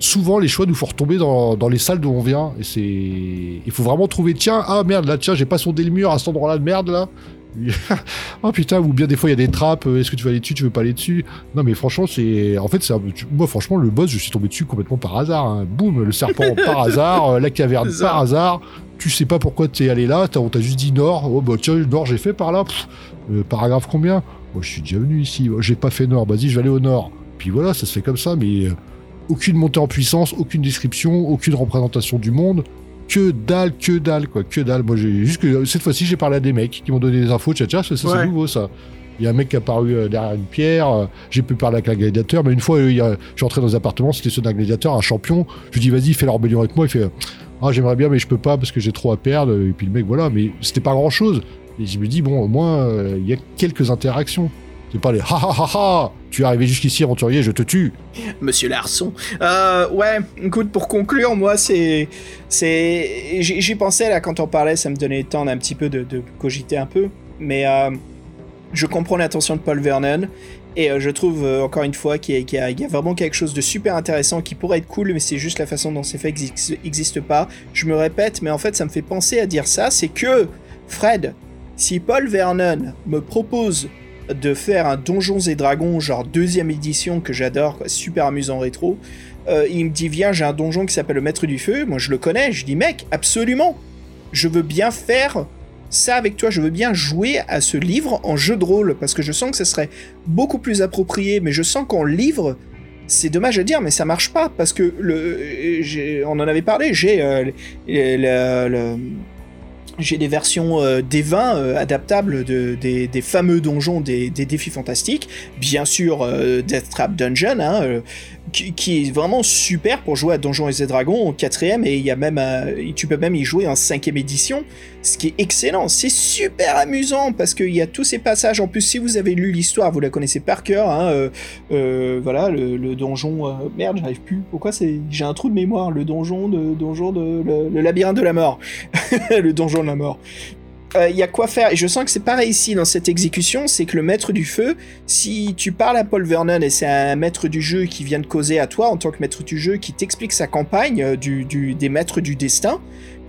souvent les choix nous font retomber dans, dans les salles d'où on vient. Et c'est, il faut vraiment trouver, tiens, ah merde, là, tiens, j'ai pas sondé le mur à cet endroit-là de merde là. oh putain, ou bien des fois il y a des trappes, euh, est-ce que tu vas aller dessus, tu veux pas aller dessus? Non mais franchement, c'est. En fait, c'est un- moi franchement, le boss, je suis tombé dessus complètement par hasard. hein. Boum, le serpent par hasard, euh, la caverne par hasard. Tu sais pas pourquoi t'es allé là, t'as- on t'a juste dit nord. Oh bah tiens, nord, j'ai fait par là. Pff, euh, paragraphe combien? Moi, je suis déjà venu ici. J'ai pas fait nord, vas-y, je vais aller au nord. Puis voilà, ça se fait comme ça, mais aucune montée en puissance, aucune description, aucune représentation du monde. Que dalle, que dalle, quoi, que dalle. Moi, j'ai juste que cette fois-ci, j'ai parlé à des mecs qui m'ont donné des infos. Tcha, tcha, ça, ça, Ouais. c'est nouveau, ça. Il y a un mec qui est apparu euh, derrière une pierre. euh, j'ai pu parler avec un gladiateur, mais une fois, euh, il y a- je suis entré dans un appartement, c'était ceux d'un gladiateur, un champion. Je lui dis, vas-y, fais la rébellion avec moi. Il fait, ah, j'aimerais bien, mais je peux pas parce que j'ai trop à perdre. Et puis le mec, voilà, mais c'était pas grand chose. Et je me dis, bon, au moins, euh, il y a quelques interactions. C'est pas les ha ha ha ha, tu es arrivé jusqu'ici, aventurier, je te tue. Monsieur Larson. Euh, ouais, écoute, pour conclure, moi, c'est. c'est J'y pensais là quand on parlait, ça me donnait le temps d'un petit peu de, cogiter un peu. Mais euh, je comprends l'intention de Paul Vernon. Et euh, je trouve, euh, encore une fois, qu'il y, a- vraiment quelque chose de super intéressant qui pourrait être cool, mais c'est juste la façon dont c'est fait n'existe pas. Je me répète, mais en fait, ça me fait penser à dire ça c'est que, Fred, si Paul Vernon me propose de faire un Donjons et Dragons, genre deuxième édition que j'adore, super amusant rétro. Euh, il me dit viens, j'ai un donjon qui s'appelle le Maître du Feu. Moi, je le connais. Je dis mec, absolument. Je veux bien faire ça avec toi. Je veux bien jouer à ce livre en jeu de rôle parce que je sens que ce serait beaucoup plus approprié. Mais je sens qu'en livre, c'est dommage à dire, mais ça marche pas parce que le, j'ai- on en avait parlé. J'ai euh, le- j'ai des versions euh, des 20 euh, adaptables de, des, fameux donjons des, défis fantastiques. Bien sûr, euh, Death Trap Dungeon, hein, euh, qui, est vraiment super pour jouer à Donjons et Dragons en quatrième, et y a même, tu peux même y jouer en cinquième édition, ce qui est excellent. C'est super amusant parce qu'il y a tous ces passages. En plus, si vous avez lu l'histoire, vous la connaissez par cœur. Hein, euh, euh, voilà, le, donjon. euh, merde, j'arrive plus. Pourquoi c'est J'ai un trou de mémoire. Le donjon de donjon de le, labyrinthe de la mort. le donjon de la mort. Il y a quoi faire? Et je sens que c'est pareil ici dans cette exécution, c'est que le maître du feu, si tu parles à Paul Vernon et c'est un maître du jeu qui vient de causer à toi en tant que maître du jeu, qui t'explique sa campagne du, du- des maîtres du destin,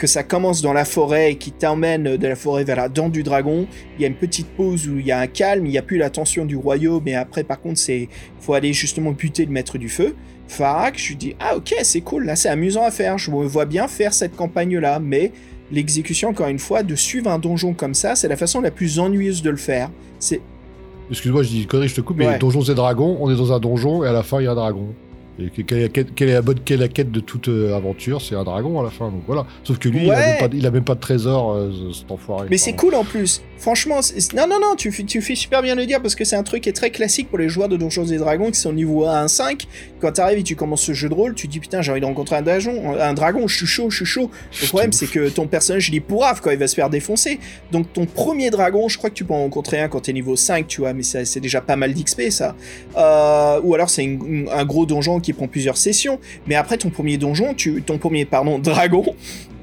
que ça commence dans la forêt et qui t'emmène de la forêt vers la dent du dragon, il y a une petite pause où il y a un calme, il n'y a plus la tension du royaume, mais après par contre c'est faut aller justement buter le maître du feu. Farak, je lui dis ah ok c'est cool, là c'est amusant à faire, je me vois bien faire cette campagne là, mais l'exécution, encore une fois, de suivre un donjon comme ça, c'est la façon la plus ennuyeuse de le faire. C'est Excuse-moi, je dis connerie, je te coupe, mais Ouais. Donjons et Dragons, on est dans un donjon et à la fin il y a un dragon. Et quelle, est la quête- quelle est la bonne, quelle est la quête de toute euh, aventure? C'est un dragon à la fin, donc voilà. Sauf que lui, il, a même pas, il a même pas de trésor, euh, cet enfoiré. Mais c'est cool en plus. Franchement, non, non, non, tu, fais- tu fais super bien le dire parce que c'est un truc qui est très classique pour les joueurs de Donjons et Dragons qui sont niveau 1 à 5. Quand t'arrives et tu commences ce jeu de rôle, tu te dis putain, j'ai envie de rencontrer un dragon, un dragon, je suis chaud, je suis chaud. Le problème, c'est que ton personnage, il est pourrave quand il va se faire défoncer. Donc, ton premier dragon, je crois que tu peux en rencontrer un quand t'es niveau 5, tu vois, mais c'est déjà pas mal d'XP, ça. Euh, ou alors, c'est un gros donjon qui prend plusieurs sessions. Mais après, ton premier donjon, tu, ton premier, pardon, dragon,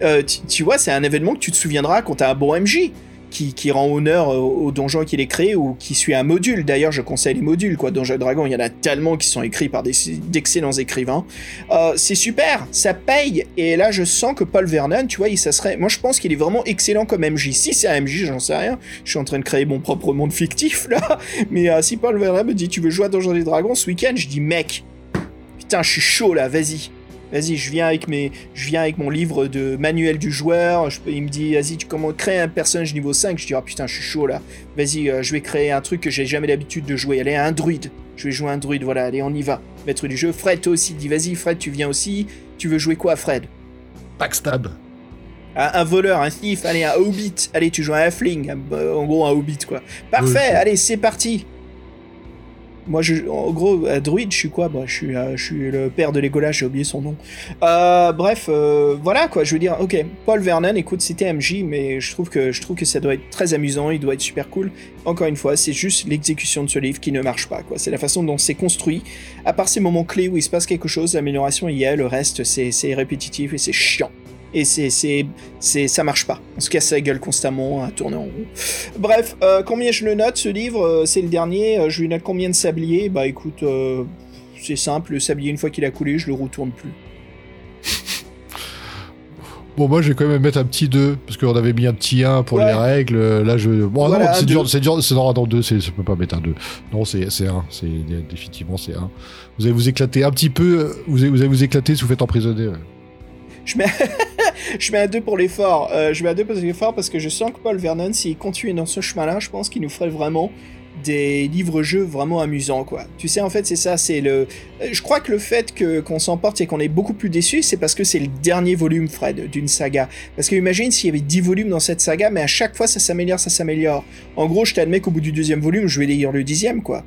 euh, tu, vois, c'est un événement que tu te souviendras quand t'as un bon MJ. Qui, qui rend honneur au, donjon qu'il est créé ou qui suit un module. D'ailleurs, je conseille les modules, quoi. Donjon et Dragon, il y en a tellement qui sont écrits par d'excellents écrivains. Euh, c'est super, ça paye. Et là, je sens que Paul Vernon, tu vois, il, ça serait. Moi, je pense qu'il est vraiment excellent comme MJ. Si c'est un MJ, j'en sais rien. Je suis en train de créer mon propre monde fictif là. Mais euh, si Paul Vernon me dit, tu veux jouer à Donjons et Dragons ce week-end, je dis, mec, putain, je suis chaud là, vas-y. Vas-y, je viens avec mes, je viens avec mon livre de manuel du joueur. Je, il me dit, vas-y, tu comment créer un personnage niveau 5 Je dis, ah putain, je suis chaud là. Vas-y, euh, je vais créer un truc que j'ai jamais l'habitude de jouer. Allez, un druide. Je vais jouer un druide. Voilà, allez, on y va. Maître du jeu. Fred, toi aussi, dis, vas-y, Fred, tu viens aussi. Tu veux jouer quoi, Fred? Backstab. un, un voleur, un thief, allez, un hobbit. Allez, tu joues un halfling. un- en gros, un hobbit, quoi. Parfait, Oui. allez, c'est parti. Moi, je, en gros, un druide, je suis quoi je suis, euh, je suis le père de Legolas, j'ai oublié son nom. Euh, bref, euh, voilà quoi. Je veux dire, ok, Paul Vernon, écoute, c'était MJ, mais je trouve que je trouve que ça doit être très amusant, il doit être super cool. Encore une fois, c'est juste l'exécution de ce livre qui ne marche pas, quoi. C'est la façon dont c'est construit. À part ces moments clés où il se passe quelque chose, l'amélioration y est, le reste, c'est répétitif et c'est chiant. Et c'est, c'est, c'est, ça marche pas. On se casse la gueule constamment à tourner en rond. Bref, euh, combien je le note ce livre? Euh, C'est le dernier. Euh, je lui note combien de sabliers? Bah écoute, euh, c'est simple. Le sablier, une fois qu'il a coulé, je le retourne plus. Bon, moi, je vais quand même mettre un petit 2, parce qu'on avait mis un petit 1 pour Ouais. les règles. Là, je. Bon, Voilà, non, c'est dur, c'est dur, c'est non, non, 2, c'est, je peux pas mettre un 2. Non, c'est, c'est 1, c'est, définitivement, c'est 1. Vous allez vous éclater un petit peu, vous allez vous, allez vous éclater si vous faites emprisonner. Je mets, je mets un 2 pour l'effort. Euh, je mets un 2 pour l'effort parce que je sens que Paul Vernon, s'il continue dans ce chemin-là, je pense qu'il nous ferait vraiment des livres-jeux vraiment amusants, quoi. Tu sais, en fait, c'est ça, c'est le... euh, Je crois que le fait que, qu'on s'emporte et qu'on est beaucoup plus déçu, c'est parce que c'est le dernier volume, Fred, d'une saga. Parce que imagine s'il y avait 10 volumes dans cette saga, mais à chaque fois, ça s'améliore, ça s'améliore. En gros, je t'admets qu'au bout du deuxième volume, je vais lire le dixième, quoi.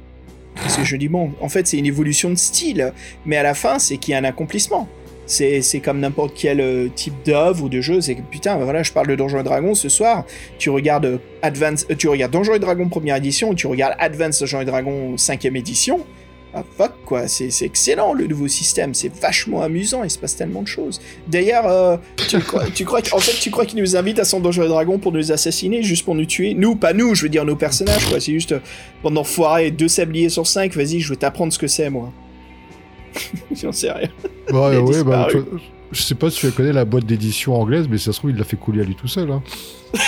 Parce que je dis, bon, en fait, c'est une évolution de style, mais à la fin, c'est qu'il y a un accomplissement. C'est, comme n'importe quel euh, type d'œuvre ou de jeu. C'est que putain, bah voilà, je parle de Donjons et Dragons ce soir. Tu regardes euh, Advance, euh, tu regardes Donjons et Dragons première édition, ou tu regardes Advance Donjons et Dragons cinquième édition. Ah fuck quoi, c'est, excellent le nouveau système, c'est vachement amusant, il se passe tellement de choses. D'ailleurs, euh, tu crois, tu crois fait, tu crois qu'il nous invite à son Donjons et Dragons pour nous assassiner, juste pour nous tuer? Nous, pas nous, je veux dire nos personnages quoi. C'est juste euh, pendant foirer deux sabliers sur cinq. Vas-y, je vais t'apprendre ce que c'est moi. J'en sais rien. A ouais, bah, toi, je sais pas si tu connais la boîte d'édition anglaise, mais ça se trouve, il l'a fait couler à lui tout seul. Hein.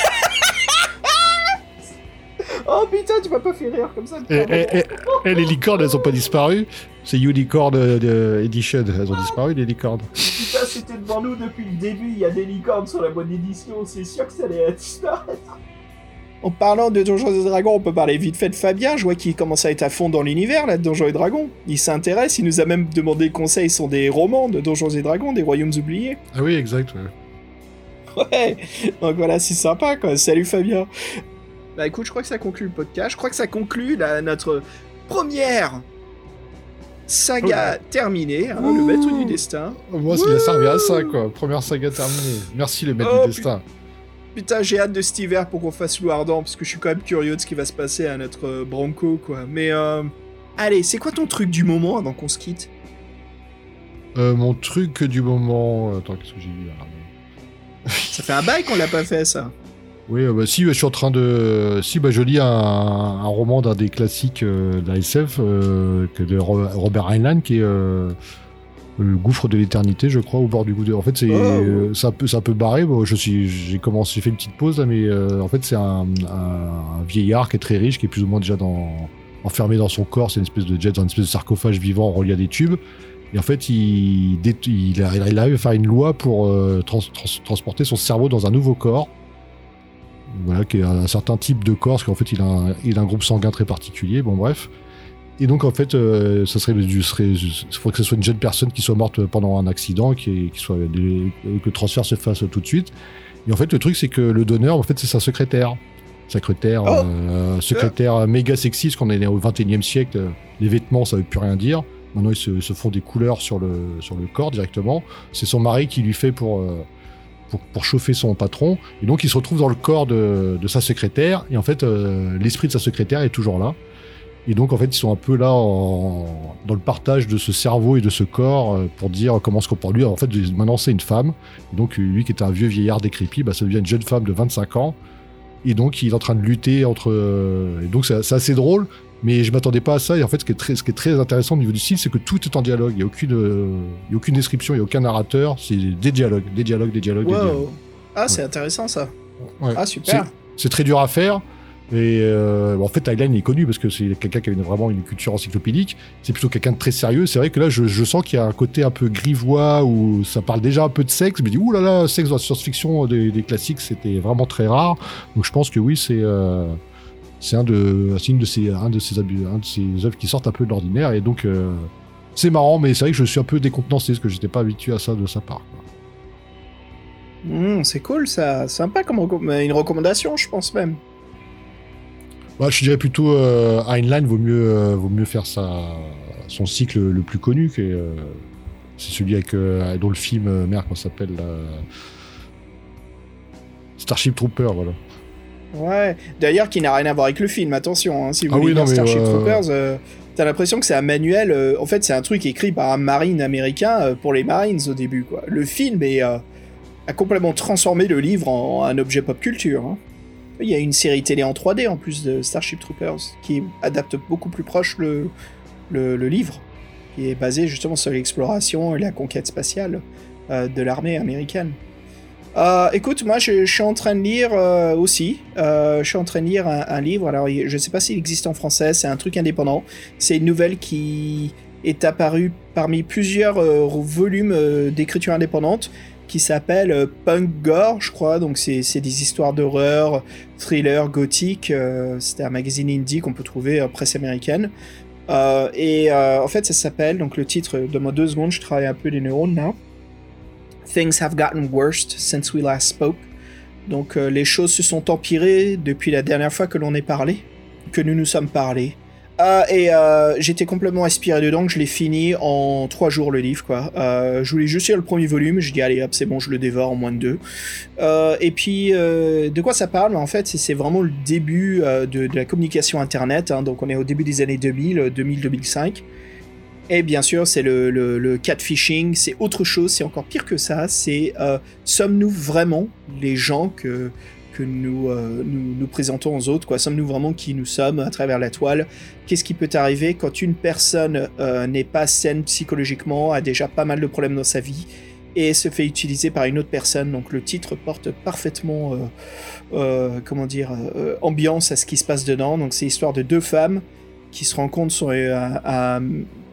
Oh putain, tu m'as pas fait rire comme ça. Et, et- et- et les licornes, elles ont pas disparu. C'est Unicorn euh, Edition, elles ont disparu, les licornes. Putain, c'était devant nous depuis le début, il y a des licornes sur la boîte d'édition, c'est sûr que ça allait disparaître. En parlant de Donjons et Dragons, on peut parler vite fait de Fabien, je vois qu'il commence à être à fond dans l'univers là de Donjons et Dragons. Il s'intéresse, il nous a même demandé conseil sur des romans de Donjons et Dragons, des royaumes oubliés. Ah oui, exact. ouais. Ouais, donc voilà, c'est sympa quoi. Salut Fabien. Bah écoute, je crois que ça conclut le podcast. Je crois que ça conclut la- notre première saga terminée, hein, le maître du destin. Moi, il a servi à ça, quoi. Première saga terminée. Merci, le maître Oh, du destin. Putain, j'ai hâte de cet hiver pour qu'on fasse Loup Ardent, parce que je suis quand même curieux de ce qui va se passer à notre euh, Bronco, quoi. Mais, euh... Allez, c'est quoi ton truc du moment avant qu'on se quitte? Euh, mon truc du moment. Attends, qu'est-ce que j'ai vu là? Ça fait un bail qu'on l'a pas fait, ça. Oui, euh, bah, si, bah, je suis en train de. Si, bah, je lis un, un roman d'un des classiques euh, de la SF, euh, que de Ro- Robert Heinlein, qui est euh, Le gouffre de l'éternité, je crois, au bord du gouffre. En fait, c'est Oh. euh, c'est un, peu- c'est un peu barré. Bon, je suis, j'ai commencé, j'ai fait une petite pause là, mais euh, en fait, c'est un, un- un vieillard qui est très riche, qui est plus ou moins déjà dans, enfermé dans son corps. C'est une espèce de jet, une espèce de sarcophage vivant relié à des tubes. Et en fait, il, il, il arrive à faire une loi pour euh, trans- trans- transporter son cerveau dans un nouveau corps. Voilà, qui est un, certain type de corps, parce qu'en fait, il a, un, il a un groupe sanguin très particulier. Bon, bref. Et donc, en fait, euh, ça serait, du- serait, il faudrait que ce soit une jeune personne qui soit morte pendant un accident, qui, qui soit, que le transfert se fasse tout de suite. Et en fait, le truc, c'est que le donneur, en fait, c'est sa secrétaire. Secrétaire, Oh. euh, secrétaire méga sexy, parce qu'on est au 21 e siècle. Les vêtements, ça veut plus rien dire. Maintenant, ils se, se font des couleurs sur le, sur le corps directement. C'est son mari qui lui fait pour, euh, pour, pour chauffer son patron. Et donc, il se retrouve dans le corps de, de sa secrétaire. Et en fait, euh, l'esprit de sa secrétaire est toujours là. Et donc, en fait, ils sont un peu là en- dans le partage de ce cerveau et de ce corps euh, pour dire comment se comporte lui. En fait, maintenant, c'est une femme. Donc, lui qui était un vieux vieillard décrépit, bah, ça devient une jeune femme de 25 ans. Et donc, il est en train de lutter entre. euh, Et donc, c'est assez drôle, mais je m'attendais pas à ça. Et en fait, ce qui est très, ce qui est très intéressant au niveau du style, c'est que tout est en dialogue. Il n'y a, aucune, euh, y a aucune description, il n'y a aucun narrateur. C'est des dialogues, des dialogues, des dialogues, des dialogues. Ah, c'est intéressant, ça. Ouais. Ah, super. C'est très dur à faire. Et euh, en fait, Heinlein est connu parce que c'est quelqu'un qui a vraiment une culture encyclopédique. C'est plutôt quelqu'un de très sérieux. C'est vrai que là, je, sens qu'il y a un côté un peu grivois où ça parle déjà un peu de sexe. Mais dit, ouh là là, sexe dans la science-fiction des, classiques, c'était vraiment très rare. Donc je pense que oui, c'est euh, un de, une de un œuvres qui sortent un peu de l'ordinaire. Et donc, euh, c'est marrant, mais c'est vrai que je suis un peu décontenancé parce que j'étais pas habitué à ça de sa part. Hmm, c'est cool, ça. Sympa comme une recommandation, je pense même. Bah, je dirais plutôt euh, Heinlein vaut mieux, euh, vaut mieux faire sa, son cycle le plus connu. Euh, c'est celui avec, dont le film, merde, comment s'appelle Starship Trooper, voilà. Ouais, d'ailleurs, qui n'a rien à voir avec le film, attention. Hein, si vous ah voulez Starship Troopers, t'as l'impression que c'est un manuel. en fait, c'est un truc écrit par un marine américain pour les Marines au début. Quoi. Le film est, a complètement transformé le livre en, un objet pop culture. Hein. Il y a une série télé en 3D en plus de Starship Troopers qui adapte beaucoup plus proche le, le, livre, qui est basé justement sur l'exploration et la conquête spatiale euh, de l'armée américaine. Euh, écoute, moi je, suis en train de lire euh, aussi. je suis en train de lire un, livre. Alors je ne sais pas s'il existe en français. C'est un truc indépendant. C'est une nouvelle qui est apparue parmi plusieurs volumes d'écriture indépendante qui s'appelle euh, Punk Gore, je crois. Donc c'est des histoires d'horreur, thriller, gothique. Euh, c'est un magazine indie qu'on peut trouver en presse américaine. Euh, et en fait, ça s'appelle, donc le titre, de moi deux secondes, je travaille un peu les neurones là. Things have gotten worse since we last spoke. Donc les choses se sont empirées depuis la dernière fois que l'on est parlé, que nous nous sommes parlé. Euh, et euh, j'étais complètement inspiré dedans, je l'ai fini en trois jours le livre. Euh, je voulais juste lire le premier volume, je dis allez hop c'est bon je le dévore en moins de deux. et puis de quoi ça parle? En fait c'est vraiment le début de, la communication internet, hein. donc on est au début des années 2000, 2000-2005. Et bien sûr, c'est le, le, le, catfishing, c'est autre chose, c'est encore pire que ça. C'est sommes-nous vraiment les gens que, que nous, euh, nous, nous présentons aux autres. Quoi. Sommes-nous vraiment qui nous sommes à travers la toile Qu'est-ce qui peut arriver quand une personne euh, n'est pas saine psychologiquement, a déjà pas mal de problèmes dans sa vie et se fait utiliser par une autre personne? Donc le titre porte parfaitement, euh, comment dire, ambiance à ce qui se passe dedans. Donc c'est l'histoire de deux femmes qui se rencontrent sur un,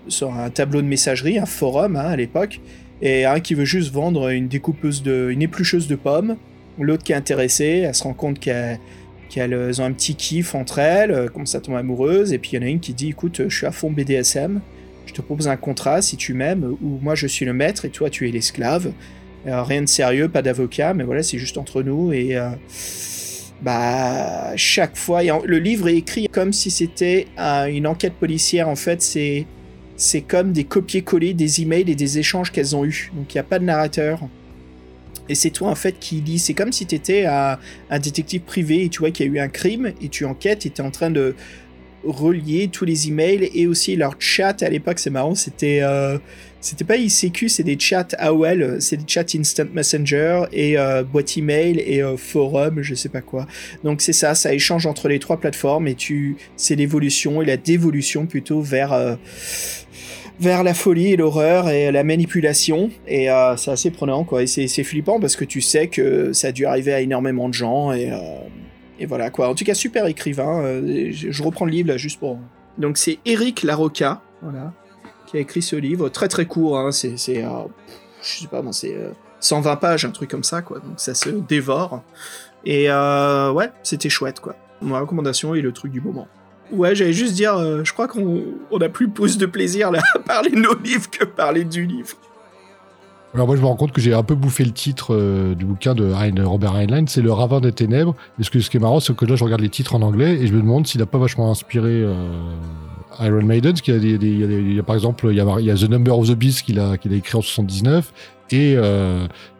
sur un tableau de messagerie, un forum hein, à l'époque, et un qui veut juste vendre une découpeuse de, une éplucheuse de pommes L'autre qui est intéressée, elle se rend compte qu'elles ont un petit kiff entre elles, euh, comme ça tombe amoureuse, et puis il y en a une qui dit écoute, je suis à fond BDSM, je te propose un contrat si tu m'aimes, ou moi je suis le maître et toi tu es l'esclave. rien de sérieux, pas d'avocat, mais voilà, c'est juste entre nous et. Euh, bah, chaque fois, le livre est écrit comme si c'était une enquête policière. En fait, c'est c'est comme des copier-coller des emails et des échanges qu'elles ont eus. Donc il n'y a pas de narrateur et c'est toi en fait qui lis. C'est comme si tu étais un, détective privé et tu vois qu'il y a eu un crime et tu enquêtes et tu es en train de relier tous les emails et aussi leur chat à l'époque c'est marrant c'était euh, pas ICQ c'est des chats AOL c'est des chats Instant Messenger et euh, boîte email et euh, forum je sais pas quoi donc c'est ça ça échange entre les trois plateformes et tu c'est l'évolution et la dévolution plutôt vers vers la folie et l'horreur et la manipulation. Et euh, c'est assez prenant, quoi. Et c'est flippant parce que tu sais que ça a dû arriver à énormément de gens. Et, euh, voilà, quoi. En tout cas, super écrivain. Euh, je, reprends le livre là juste pour. Donc, c'est Eric Larocca, voilà, qui a écrit ce livre. Très très court, hein. C'est. je sais pas, c'est 120 pages, un truc comme ça, quoi. Donc, ça se dévore. Et ouais, c'était chouette, quoi. Ma recommandation est le truc du moment. Ouais, j'allais juste dire, euh, je crois qu'on a plus plus de plaisir à parler de nos livres que parler du livre. Alors moi je me rends compte que j'ai un peu bouffé le titre euh, du bouquin de Robert Heinlein, c'est Le Ravin des Ténèbres. Mais ce, qui est marrant, c'est que là je regarde les titres en anglais et je me demande s'il n'a pas vachement inspiré euh, Iron Maiden, par exemple il y a, The Number of the Beast qu'il a, qu'il a écrit en 79 et,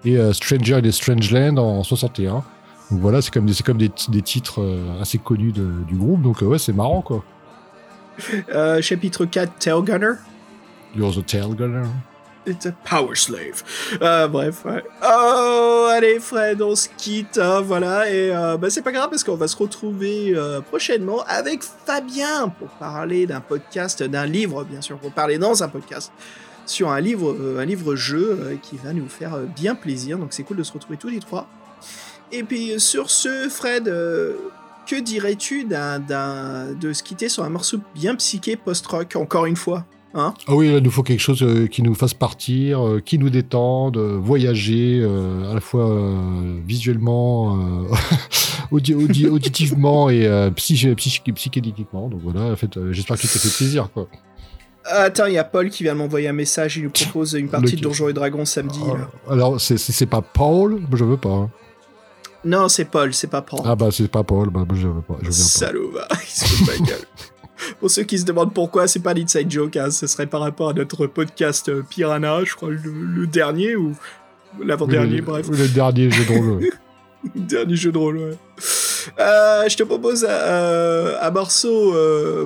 et Stranger in a Strange Land en 61. Donc voilà, c'est comme, des, comme des, des titres euh, assez connus de, du groupe, donc euh, ouais, c'est marrant quoi. Euh, chapitre 4, Tail Gunner. You're the Tail Gunner. It's a power slave. Euh, bref, ouais. Oh, allez Fred, on se quitte, hein, voilà. Et euh, bah, c'est pas grave parce qu'on va se retrouver euh, prochainement avec Fabien pour parler d'un podcast, d'un livre, bien sûr, pour parler dans un podcast sur un livre, un livre-jeu qui va nous faire bien plaisir. Donc c'est cool de se retrouver tous les trois. Et puis sur ce, Fred, euh, que dirais-tu d'un, d'un, de se quitter sur un morceau bien psyché post-rock, encore une fois Hein? Ah oui, il nous faut quelque chose euh, qui nous fasse partir, euh, qui nous détende, euh, voyager, à la fois visuellement, audi audi auditivement et psych psychédéliquement. Donc voilà, en fait, j'espère que tu t'es fait plaisir. Quoi. Attends, il y a Paul qui vient m'envoyer un message, il nous propose une partie de Donjons et Dragons samedi. alors, c'est pas Paul? Je veux pas. Hein. Non, c'est Paul, c'est pas Paul. Ah bah c'est pas Paul, bah, je veux pas. Je viens pas. Salaud, va, il se fout de ma gueule. Pour ceux qui se demandent pourquoi, c'est pas l'inside joke, hein, ce serait par rapport à notre podcast euh, Piranha, je crois, le, dernier ou l'avant-dernier, bref. Le dernier jeu de rôle. le dernier jeu de rôle, ouais. Euh, je te propose euh, un morceau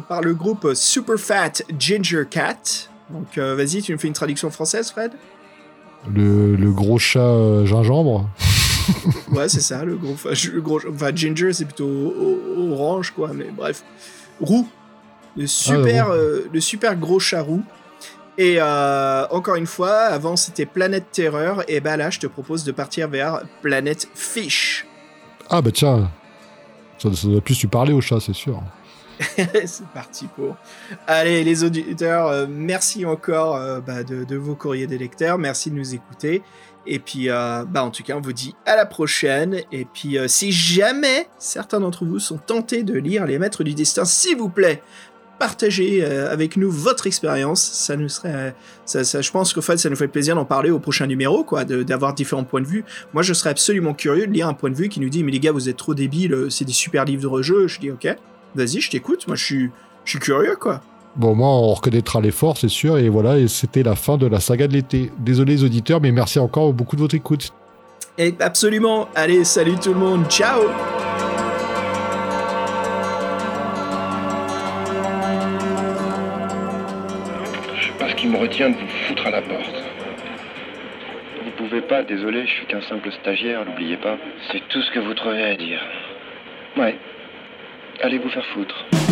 par le groupe Super Fat Ginger Cat. Donc vas-y, tu me fais une traduction française, Fred? Le, le, gros chat gingembre Ouais, c'est ça, le gros, le gros. Enfin, ginger, c'est plutôt orange, quoi, mais bref. Roux, le super, ah, euh, le super gros charou. Et euh, encore une fois, avant c'était Planète Terreur, et bah là je te propose de partir vers Planète Fish. Ah bah tiens, ça, doit plus tu parler au chat, c'est sûr. c'est parti pour. Allez, les auditeurs, euh, merci encore bah, de, vos courriers des lecteurs, merci de nous écouter. Et puis, bah, en tout cas, on vous dit à la prochaine. Et puis, si jamais certains d'entre vous sont tentés de lire Les Maîtres du Destin, s'il vous plaît, partagez euh, avec nous votre expérience. Ça nous serait, ça, je pense qu'au fait, ça nous fait plaisir d'en parler au prochain numéro, quoi, d'avoir différents points de vue. Moi, je serais absolument curieux de lire un point de vue qui nous dit, mais les gars, vous êtes trop débiles, euh, c'est des super livres de rejeu. Je dis, ok, vas-y, je t'écoute. Moi, je suis curieux, quoi. Bon, moi, on reconnaîtra l'effort, c'est sûr. Et voilà, et c'était la fin de la saga de l'été. Désolé les auditeurs, mais merci encore beaucoup de votre écoute. Et absolument. Allez, salut tout le monde. Ciao qui me retient de vous foutre à la porte. Vous pouvez pas, désolé, je suis qu'un simple stagiaire, n'oubliez pas. C'est tout ce que vous trouvez à dire. Ouais. Allez vous faire foutre.